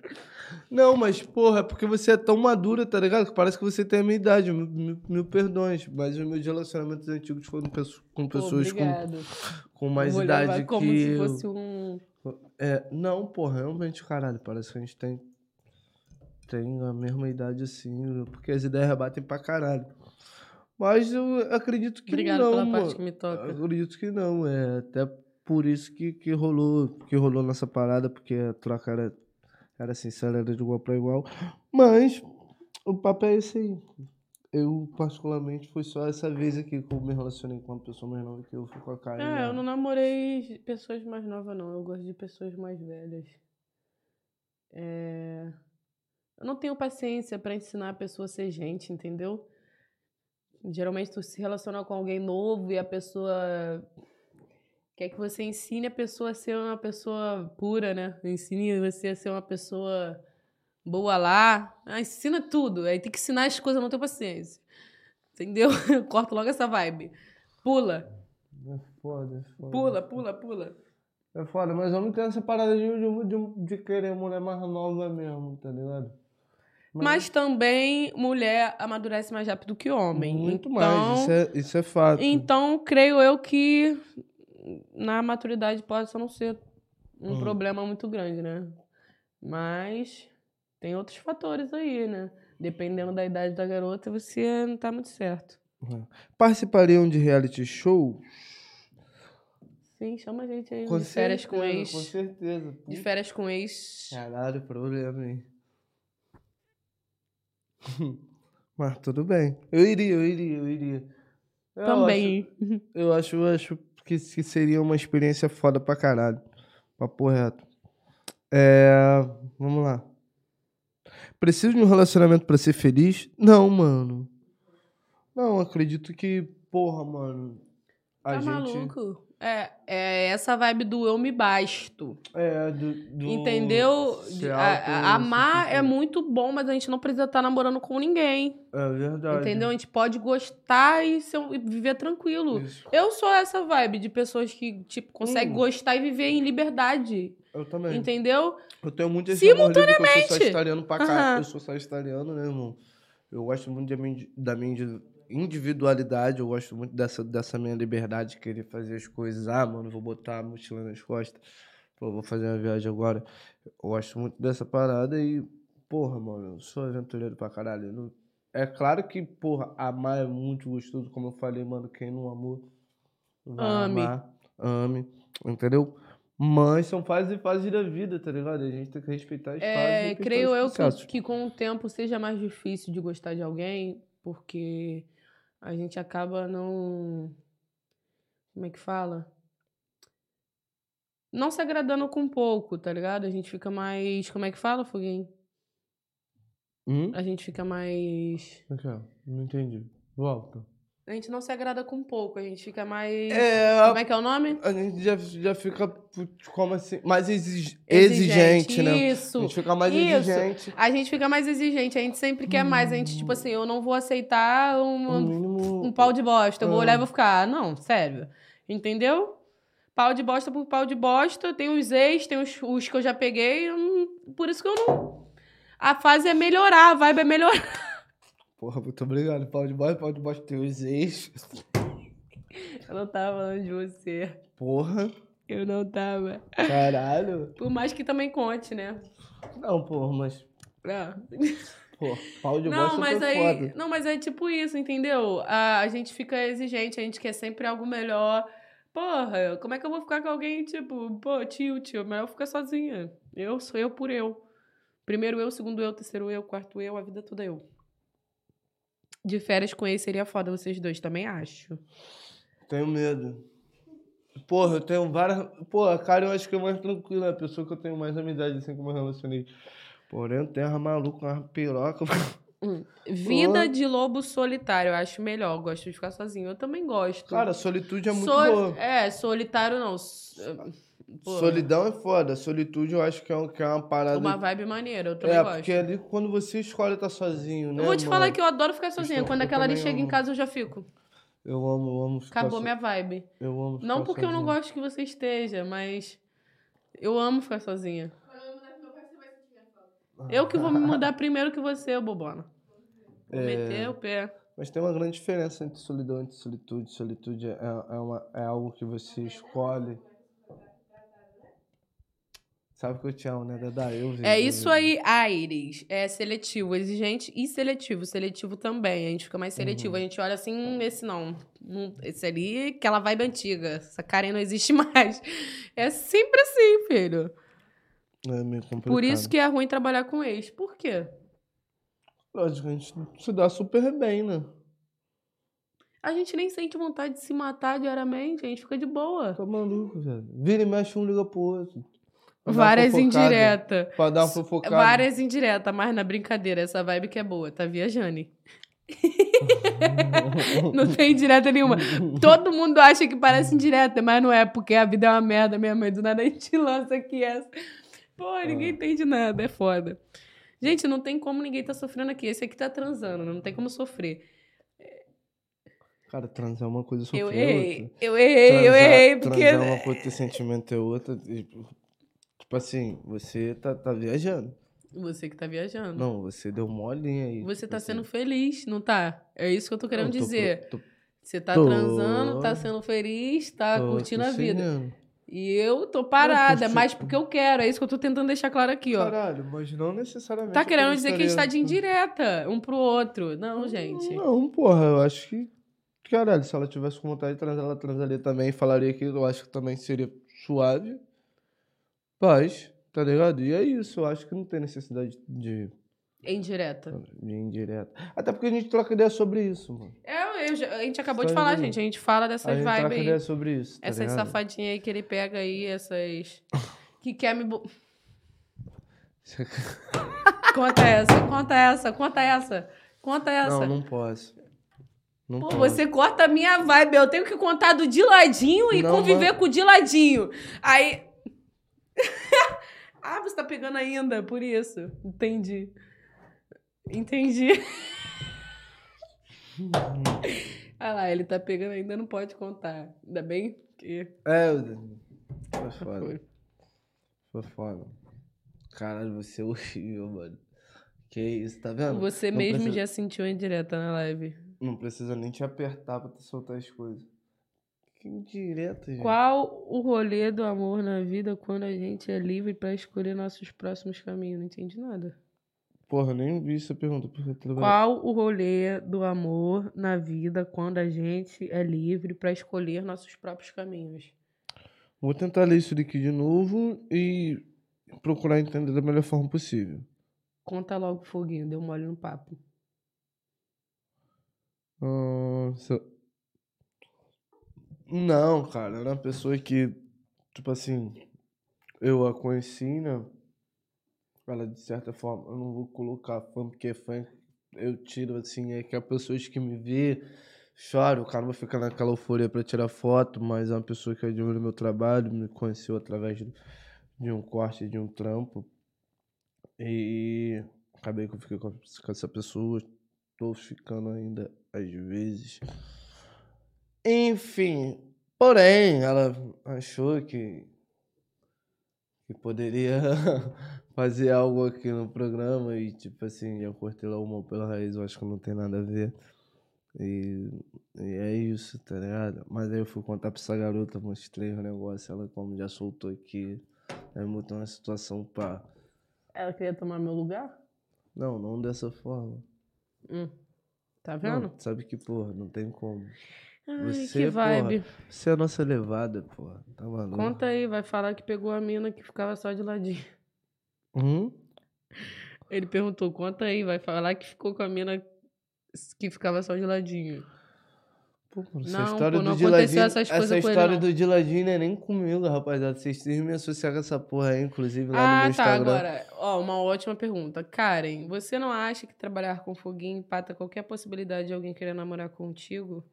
Não, mas, porra, é porque você é tão madura, tá ligado? Que parece que você tem a minha idade. Mil, mil, mil perdões. Mas os meus relacionamentos antigos foram com pessoas com, obrigado. com mais Vou idade levar que como se fosse um. É, não, porra, realmente, caralho, parece que a gente tem, tem a mesma idade assim, porque as ideias rebatem pra caralho. Mas eu acredito que Obrigado não, pela mano. parte que me toca. Acredito que não, é até por isso que, que rolou, que rolou nessa parada, porque a troca era, era sincera, era de igual pra igual. Mas o papo é esse aí. Eu, particularmente, foi só essa vez aqui que eu me relacionei com uma pessoa mais nova que eu fui com a cara. É, eu não namorei pessoas mais novas, não. Eu gosto de pessoas mais velhas. É... Eu não tenho paciência pra ensinar a pessoa a ser gente, entendeu? Geralmente tu se relaciona com alguém novo e a pessoa quer que você ensine a pessoa a ser uma pessoa pura, né? Ensine você a ser uma pessoa boa lá. Ah, ensina tudo. Aí tem que ensinar as coisas, eu não tenho paciência. Entendeu? Corta logo essa vibe. Pula. É foda, é foda. Pula, pula, pula. É foda, mas eu não tenho essa parada de, de, de, de querer mulher mais nova mesmo, tá ligado? Mas também mulher amadurece mais rápido que homem. Muito então, mais, isso é, isso é fato. Então, creio eu que na maturidade pode só não ser um Hum. problema muito grande, né? Mas tem outros fatores aí, né? Dependendo da idade da garota, você não tá muito certo. Participariam de reality show? Sim, chama a gente aí Com de férias com certeza, ex. Com certeza. De férias com ex. Caralho, problema, hein? Mas tudo bem. Eu iria, eu iria, eu iria. Eu Também. acho- eu acho, eu acho que, que seria uma experiência foda pra caralho. Papo reto. É. Vamos lá. Preciso de um relacionamento pra ser feliz? Não, mano. Não, acredito que, porra, mano. A Tá gente. maluco? É, é essa vibe do eu me basto. É, do. do Entendeu? De- a- amar é muito bom, mas a gente não precisa estar namorando com ninguém. É verdade. Entendeu? A gente pode gostar e, ser e viver tranquilo. Isso. Eu sou essa vibe de pessoas que, tipo, conseguem Hum. gostar e viver em liberdade. Eu também. Entendeu? Eu tenho muito esse que eu sou Simultaneamente. sagitariano pra cá. Aham. Eu sou sagitariano, né, irmão? Eu gosto muito da minha, da minha individualidade, eu gosto muito dessa, dessa minha liberdade de querer fazer as coisas. Ah, mano, vou botar a mochila nas costas. Pô, vou fazer uma viagem agora. Eu gosto muito dessa parada e, porra, mano, eu sou aventureiro pra caralho. Não- É claro que, porra, amar é muito gostoso, como eu falei, mano, quem não amou, vai Ame. amar, ame, entendeu? Mas são fases e fases da vida, tá ligado? A gente tem que respeitar as fases. É, respeitar creio eu que, que com o tempo seja mais difícil de gostar de alguém, porque a gente acaba não. Como é que fala? Não se agradando com pouco, tá ligado? A gente fica mais. Como é que fala, Foguinho? Hum? A gente fica mais. Aqui, ó, Não entendi. Volta. A gente não se agrada com pouco, a gente fica mais. É, Como é que é o nome? a gente já, já fica, como assim, mais exig- Exigente, exigente, né? isso. A gente fica mais Isso. exigente. A gente fica mais exigente, a gente sempre quer mais. A gente, tipo assim, eu não vou aceitar No mínimo... um pau de bosta. Eu vou Ah. olhar e vou ficar, ah, não, sério. Entendeu? Pau de bosta por pau de bosta. Tem os ex, tem os, os que eu já peguei. Por isso que eu não. A fase é melhorar, a vibe é melhorar. Porra, muito obrigado. Pau de bosta, pau de bosta tem os ex. Eu não tava falando de você. Porra, Eu não tava. caralho. Por mais que também conte, né? Não, porra, mas... Ah. Porra, pau de Não, bosta mas aí. foda. Não, mas é tipo isso, entendeu? A, a gente fica exigente, a gente quer sempre algo melhor. Porra, como é que eu vou ficar com alguém, tipo, pô, tio, tio, melhor eu ficar sozinha. Eu sou eu por eu. Primeiro eu, segundo eu, terceiro eu, quarto eu, a vida toda eu. De férias com ele seria foda vocês dois, também acho. Tenho medo. Porra, eu tenho várias. Pô, a cara eu acho que é mais tranquila, é a pessoa que eu tenho mais amizade assim como eu relacionei. Porém, eu uma maluca, uma piroca. Vida Pô. de lobo solitário, eu acho melhor. Gosto de ficar sozinho. Eu também gosto. Cara, solitude é muito Sol- boa. É, solitário não. Pô, Solidão é foda. Solitude eu acho que é, um- que é uma parada. Uma vibe maneira, eu também é, gosto. porque ali quando você escolhe estar sozinho, né? Eu vou te falar mano? que eu adoro ficar sozinha. Isso, Quando aquela ali chega em amo. casa, eu já fico. Eu amo, eu amo ficar Acabou so- minha vibe. Eu amo Não ficar porque eu não gosto que você esteja, mas eu amo ficar sozinha. Eu que vou me mudar primeiro que você, bobona. Vou É. meter o pé. Mas tem uma grande diferença entre solidão e solitude. Solitude é, é, uma, é algo que você escolhe. Sabe que eu te amo, né, Dada? Eu vejo, É eu isso aí, Aires. É seletivo, exigente e seletivo. Seletivo também. A gente fica mais seletivo. Uhum. A gente olha assim, hum, esse não. Hum, Esse ali, aquela vibe antiga. Essa Karen não existe mais. É sempre assim, filho. É meio complicado. Por isso que é ruim trabalhar com ex. Por quê? Lógico, a gente se dá super bem, né? A gente nem sente vontade de se matar diariamente, a gente fica de boa. Tá maluco, velho. Vira e mexe, um liga pro outro. Várias indiretas. Pra dar uma fofocada. Várias indiretas, mas na brincadeira, essa vibe que é boa, tá viajando. Não tem indireta nenhuma. Todo mundo acha que parece indireta, mas não é, porque a vida é uma merda mesmo. E do nada a gente lança aqui essa. Pô, ninguém entende nada, é foda. Gente, não tem como ninguém tá sofrendo aqui. Esse aqui tá transando, não tem como sofrer. Cara, transar é uma coisa, sofrer Eu é errei, outra. eu errei, eu Transar- errei, porque. Transar é uma coisa, ter sentimento é outra. Tipo assim, você tá, tá viajando. Você que tá viajando. Não, você deu molinha aí. Você tá Você- sendo feliz, não tá? É isso que eu tô querendo Não, tô- dizer. tô- Você tá tô- transando, tá sendo feliz, tá tô- curtindo tô a vida. E eu tô parada, curti- mas porque eu quero. É isso que eu tô tentando deixar claro aqui, ó. Caralho, mas não necessariamente. Tá querendo dizer que a gente tá de indireta um pro outro. Não, gente. Não, porra, eu acho que. Caralho, se ela tivesse com vontade de transar, ela transaria também. Falaria que eu acho que também seria suave. Paz, tá ligado? E é isso, eu acho que não tem necessidade de. Indireta. De indireta. Até porque a gente troca ideia sobre isso, mano. É, eu a gente acabou Só de falar, gente. A gente fala A dessas gente vibes troca aí. ideia sobre isso. Tá essas ligado? safadinhas aí que ele pega aí, essas. Que quer me. Conta essa, conta essa, conta essa. Conta essa. Não, não posso. Não Pô, posso. você corta a minha vibe. Eu tenho que contar do de ladinho e Não, conviver mano. com o de ladinho. Aí. ah, você tá pegando ainda, por isso. Entendi. Entendi. Olha lá, ele tá pegando ainda, não pode contar. Ainda bem que. É, eu- foi foda. Foi foda. Caralho, você é horrível, mano. Que isso, tá vendo? Você Não mesmo precisa- já sentiu indireta na live. Não precisa nem te apertar pra tu soltar as coisas. Que gente. Qual o rolê do amor na vida quando a gente é livre pra escolher nossos próximos caminhos? Não entendi nada. Porra, nem vi essa pergunta. Qual o rolê do amor na vida quando a gente é livre pra escolher nossos próprios caminhos? Vou tentar ler isso daqui de novo e procurar entender da melhor forma possível. Conta logo, foguinho, deu mole no papo. Ah, se- Não, cara, era uma pessoa que, tipo assim, eu a conheci, né? Ela, de certa forma, eu não vou colocar fã, porque fã eu tiro, assim, é que a pessoa que me vê, chora, o cara vai ficar naquela euforia pra tirar foto, mas é uma pessoa que admira o meu trabalho, me conheceu através de, um corte, de um trampo, e acabei que eu fiquei com essa pessoa, tô ficando ainda às vezes. Enfim, porém, ela achou que, que poderia fazer algo aqui no programa e, tipo assim, eu cortei lá uma pela raiz, eu acho que não tem nada a ver. E, e é isso, tá ligado? Mas aí eu fui contar pra essa garota, mostrei o negócio, ela como já soltou aqui, aí botou uma situação pá. Ela queria tomar meu lugar? Não, não dessa forma. Hum. Tá vendo? Não, sabe que, porra, não tem como. Ai, Você, que vibe. porra, você é a nossa levada, porra. Tá maluco? Conta aí, vai falar que pegou a mina que ficava só de ladinho. Hum? Ele perguntou, conta aí, vai falar que ficou com a mina que ficava só de ladinho. Pô, mano, essa Não, história pô, não do aconteceu Diladinho, essas coisas essa ele, história não. do Diladinho não é nem comigo, rapaziada. Vocês têm me associar com essa porra aí, inclusive, lá no Ah, meu tá, Instagram. agora. Ó, uma ótima pergunta. Karen, você não acha que trabalhar com foguinho empata qualquer possibilidade de alguém querer namorar contigo?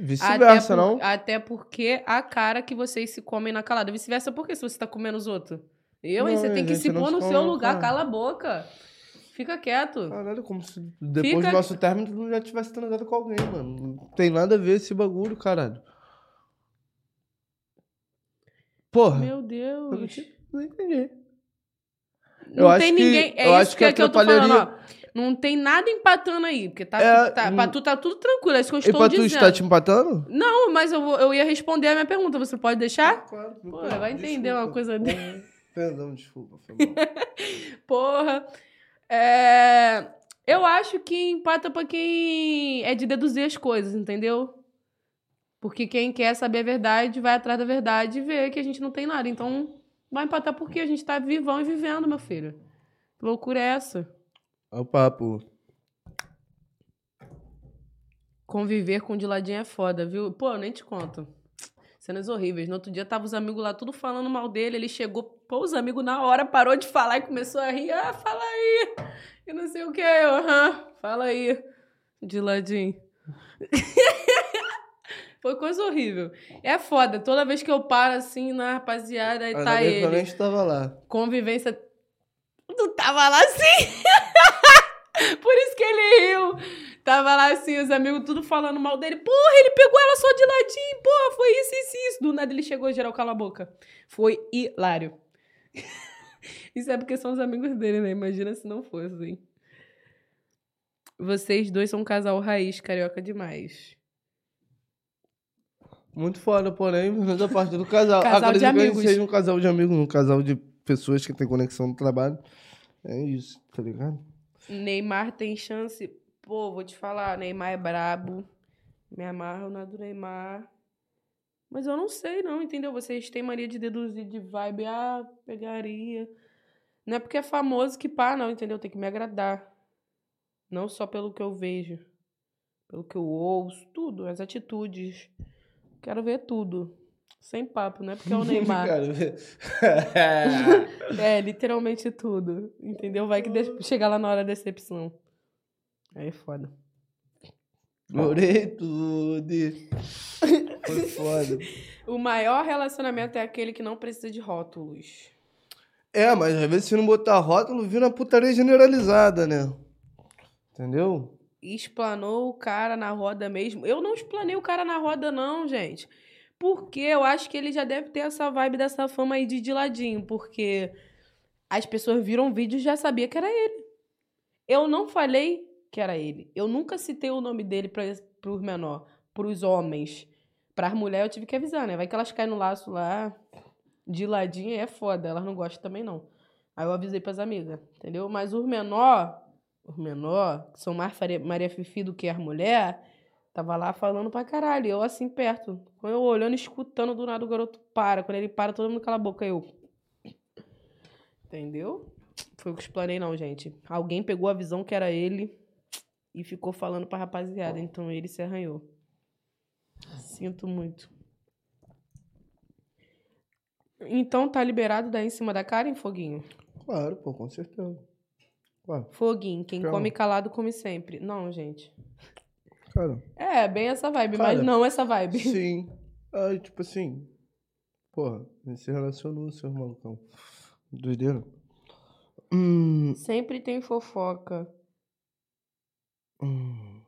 Vice-versa, não? Até porque a cara que vocês se comem na calada. Vice-versa, por que se você tá comendo os outros? Eu, hein? Não, Você tem a que se pôr no seu lugar. cara. Cala a boca. Fica quieto. Caralho, como se depois Fica- do nosso término tu não já tivesse transado com alguém, mano. Não tem nada a ver esse bagulho, caralho. Porra, Meu eu Deus. te- não entendi. Não Eu acho tem que- ninguém. É eu isso acho que, que que eu tô falando, ó. Não tem nada empatando aí. Porque tá, É, tá, hum. pra tu tá tudo tranquilo. É isso que eu E estou pra tu dizendo. estar te empatando? Não, mas eu, vou, eu ia responder a minha pergunta. Você pode deixar? Claro. Pô, vai entender uma coisa dele. Perdão, desculpa. Foi mal. Porra. É, Eu acho que empata pra quem é de deduzir as coisas, entendeu? Porque quem quer saber a verdade vai atrás da verdade e vê que a gente não tem nada. Então, vai empatar porque a gente tá vivão e vivendo, meu filho. Que loucura é essa? Olha o papo. Conviver com o de ladinho é foda, viu? Pô, eu nem te conto. Cenas horríveis. No outro dia tava os amigos lá tudo falando mal dele. Ele chegou, pô, os amigos na hora parou de falar e começou a rir. Ah, fala aí. E não sei o que. Eu, aham, fala aí. De ladinho. Foi coisa horrível. É foda. Toda vez que eu paro assim na rapaziada, aí Ainda tá eu ele. nem estava lá. Convivência. Tu tava lá assim. Por isso que ele riu. Tava lá assim, os amigos tudo falando mal dele. Porra, ele pegou ela só de ladinho. Porra, foi isso, isso, isso. Do nada ele chegou, geral, cala a boca. Foi hilário. isso é porque são os amigos dele, né? Imagina se não fosse, assim. Vocês dois são um casal raiz, carioca demais. Muito foda, porém, da parte do casal. Casal de Acredito que gente amigos. seja um casal de amigos, um casal de pessoas que tem conexão no trabalho. É isso, tá ligado? Neymar tem chance. Pô, vou te falar, Neymar é brabo. Me amarro na do Neymar. Mas eu não sei, não, entendeu? Vocês têm mania de deduzir de vibe, ah, pegaria. Não é porque é famoso que pá, não, entendeu? Tem que me agradar. Não só pelo que eu vejo, pelo que eu ouço, tudo, as atitudes. Quero ver tudo. Sem papo, não é porque é o Neymar. É, literalmente tudo. Entendeu? Vai que de... chegar lá na hora da decepção. Aí é foda. Chorei tudo. Foi foda. O maior relacionamento é aquele que não precisa de rótulos. É, mas às vezes se não botar rótulo, vira uma putaria generalizada, né? Entendeu? Explanou o cara na roda mesmo. Eu não explanei o cara na roda, não, gente. Porque eu acho que ele já deve ter essa vibe dessa fama aí de de ladinho. Porque as pessoas viram vídeo e já sabia que era ele. Eu não falei que era ele. Eu nunca citei o nome dele para os menor, para os homens. Para as mulheres eu tive que avisar, né? Vai que elas caem no laço lá de ladinho é foda. Elas não gostam também, não. Aí eu avisei pras amigas, entendeu? Mas os menor, os menor, que são mais Maria Fifi do que as mulheres, tava lá falando pra caralho. Eu assim perto. Quando eu olhando, escutando, do nada o garoto para. Quando ele para, todo mundo cala a boca. Eu. Entendeu? Foi o que eu explanei, não, gente. Alguém pegou a visão que era ele e ficou falando pra rapaziada. Então ele se arranhou. Sinto muito. Então tá liberado daí em cima da cara, em Foguinho? Claro, pô, com certeza. Claro. Foguinho, quem Calma. come calado come sempre. Não, gente. Cara. É, bem essa vibe, cara, mas não essa vibe. Sim. Aí, tipo assim. Porra, gente se relacionou, seu malucão. Doideira. Hum. Sempre tem fofoca. Hum.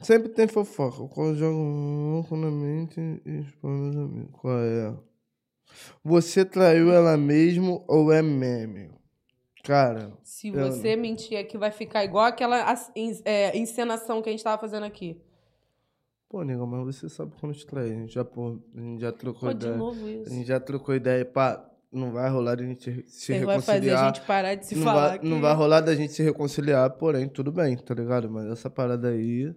Sempre tem fofoca. Quando joga um louco na mente e expõe os amigos. Qual é? Você traiu ela mesmo ou é meme? Cara. Se você eu... mentir aqui, vai ficar igual aquela é, encenação que a gente tava fazendo aqui. Pô, nego, mas você sabe quando te trai. A gente já, pô, a gente já trocou pô, ideia. De novo isso. A gente já trocou ideia, pá. Não vai rolar da gente se Você reconciliar. vai fazer a gente parar de se não falar. Vai, aqui. Não vai rolar da gente se reconciliar, porém, tudo bem, tá ligado? Mas essa parada aí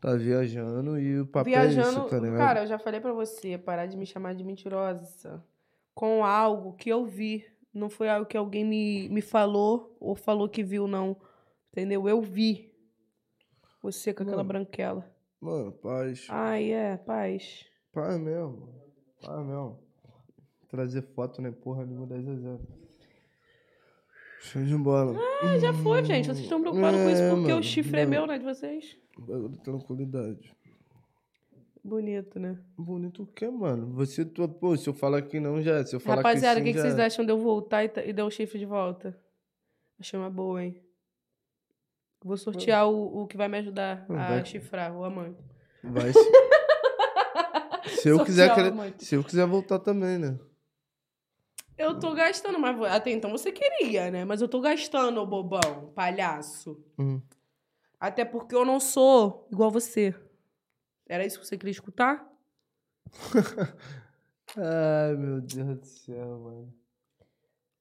tá viajando e o papel viajando, é isso, tá ligado? Cara, eu já falei pra você, parar de me chamar de mentirosa com algo que eu vi. Não foi algo que alguém me, me falou ou falou que viu, não. Entendeu? Eu vi. Você com aquela mano, branquela. Mano, paz. Ai, é, paz. Paz mesmo. Paz mesmo. Trazer foto, né? Porra, nenhuma 10 a 0. Show de bola. Ah, já foi, gente. Vocês estão preocupados é, com isso porque mano, o chifre é meu, né? De vocês. Bagulho de tranquilidade. Bonito, né? Bonito o quê, mano? Você, tu, pô, se eu falar que não, já. Se eu falar Rapaziada, o que, que vocês acham de eu voltar e, e dar o chifre de volta? Achei uma boa, hein? Vou sortear o, o que vai me ajudar vai. a chifrar, o amante. Vai se... se eu quiser Se eu quiser voltar também, né? Eu tô gastando, mas até então você queria, né? Mas eu tô gastando, bobão, palhaço. Uhum. Até porque eu não sou igual você. Era isso que você queria escutar? Ai, meu Deus do céu, mano.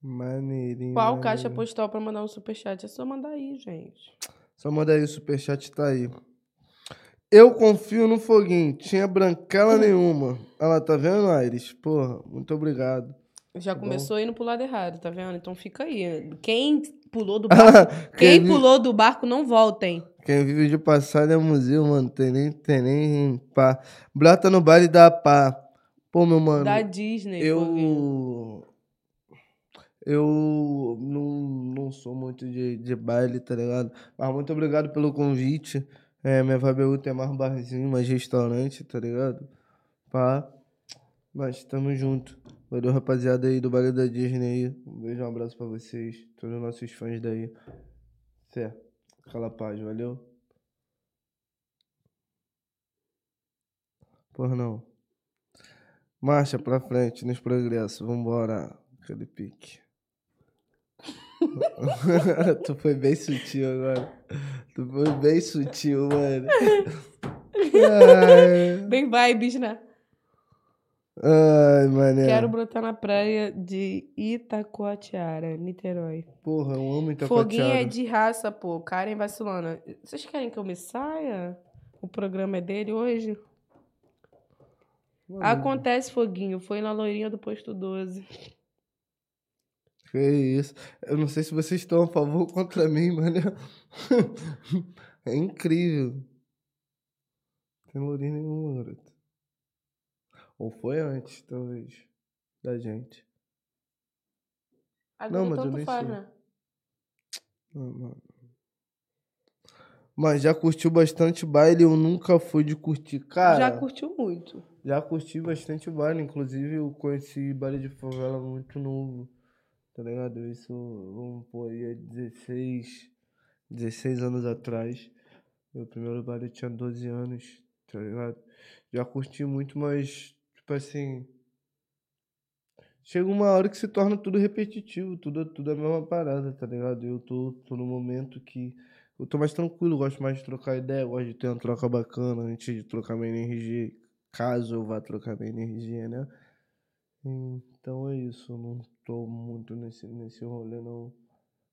Maneirinho. Qual maneirinho. caixa postal pra mandar um superchat? É só mandar aí, gente. Só manda aí, o superchat tá aí. Eu confio no Foguinho. Tinha branquela nenhuma. Olha lá, tá vendo, Aires? Porra, muito obrigado. Já tá começou bom? indo pro lado errado, tá vendo? Então fica aí. Quem pulou do barco, quem, quem pulou do barco não voltem. Quem vive de passado é museu, mano. Tem nem, tem nem pá. Brota no baile da pá. Pô, meu mano. Da Disney. Eu. Eu não, não sou muito de, de baile, tá ligado? Mas muito obrigado pelo convite. É, minha Vabeú tem mais barzinho, mais restaurante, tá ligado? Pá. Mas tamo junto. Valeu, rapaziada aí do baile da Disney aí. Um beijo, um abraço pra vocês. Todos os nossos fãs daí. Certo. Aquela paz, valeu? Por não. Marcha pra frente nos progressos. Vambora. Aquele pique. tu foi bem sutil agora. Tu foi bem sutil, mano. Bem vibes, né? Ai, mané. Quero brotar na praia de Itacoatiara, Niterói. Porra, eu amo Itacoatiara. Foguinho é de raça, pô. Karen vacilona. Vocês querem que eu me saia? O programa é dele hoje? Mano. Acontece, Foguinho. Foi na loirinha do posto 12. Que isso. Eu não sei se vocês estão a favor ou contra mim, mano. É incrível. Tem lourinho nenhuma, garoto. Ou foi antes, talvez, da gente. Agora Não, mas eu nem faz, sei. né? Não, não. Mas já curtiu bastante baile, eu nunca fui de curtir. Cara, Já curtiu muito. Já curti bastante baile, inclusive eu conheci baile de favela muito novo, tá ligado? Isso, vamos pôr aí, há 16, 16 anos atrás. Meu primeiro baile tinha 12 anos, tá ligado? Já curti muito, mas, tipo assim. Chega uma hora que se torna tudo repetitivo, tudo, tudo a mesma parada, tá ligado? Eu tô, tô num momento que eu tô mais tranquilo, gosto mais de trocar ideia, gosto de ter uma troca bacana antes de trocar minha energia, caso eu vá trocar minha energia, né? Então é isso, eu não tô muito nesse, nesse rolê, não.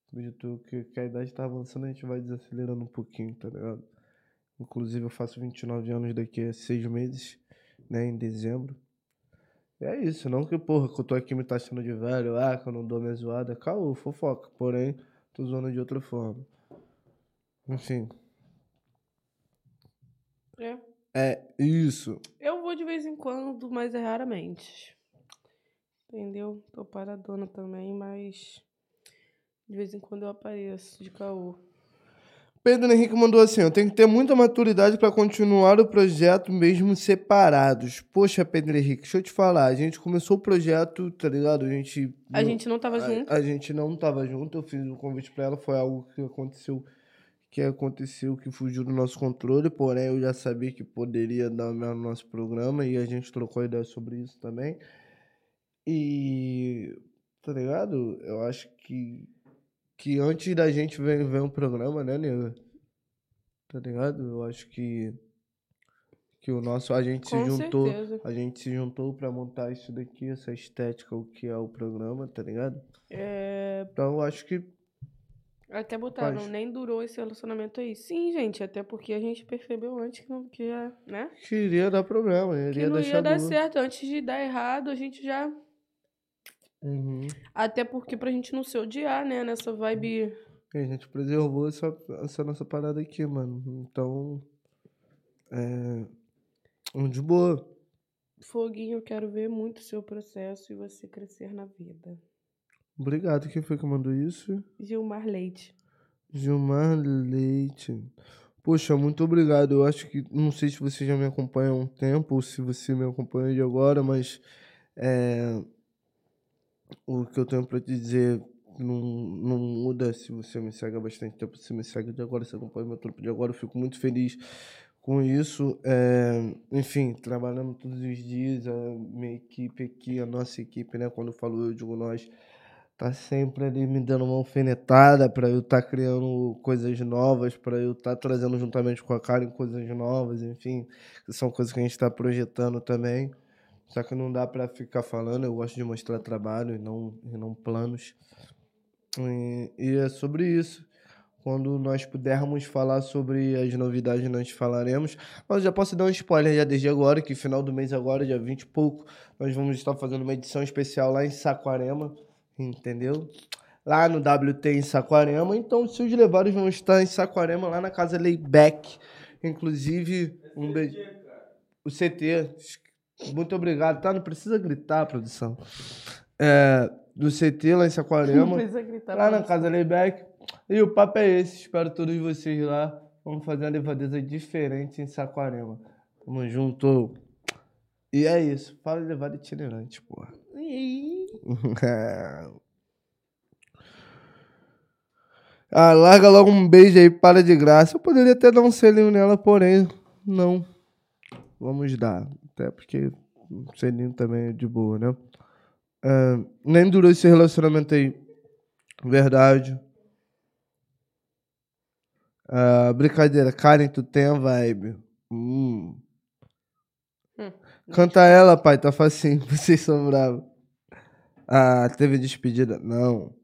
Acredito que, que a idade tá avançando, a gente vai desacelerando um pouquinho, tá ligado? Inclusive eu faço 29 anos daqui a seis meses, né, em dezembro. E é isso, não que, porra, que eu tô aqui me taxando de velho, ah, que eu não dou minha zoada, caô, fofoca, porém, tô zoando de outra forma. Enfim, É. é isso. Eu vou de vez em quando, mas é raramente. Entendeu? Tô paradona também, mas de vez em quando eu apareço de caô. Pedro Henrique mandou assim: Eu tenho que ter muita maturidade para continuar o projeto mesmo separados. Poxa, Pedro Henrique, deixa eu te falar. A gente começou o projeto, tá ligado? A gente. A gente não tava a, junto. A gente não tava junto. Eu fiz o convite para ela. Foi algo que aconteceu. Que aconteceu, que fugiu do nosso controle. Porém, eu já sabia que poderia dar no nosso programa. E a gente trocou ideia sobre isso também. E. Tá ligado? Eu acho que que antes da gente ver, ver um programa, né, nego? Tá ligado? Eu acho que que o nosso a gente Com se juntou, certeza. a gente se juntou pra montar isso daqui, essa estética, o que é o programa, tá ligado? É, Então eu acho que até botaram, Faz. nem durou esse relacionamento aí. Sim, gente, até porque a gente percebeu antes que não que ia, né? que iria dar problema, Que iria não deixar ia dar duro. certo. Antes de dar errado, a gente já. Uhum. Até porque pra gente não se odiar, né? Nessa vibe. E a gente preservou essa, essa nossa parada aqui, mano. Então, é, de boa. Foguinho, eu quero ver muito o seu processo e você crescer na vida. Obrigado. Quem foi que mandou isso? Gilmar Leite. Gilmar Leite. Poxa, muito obrigado. Eu acho que. Não sei se você já me acompanha há um tempo ou se você me acompanha de agora, mas. é, o que eu tenho pra te dizer não, não muda se você me segue há bastante tempo. Se me segue de agora, se acompanha meu trampo de agora, eu fico muito feliz com isso. É, enfim, trabalhando todos os dias, a minha equipe aqui, a nossa equipe, né? Quando eu falo eu, digo nós tá sempre ali me dando uma alfinetada para eu estar criando coisas novas, para eu estar trazendo juntamente com a Karen coisas novas, enfim, são coisas que a gente está projetando também. Só que não dá para ficar falando, eu gosto de mostrar trabalho e não, e não planos. E, e é sobre isso. Quando nós pudermos falar sobre as novidades, nós falaremos. Mas já posso dar um spoiler já desde agora, que final do mês agora, dia 20 e pouco, nós vamos estar fazendo uma edição especial lá em Saquarema, entendeu? Lá no WT em Saquarema. Então, os seus levados vão estar em Saquarema, lá na casa Layback. Inclusive, um beijo. O CT. Muito obrigado, tá? Não precisa gritar, produção. É, do CT lá em Não Saquarema. precisa gritar. Lá na casa Layback. E o papo é esse. Espero todos vocês lá. Vamos fazer uma levadeza diferente em Saquarema. Tamo junto. E é isso. Fala levada itinerante, porra. Ah, larga logo um beijo aí, para de graça. Eu poderia até dar um selinho nela, porém, não. Vamos dar. Até porque um selinho também é de boa, né? Ah, nem durou esse relacionamento aí. Verdade. Ah, brincadeira. Karen, tu tem a vibe. Hum. Hum. Canta ela, pai, tá facinho. Vocês são bravos. Ah, teve despedida? Não.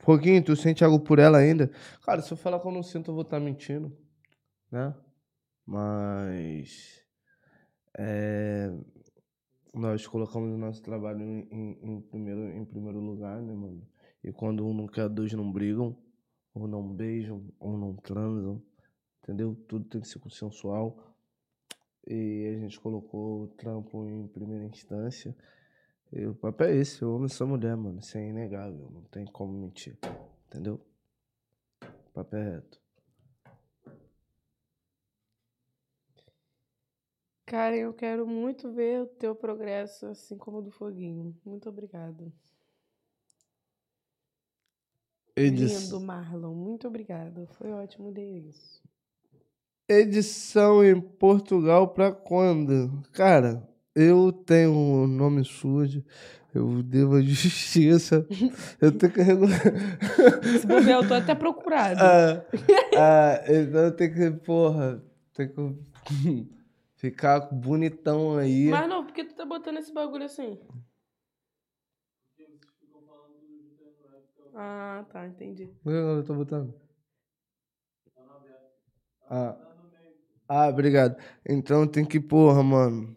Foguinho, tu sente algo por ela ainda? Cara, se eu falar que eu não sinto, eu vou estar mentindo. Né? Mas. É. nós colocamos o nosso trabalho em, em, primeiro, em primeiro lugar, né, mano? E quando um não quer, dois não brigam, ou não beijam, ou não transam, entendeu? Tudo tem que ser consensual. E a gente colocou o trampo em primeira instância. E o papo é esse, eu amo essa mulher, mano. Isso é inegável, não tem como mentir. Entendeu? Papo é reto. Cara, eu quero muito ver o teu progresso, assim como o do Foguinho. Muito obrigada. Edi- Lindo, Marlon. Muito obrigada. Foi ótimo ler isso. Edição em Portugal pra quando? Cara, eu tenho um nome sujo, eu devo a justiça, eu tenho que regular. Se bobear, eu tô até procurado. Ah, ah, então eu tenho que, porra, tenho que ficar bonitão aí. Mas não, por que tu tá botando esse bagulho assim? Ah, tá, entendi. Por que eu tô botando? Ah. ah, obrigado. Então tem que, porra, mano,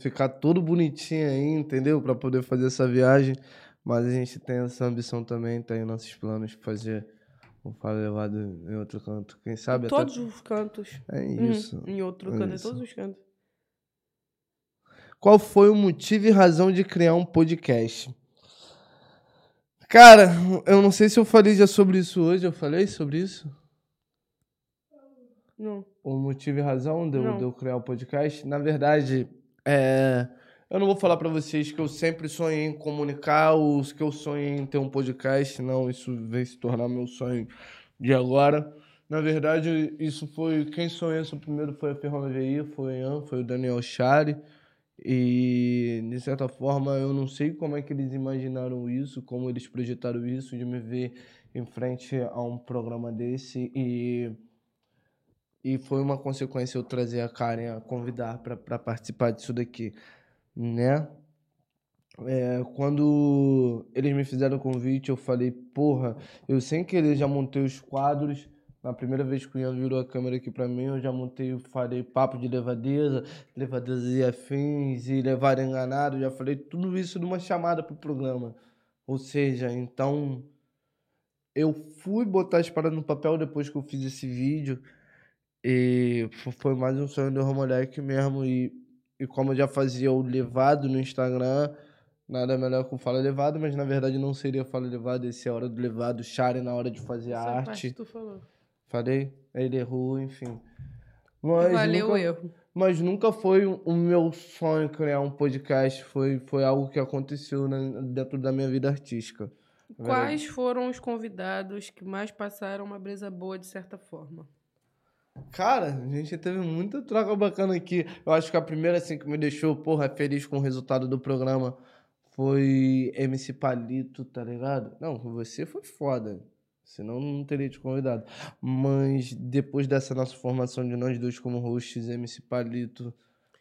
ficar todo bonitinho aí, entendeu? Pra poder fazer essa viagem. Mas a gente tem essa ambição também, aí nossos planos de fazer o Fala Levado em outro canto. Quem sabe até- Todos os cantos. É Uhum, isso. Em outro é canto, em isso. todos os cantos. Qual foi o motivo e razão de criar um podcast? Cara, eu não sei se eu falei já sobre isso hoje. Eu falei sobre isso? Não. O motivo e razão de eu, de eu criar o podcast? Na verdade, é, eu não vou falar pra vocês que eu sempre sonhei em comunicar, ou que eu sonhei em ter um podcast. Não, isso veio se tornar meu sonho de agora. Na verdade, isso foi. Quem sonhou isso primeiro foi a Fernanda VI, foi o Ian, foi o Daniel Chari. E, de certa forma, eu não sei como é que eles imaginaram isso, como eles projetaram isso, de me ver em frente a um programa desse. E, e foi uma consequência eu trazer a Karen a convidar para participar disso daqui, né? É, quando eles me fizeram o convite, eu falei, porra, eu sem querer já montei os quadros. Na primeira vez que o Ian virou a câmera aqui pra mim, eu já montei, falei papo de levadeza, levadeza e afins, e levar enganado, já falei tudo isso numa chamada pro programa. Ou seja, então eu fui botar as paradas no papel depois que eu fiz esse vídeo. E fo- foi mais um sonho do Romoleque mesmo. E, e como eu já fazia o levado no Instagram, nada melhor que o Fala Levado, mas na verdade não seria Fala Levado, esse é a hora do levado, Share na hora de fazer a Essa arte. parte tu falou. Falei? Ele errou, enfim. Mas Valeu o nunca, erro. mas nunca foi o meu sonho criar um podcast. Foi, foi algo que aconteceu na- dentro da minha vida artística. Verdade. Quais foram os convidados que mais passaram uma brisa boa de certa forma? Cara, a gente teve muita troca bacana aqui. Eu acho que a primeira, assim, que me deixou, porra, feliz com o resultado do programa foi MC Palito, tá ligado? Não, você foi foda. Senão não teria te convidado. Mas depois dessa nossa formação de nós dois como hosts, MC Palito,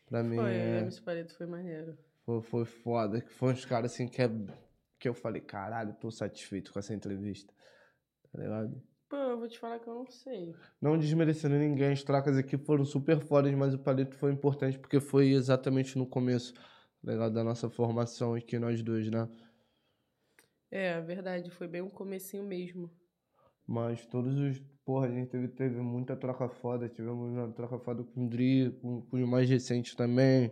pra mim, Foi, é, MC Pareto foi maneiro. foi, foi foda. Que foi uns caras, assim, que, é, que eu falei, caralho, tô satisfeito com essa entrevista. Tá ligado? Pô, eu vou te falar que eu não sei. Não desmerecendo ninguém, as trocas aqui foram super fodas, mas o palito foi importante porque foi exatamente no começo legal, da nossa formação aqui, nós dois, né? É, verdade, foi bem um comecinho mesmo. Mas todos os. Porra, a gente teve, teve muita troca foda. Tivemos uma troca foda com o Dri, com, com os mais recentes também.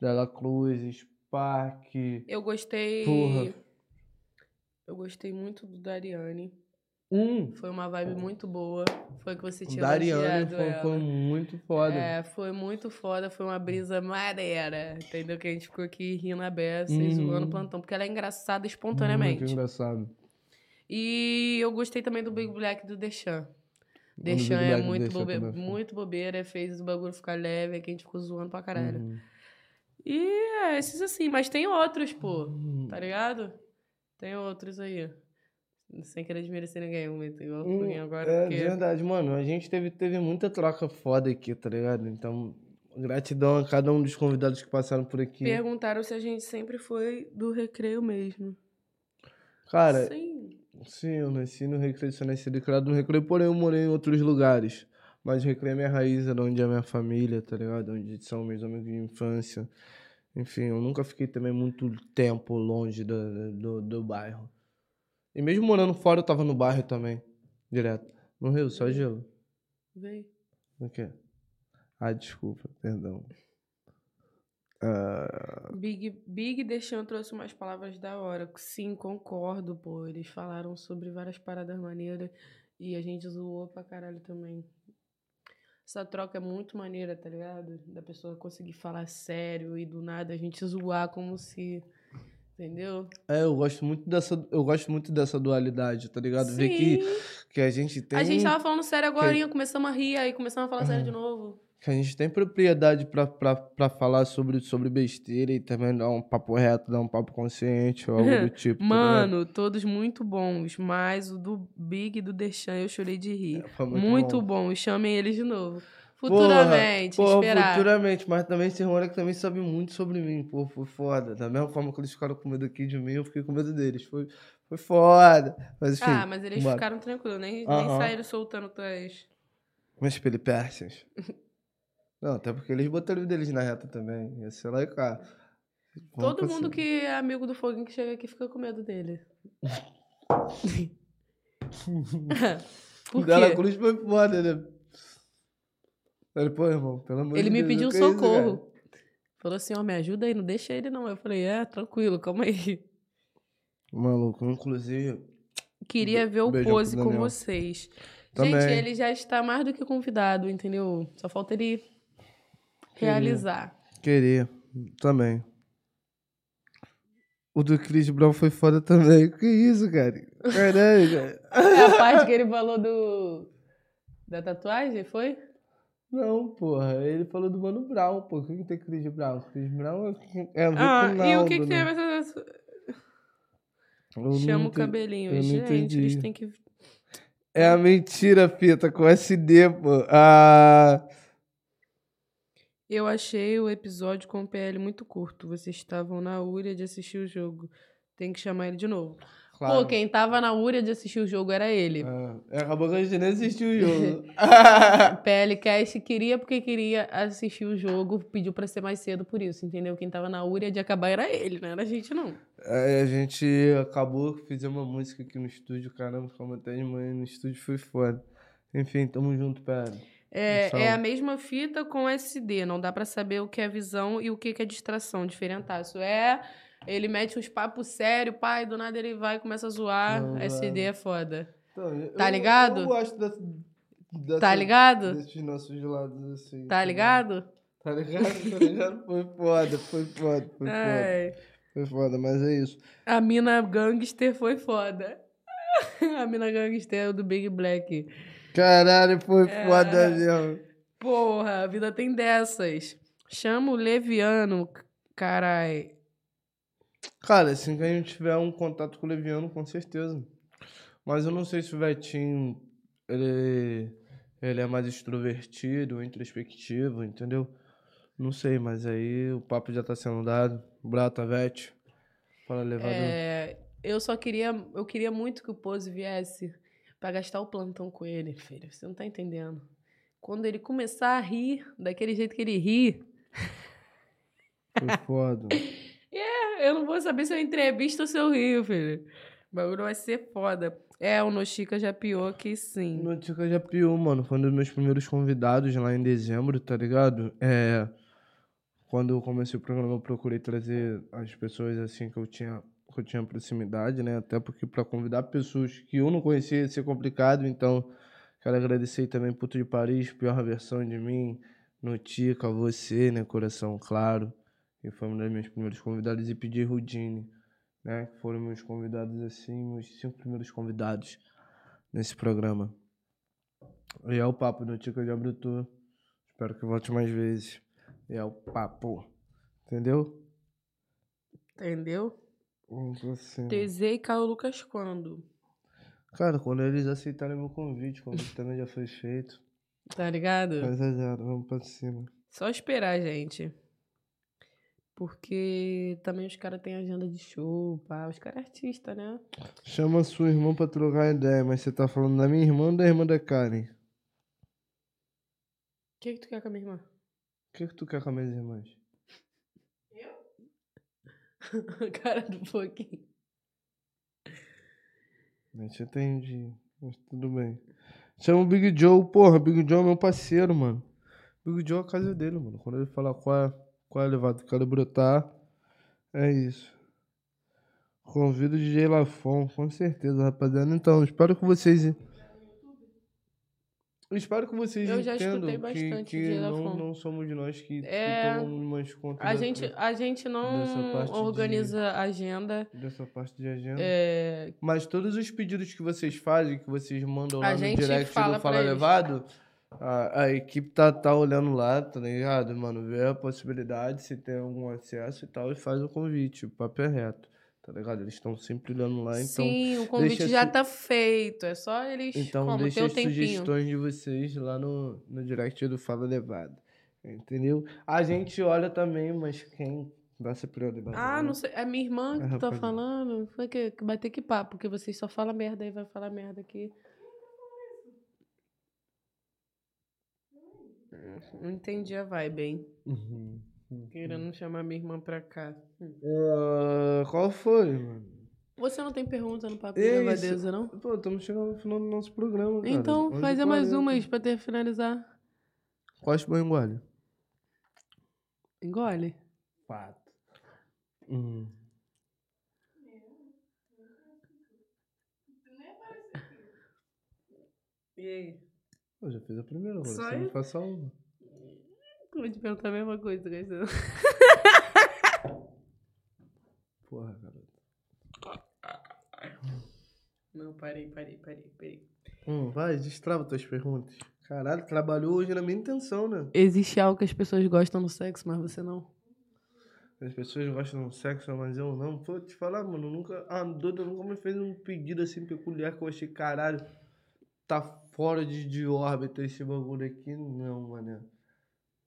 Dela Cruz, Spark. Eu gostei. Porra. Eu gostei muito do Dariane. Um! Foi uma vibe muito boa. Foi que você tinha Dariane foi, foi muito foda. É, foi muito foda, foi uma brisa maneira, entendeu? Que a gente ficou aqui rindo a beça e Uhum. zoando o plantão, porque ela é engraçada Muito espontaneamente. engraçado. E eu gostei também do Big Black do Deschamps Big é muito, bobe... muito bobeira, fez o bagulho ficar leve, aqui a gente ficou zoando pra caralho. Uhum. E é, esses assim, mas tem outros, pô, Uhum. tá ligado? Tem outros aí. Sem querer desmerecer ninguém, muito igual Hum, fui agora, é porque... verdade, mano. A gente teve, teve muita troca foda aqui, tá ligado? Então, gratidão a cada um dos convidados que passaram por aqui. Perguntaram se a gente sempre foi do recreio mesmo. Cara, Sim. sim, eu nasci no Recreio, sou nascido e criado no Recreio, porém eu morei em outros lugares. Mas o Recreio é minha raiz, é de onde é minha família, tá ligado? Onde são meus amigos de infância. Enfim, eu nunca fiquei também muito tempo longe do, do, do bairro. E mesmo morando fora, eu tava no bairro também, direto. No Rio, só gelo. Vem. O quê? Ah, desculpa, perdão. Ah, Big, Big Deixan trouxe umas palavras da hora. Sim, concordo, pô. Eles falaram sobre várias paradas maneiras e a gente zoou pra caralho também. Essa troca é muito maneira, tá ligado? Da pessoa conseguir falar sério e do nada a gente zoar como se. Entendeu? é, eu gosto muito dessa, eu gosto muito dessa dualidade, tá ligado? Ver que, Sim. que a gente tem A gente tava falando sério agora, começamos a rir, aí começamos a falar sério de novo. que a gente tem propriedade pra falar sobre, sobre besteira e também dar um papo reto, dar um papo consciente ou algo do tipo. tá? Mano, todos muito bons, mas o do Big e do Deixan eu chorei de rir. Foi Muito, bom. bom. chamem eles de novo. Porra, Futuramente, porra, esperar. futuramente, mas também esse moleque também sabe muito sobre mim, pô, foi foda. Da mesma forma que eles ficaram com medo aqui de mim, eu fiquei com medo deles. Foi, foi foda. Mas enfim. Ah, mas eles bora. ficaram tranquilos, nem, nem Aham. saíram soltando tuas. Mas peripécias. Não, até porque eles botaram o deles na reta também. Ia ser lá e cá. Vamos Todo mundo cima. que é amigo do Foguinho que chega aqui fica com medo dele. Por Dela quê? Cruz foi foda, né? Ele, pô, irmão, pelo amor Ele de me Deus, pediu o que é isso, socorro. Falou assim, ó, me ajuda aí, não deixa ele não. Eu falei, é, tranquilo, calma aí. Maluco, inclusive. Queria ver o pose com vocês. Também. Gente, ele já está mais do que convidado, entendeu? Só falta ele realizar. Queria. Também. O do Chris Brown foi foda também. Que isso, cara? Caralho, cara. É a parte que ele falou do. Da tatuagem, foi? Não, porra. Ele falou do Mano Brown, pô. O que, que tem Chris Brown? Chris Brown é- é a ver Ah, com e o que, que tem a né? ver com Chama o cabelinho. eu Gente, eles têm que. É a mentira, fita, com SD, pô. Ah. Eu achei o episódio com o PL muito curto. Vocês estavam na úria de assistir o jogo. Tem que chamar ele de novo. Claro. Pô, quem tava na úria de assistir o jogo era ele. É, acabou que a gente nem assistiu o jogo. PLCast queria porque queria assistir o jogo, pediu pra ser mais cedo por isso, entendeu? Quem tava na úria de acabar era ele, não era a gente, não. Aí a gente acabou, fizemos uma música aqui no estúdio, caramba, ficamos até de manhã no estúdio, foi foda. Enfim, tamo junto, pera. É, é a mesma fita com SD, não dá pra saber o que é visão e o que que é distração, diferentaço. É, ele mete uns papos sérios, pai, do nada ele vai e começa a zoar, Não, SD é foda. Então, Tá eu- ligado? Eu, gosto dessa, dessa, Tá ligado? desses nossos lados assim. Tá ligado? Tá ligado? Tá ligado? Foi foda, foi foda, foi foda. Ai, Foi foda, mas é isso. a mina gangster foi foda. A mina gangster é o do Big Black. Caralho, foi É. foda mesmo. Porra, a vida tem dessas. Chama o Leviano, carai. Cara, assim que a gente tiver um contato com o Leviano, com certeza. Mas eu não sei se o Vetinho, ele, ele é mais extrovertido, introspectivo, entendeu? Não sei, mas aí o papo já tá sendo dado. Brata, Vete. Fala, levador. É, eu só queria, eu queria muito que o Pose viesse pra gastar o plantão com ele, filho. Você não tá entendendo. Quando ele começar a rir, daquele jeito que ele ri, Foi foda. eu não vou saber se eu entrevisto ou se eu rio, filho. O bagulho vai ser foda. É, o Nochica já pior que sim. Notica já piou, mano. Foi um dos meus primeiros convidados lá em dezembro, tá ligado? É. Quando eu comecei o programa, eu procurei trazer as pessoas assim que eu tinha, que eu tinha proximidade, né? Até porque pra convidar pessoas que eu não conhecia ia ser complicado, então quero agradecer também Puto de Paris, pior versão de mim, Notica, você, né? Coração Claro, que foi um dos meus primeiros convidados, e pedir Rudine, né? Que foram meus convidados assim, meus cinco primeiros convidados nesse programa. E é o papo do Tica de Abrutu. Espero que volte mais vezes. E é o papo. Entendeu? Entendeu? Cima. TZ e Caio Lucas quando? Cara, quando eles aceitarem meu convite, o convite também já foi feito. Tá ligado? Mas é zero, vamos pra cima. Só esperar, gente. Porque também os caras têm agenda de show, pá. Os caras é artista, né? Chama sua irmã pra trocar ideia, mas você tá falando da minha irmã ou da irmã da Karen? O que, que tu quer com a minha irmã? O que, que tu quer com as minhas irmãs? Cara do pouquinho. Não te entendi. Mas tudo bem. Chama o Big Joe. Porra, Big Joe é meu parceiro, mano. Big Joe é a casa dele, mano. Quando ele fala qual é, qual é levado, quero brotar. É isso. Convido o DJ Lafon, com certeza, rapaziada. Então, espero que vocês. Espero que vocês Eu já entendam escutei que, bastante que DJ não, Lafon. não somos nós que, É, que tomamos umas contas A dessa- gente, a gente não parte de- organiza agenda. dessa parte de agenda. É, Mas todos os pedidos que vocês fazem, que vocês mandam lá A no direct fala do Fala pra eles. A, a equipe tá, tá olhando lá, tá ligado? Mano, vê a possibilidade, se tem algum acesso e tal, e faz o convite. O papo é reto, tá ligado? Eles estão sempre olhando lá, então. sim, o convite já su- tá feito. É só eles Então como, deixa as tempinho. sugestões de vocês lá no, no direct do Fala Levado. Entendeu? A gente olha também, mas quem dá essa prioridade? Ah, né? não sei. É minha irmã que É, tá falando. Foi que, que bater que papo, porque vocês só falam merda aí, vai falar merda aqui. Não entendi a vibe, hein? Uhum. Querendo chamar minha irmã pra cá. Ah, qual foi, mano? Você não tem pergunta no papo É de levadeza, não? Pô, estamos chegando no final do nosso programa, cara. Então, 11h40. fazer mais umas pra ter finalizar. Quais foi engole? Engole. Quatro. Hum. E aí? Eu já fiz a primeira, agora Só você me faça uma. Vou te perguntar a mesma coisa, Gastão. Porra, garoto. Não, parei, parei, parei, parei. Hum, vai, destrava tuas perguntas. Caralho, trabalhou hoje na minha intenção, né? Existe algo que as pessoas gostam no sexo, mas você não? As pessoas gostam do sexo, mas eu não. Pô, te falar, mano, nunca. A Duda nunca me fez um pedido assim peculiar que eu achei, caralho, tá fora de, de órbita esse bagulho aqui. Não, mano.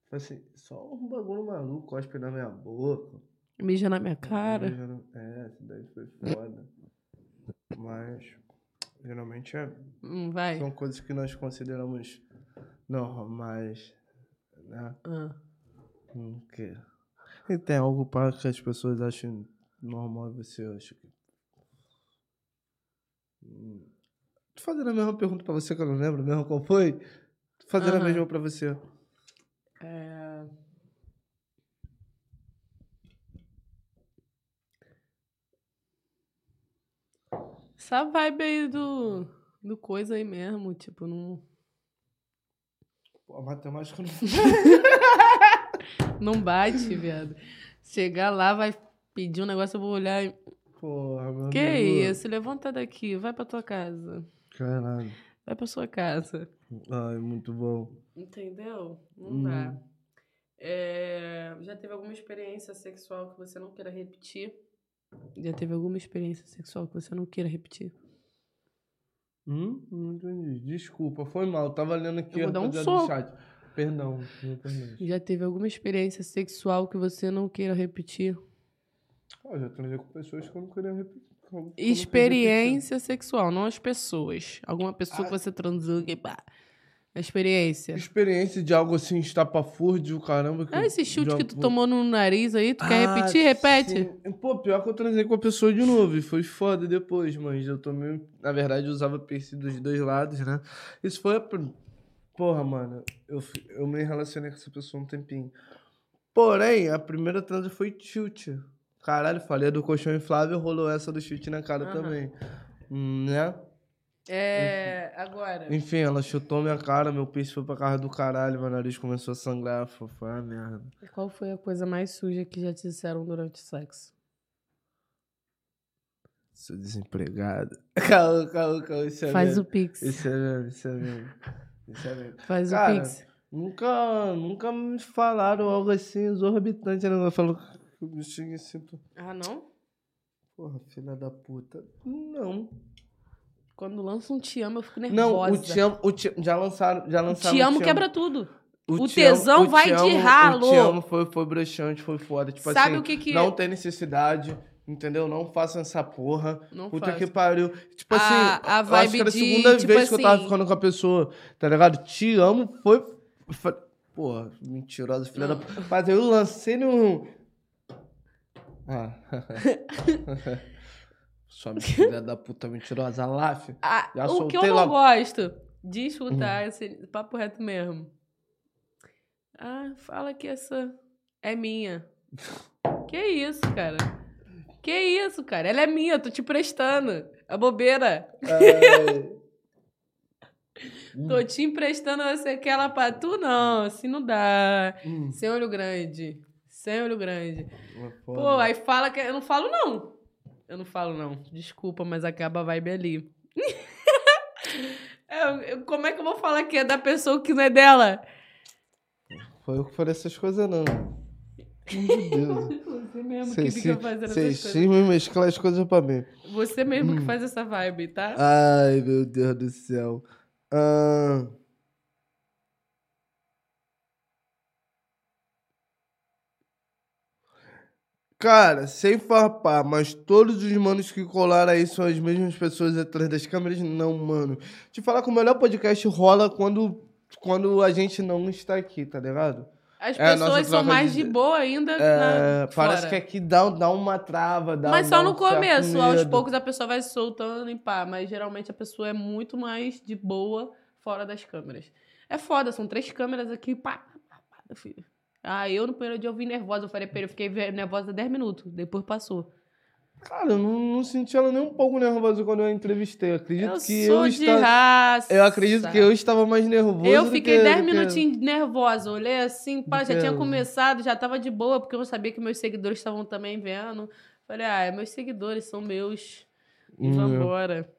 Foi assim, só um bagulho maluco, cospe na minha boca. Mija na minha cara. Não- É, isso daí foi foda. Mas, geralmente é, Hum, vai. são coisas que nós consideramos normais, né? Ah. Hum, que... E tem algo para que as pessoas achem normal e você acha que... Hum. Tô fazendo a mesma pergunta pra você que eu não lembro mesmo qual foi. Tô fazendo a Aham. mesma pra você. É... Essa vibe aí do, do coisa aí mesmo, tipo, não, Pô, a matemática não... não bate, viado. Chegar lá, vai pedir um negócio, eu vou olhar e... Porra, meu Que amigo. isso? Levanta daqui, vai pra tua casa. Caralho. Vai pra sua casa. Ai, muito bom. Entendeu? Não Hum. dá. É, Já teve alguma experiência sexual que você não queira repetir? Já teve alguma experiência sexual que você não queira repetir? Hum? Não entendi. Desculpa, foi mal. Tava lendo aqui Eu vou dar um do chat. Perdão. Já teve alguma experiência sexual que você não queira repetir? Ah, já transei com pessoas que eu não queria repetir. Quis Experiência sexual, não as pessoas. Alguma pessoa Ah. que você transou, que pá. A experiência. Experiência de algo assim, estapafúrdio, caramba. Que Ah, esse chute que tu tomou no nariz aí, tu quer Ah, repetir? Repete. sim. Pô, pior que eu transei com a pessoa de novo. E foi foda depois, mas eu tomei. Na verdade, eu usava piercing dos dois lados, né? Isso foi. a Porra, mano. Eu, eu me relacionei com essa pessoa um tempinho. Porém, a primeira transa foi tilt. Caralho, falei do colchão inflável, rolou essa do chute na cara Aham. também. Hum, né? É. Agora. Enfim, ela chutou minha cara, meu piercing foi pra casa do caralho, meu nariz começou a sangrar. Foi, foi uma merda. Qual foi a coisa mais suja que já te disseram durante o sexo? Sou desempregado. Calma, calma, calma. Isso é Faz mesmo. o pix. Isso é mesmo, isso é mesmo. Isso é mesmo. Faz Cara, o pix. Nunca, nunca me falaram algo assim exorbitante, né? Eu falo que eu me assim, tô... Ah, não? Porra, filha da puta. Não. Quando lança um te amo, eu fico Não, nervosa. o te amo, o te, já lançaram, já O lançaram te amo quebra tudo. o Te tesão Amo- o vai Te de ralo. O te amo foi, foi broxante, foi foda. Tipo Sabe assim, o que que... não tem necessidade, entendeu? Não façam essa porra. Não Puta faço. que pariu. Tipo A- assim, a eu acho vibe que era a de, segunda tipo vez que eu tava assim- ficando com a pessoa, tá ligado? Te amo foi. Porra, mentirosa, filha Não. da. Mas eu lancei no. Ah. Sua filha da puta mentirosa lá, filho. Ah, Já o que eu não lá. gosto de escutar esse papo reto mesmo. Ah, fala que essa é minha. Que isso, cara? Que isso, cara? Ela é minha, eu tô te prestando. A bobeira. Ai. Tô te emprestando, você quer ela pra tu? Não, assim não dá. Hum, Sem olho grande. Sem olho grande. Pô, foda. aí fala que. Eu não falo, não. Eu não falo, não. Desculpa, mas acaba a vibe ali. Eu- eu- como é que eu vou falar que é da pessoa que não é dela? Foi eu que falei essas coisas, não. Meu Deus. Você mesmo Vocês que fica fazendo essas vocês coisas. mesclar as coisas pra mim. Você mesmo Hum. que faz essa vibe, tá? Ai, meu Deus do céu. Ah, Cara, sem farpar, mas todos os manos que colaram aí são as mesmas pessoas atrás das câmeras? Não, mano. Te falar que o melhor podcast rola quando, quando a gente não está aqui, tá ligado? As É, pessoas são mais de- de boa ainda É, na, parece fora. que aqui dá, dá uma trava, dá Mas dá só no um começo, aos poucos a pessoa vai se soltando e pá. Mas geralmente a pessoa é muito mais de boa fora das câmeras. É foda, são três câmeras aqui, pá, pá, pá, filho. Ah, eu no primeiro dia eu vim nervosa. Eu falei, pera, eu fiquei nervosa 10 minutos, depois passou. Cara, eu não, não senti ela nem um pouco nervosa quando eu entrevistei. Eu acredito Eu que sou eu de estava. raça. Eu acredito que eu estava mais nervoso. Eu fiquei que- 10 do que- minutinhos nervosa. Olhei assim, pá, já que tinha começado, já tava de boa, porque eu sabia que meus seguidores estavam também vendo. Falei, ah, meus seguidores são meus. E Hum, vambora.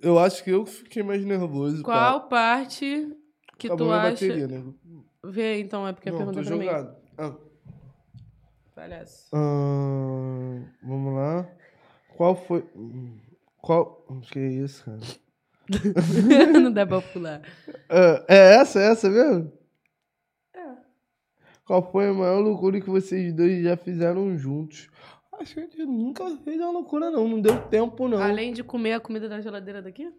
Eu acho que eu fiquei mais nervoso. Qual parte que Acabou tu acha. bateria, né? Vê então, é porque a pergunta tô pra mim. jogado. Ah, Palhaço. ah, vamos lá. Qual foi. Qual. Que isso, cara? Não dá pra pular. Ah, é essa, é essa mesmo? É. Qual foi a maior loucura que vocês dois já fizeram juntos? Acho que a gente nunca fez uma loucura, não. Não deu tempo, não. Além de comer a comida da geladeira daqui?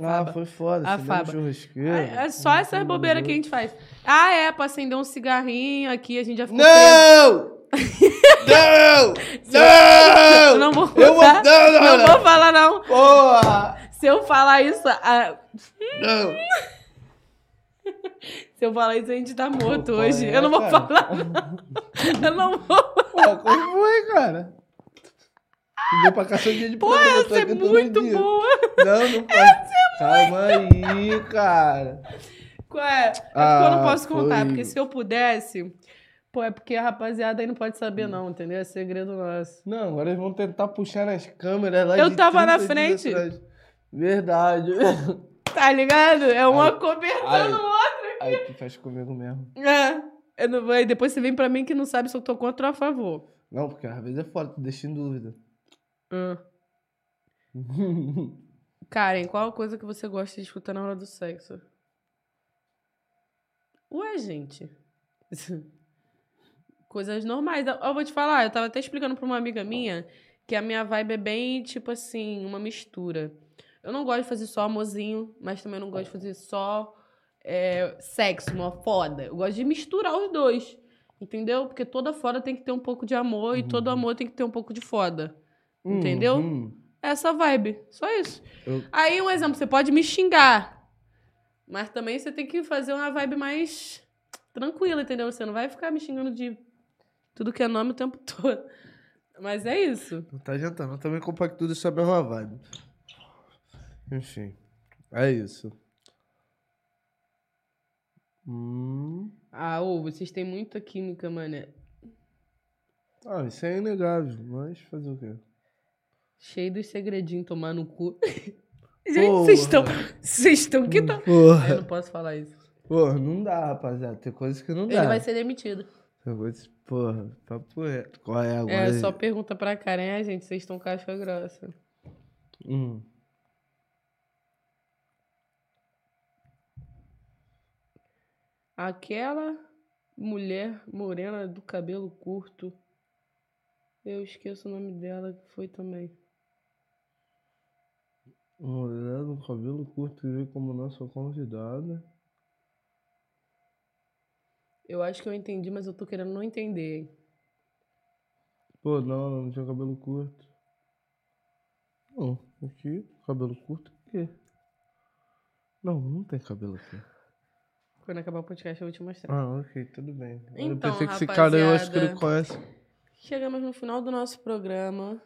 A Ah, faba. foi foda. A faba. É é só essas bobeiras que a gente faz. Ah, é, pra acender um cigarrinho aqui, a gente já ficou preso. Não! não! Eu Não! não vou Eu vou. falar. Não, não, Não não! vou falar, não. Porra! Se eu falar isso, ah, Não! se eu falar isso, a gente tá morto Pô, hoje. é, eu não vou cara. falar. Eu não vou. Pô, como foi, cara? Tu veio pra dia de Pô, programa, eu essa tô é muito boa. Não, não pode. Calma aí, cara. Qual é? É porque eu Ah, não posso contar, foi. porque se eu pudesse. Pô, é porque a rapaziada aí não pode saber, não, entendeu? É segredo nosso. Não, agora eles vão tentar puxar nas câmeras lá Eu tava na 30 dias frente. Verdade. Tá ligado? É uma Ai, cobertando o outro. Aí tu faz comigo mesmo. É. Eu não e depois você vem pra mim que não sabe se eu tô contra ou a favor. Não, porque às vezes é foda, tu deixa em dúvida. Ah. Karen, qual a coisa que você gosta de escutar na hora do sexo? Ué, gente. Coisas normais. Eu vou te falar, eu tava até explicando pra uma amiga minha que a minha vibe é bem, tipo assim, uma mistura. Eu não gosto de fazer só amorzinho, mas também não gosto de fazer só é, sexo, uma foda. Eu gosto de misturar os dois. Entendeu? Porque toda foda tem que ter um pouco de amor e todo amor tem que ter um pouco de foda. Entendeu? Uhum. Essa vibe. Só isso. Eu- Aí, um exemplo, você pode me xingar. Mas também você tem que fazer uma vibe mais tranquila, entendeu? Você não vai ficar me xingando de tudo que é nome o tempo todo. Mas é isso. Não tá adiantando, eu também compacto tudo isso é a vibe. Enfim, é isso. Hum. Ah, ô, vocês têm muita química, mané. Ah, isso é inegável, mas fazer o quê? Cheio dos segredinhos tomar no cu. Gente, vocês estão. Vocês estão que tá. Eu Porra, não posso falar isso. porra, não dá, rapaziada. Tem coisas que não dá. Ele vai ser demitido. Tem coisas, porra, papo reto. Qual é agora? É, só pergunta pra Karen, ah, gente, vocês estão casca grossa. Hum. Aquela mulher morena do cabelo curto. Eu esqueço o nome dela, que foi também. Mulher do cabelo curto veio como nossa convidada. Eu acho que eu entendi, mas eu tô querendo não entender. Pô, não, não tinha cabelo curto. Não, aqui, cabelo curto aqui. Não, não tem cabelo aqui. Quando acabar o podcast eu vou te mostrar. Ah, ok, tudo bem. eu Então, pensei que esse cara eu acho que ele conhece. Chegamos no final do nosso programa.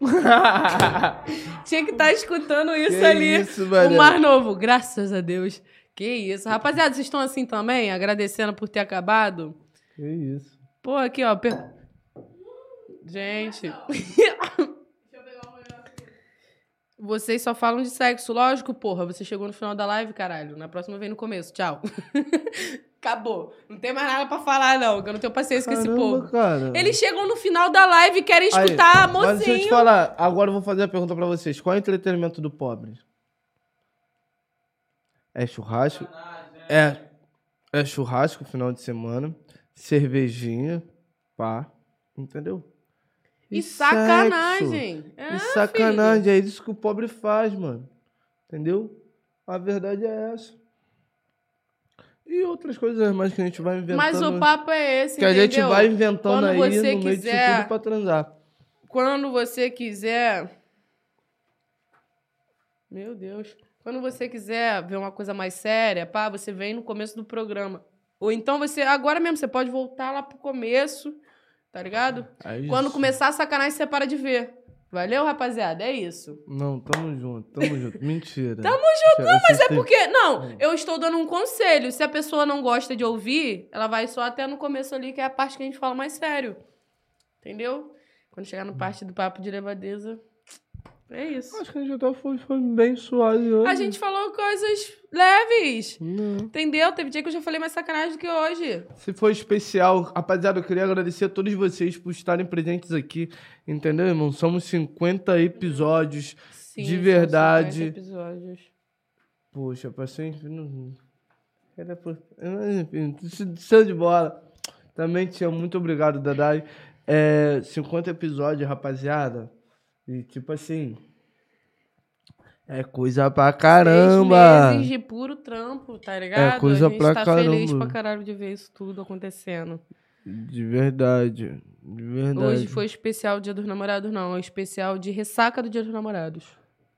Tinha que estar escutando isso Que ali. isso, o. Mar Novo, graças a Deus. Que isso. Rapaziada, vocês estão assim também? Agradecendo por ter acabado? Que isso. Pô, aqui, ó. per- Gente. Vocês só falam de sexo, lógico, porra. Você chegou no final da live, caralho. Na próxima vem no começo. Tchau. Acabou. Não tem mais nada pra falar, não. Que eu não tenho paciência com esse Caramba, povo. cara. Eles chegam no final da live e querem Aí, escutar, Mas deixa eu te mocinho. falar, agora eu vou fazer a pergunta pra vocês. Qual é o entretenimento do pobre? É churrasco? É, é churrasco final de semana, cervejinha, pá, entendeu? E sexo. sacanagem. É, e sacanagem, é isso que o pobre faz, mano. Entendeu? A verdade é essa. E outras coisas mais que a gente vai filho. inventando. Mas o papo é esse, que a gente entendeu? vai inventando Quando aí você no meio quiser- tudo pra transar. Quando você quiser. Meu Deus. Quando você quiser ver uma coisa mais séria, pá, você vem no começo do programa. Ou então você. Agora mesmo, você pode voltar lá pro começo, tá ligado? É Quando começar a sacanagem, você para de ver. Valeu, rapaziada? É isso. Não, tamo junto, tamo junto. Mentira. Tamo junto, não, Mas é porque. Não, eu estou dando um conselho. Se a pessoa não gosta de ouvir, ela vai só até no começo ali, que é a parte que a gente fala mais sério. Entendeu? Quando chegar no parte do papo de levadeza. É isso. Acho que a gente até foi, foi bem suave hoje. A gente falou coisas leves. Não. Entendeu? Teve dia que eu já falei mais sacanagem do que hoje. Se for especial, rapaziada, eu queria agradecer a todos vocês por estarem presentes aqui. Entendeu, irmão? Somos 50 episódios. Sim, De verdade. 50 episódios. Poxa, em. não- Era por... Enfim, show de bola. Também tinha muito obrigado, Dadai. É, 50 episódios, rapaziada. E tipo assim. É coisa pra caramba. Seis meses de puro trampo, tá ligado? É coisa a gente pra tá feliz caramba. pra caralho de ver isso tudo acontecendo. De verdade. De verdade. Hoje foi especial Dia dos Namorados, não. É especial de ressaca do Dia dos Namorados.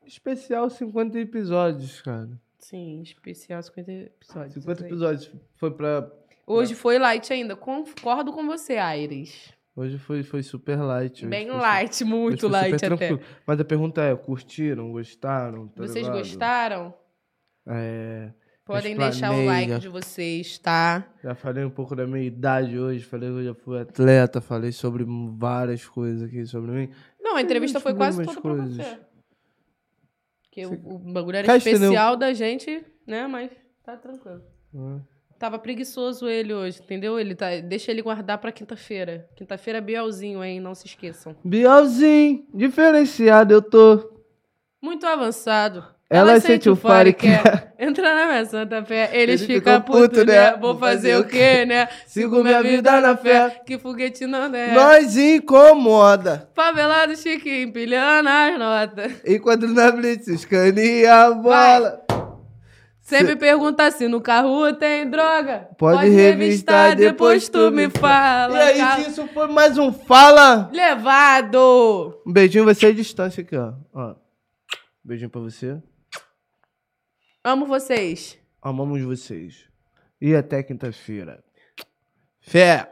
Especial 50 episódios, cara. Sim, especial 50 episódios. 50 isso aí. episódios. Foi pra. Hoje foi light ainda. Concordo com você, Aires. Hoje foi, foi super light. hoje Bem foi light, muito light até. Mas a pergunta é: curtiram? Gostaram? Tá Vocês ligado? gostaram? É. Podem deixar o like de vocês, tá? Já falei um pouco da minha idade hoje. Falei que eu já fui atleta. Falei sobre várias coisas aqui sobre mim. Não, a entrevista foi quase toda umas pra coisas. você. Porque o, o bagulho era Cá entendeu? especial da gente, né? Mas tá tranquilo. né? Tava preguiçoso ele hoje, entendeu? Ele tá, deixa ele guardar pra quinta-feira. Quinta-feira é Bielzinho, hein? Não se esqueçam. Bielzinho, diferenciado eu tô. Muito avançado. Ela sente o fare que quer. Entra na minha santa fé. Eles Ele ficam ficam puto, né? né? Vou fazer o quê, né? Sigo minha vida na fé. Que foguete não é. Nós incomoda. Favelado chique, empilhando as notas. Enquanto na blitz escaneia a bola. Sempre pergunta se no carro tem droga. Pode revistar, depois tu me fala. E aí, Carro- isso foi mais um Fala. Levado! Um beijinho, vai ser a distância aqui, ó. ó. Beijinho pra você. Amo vocês. Amamos vocês. E até quinta-feira. Fé!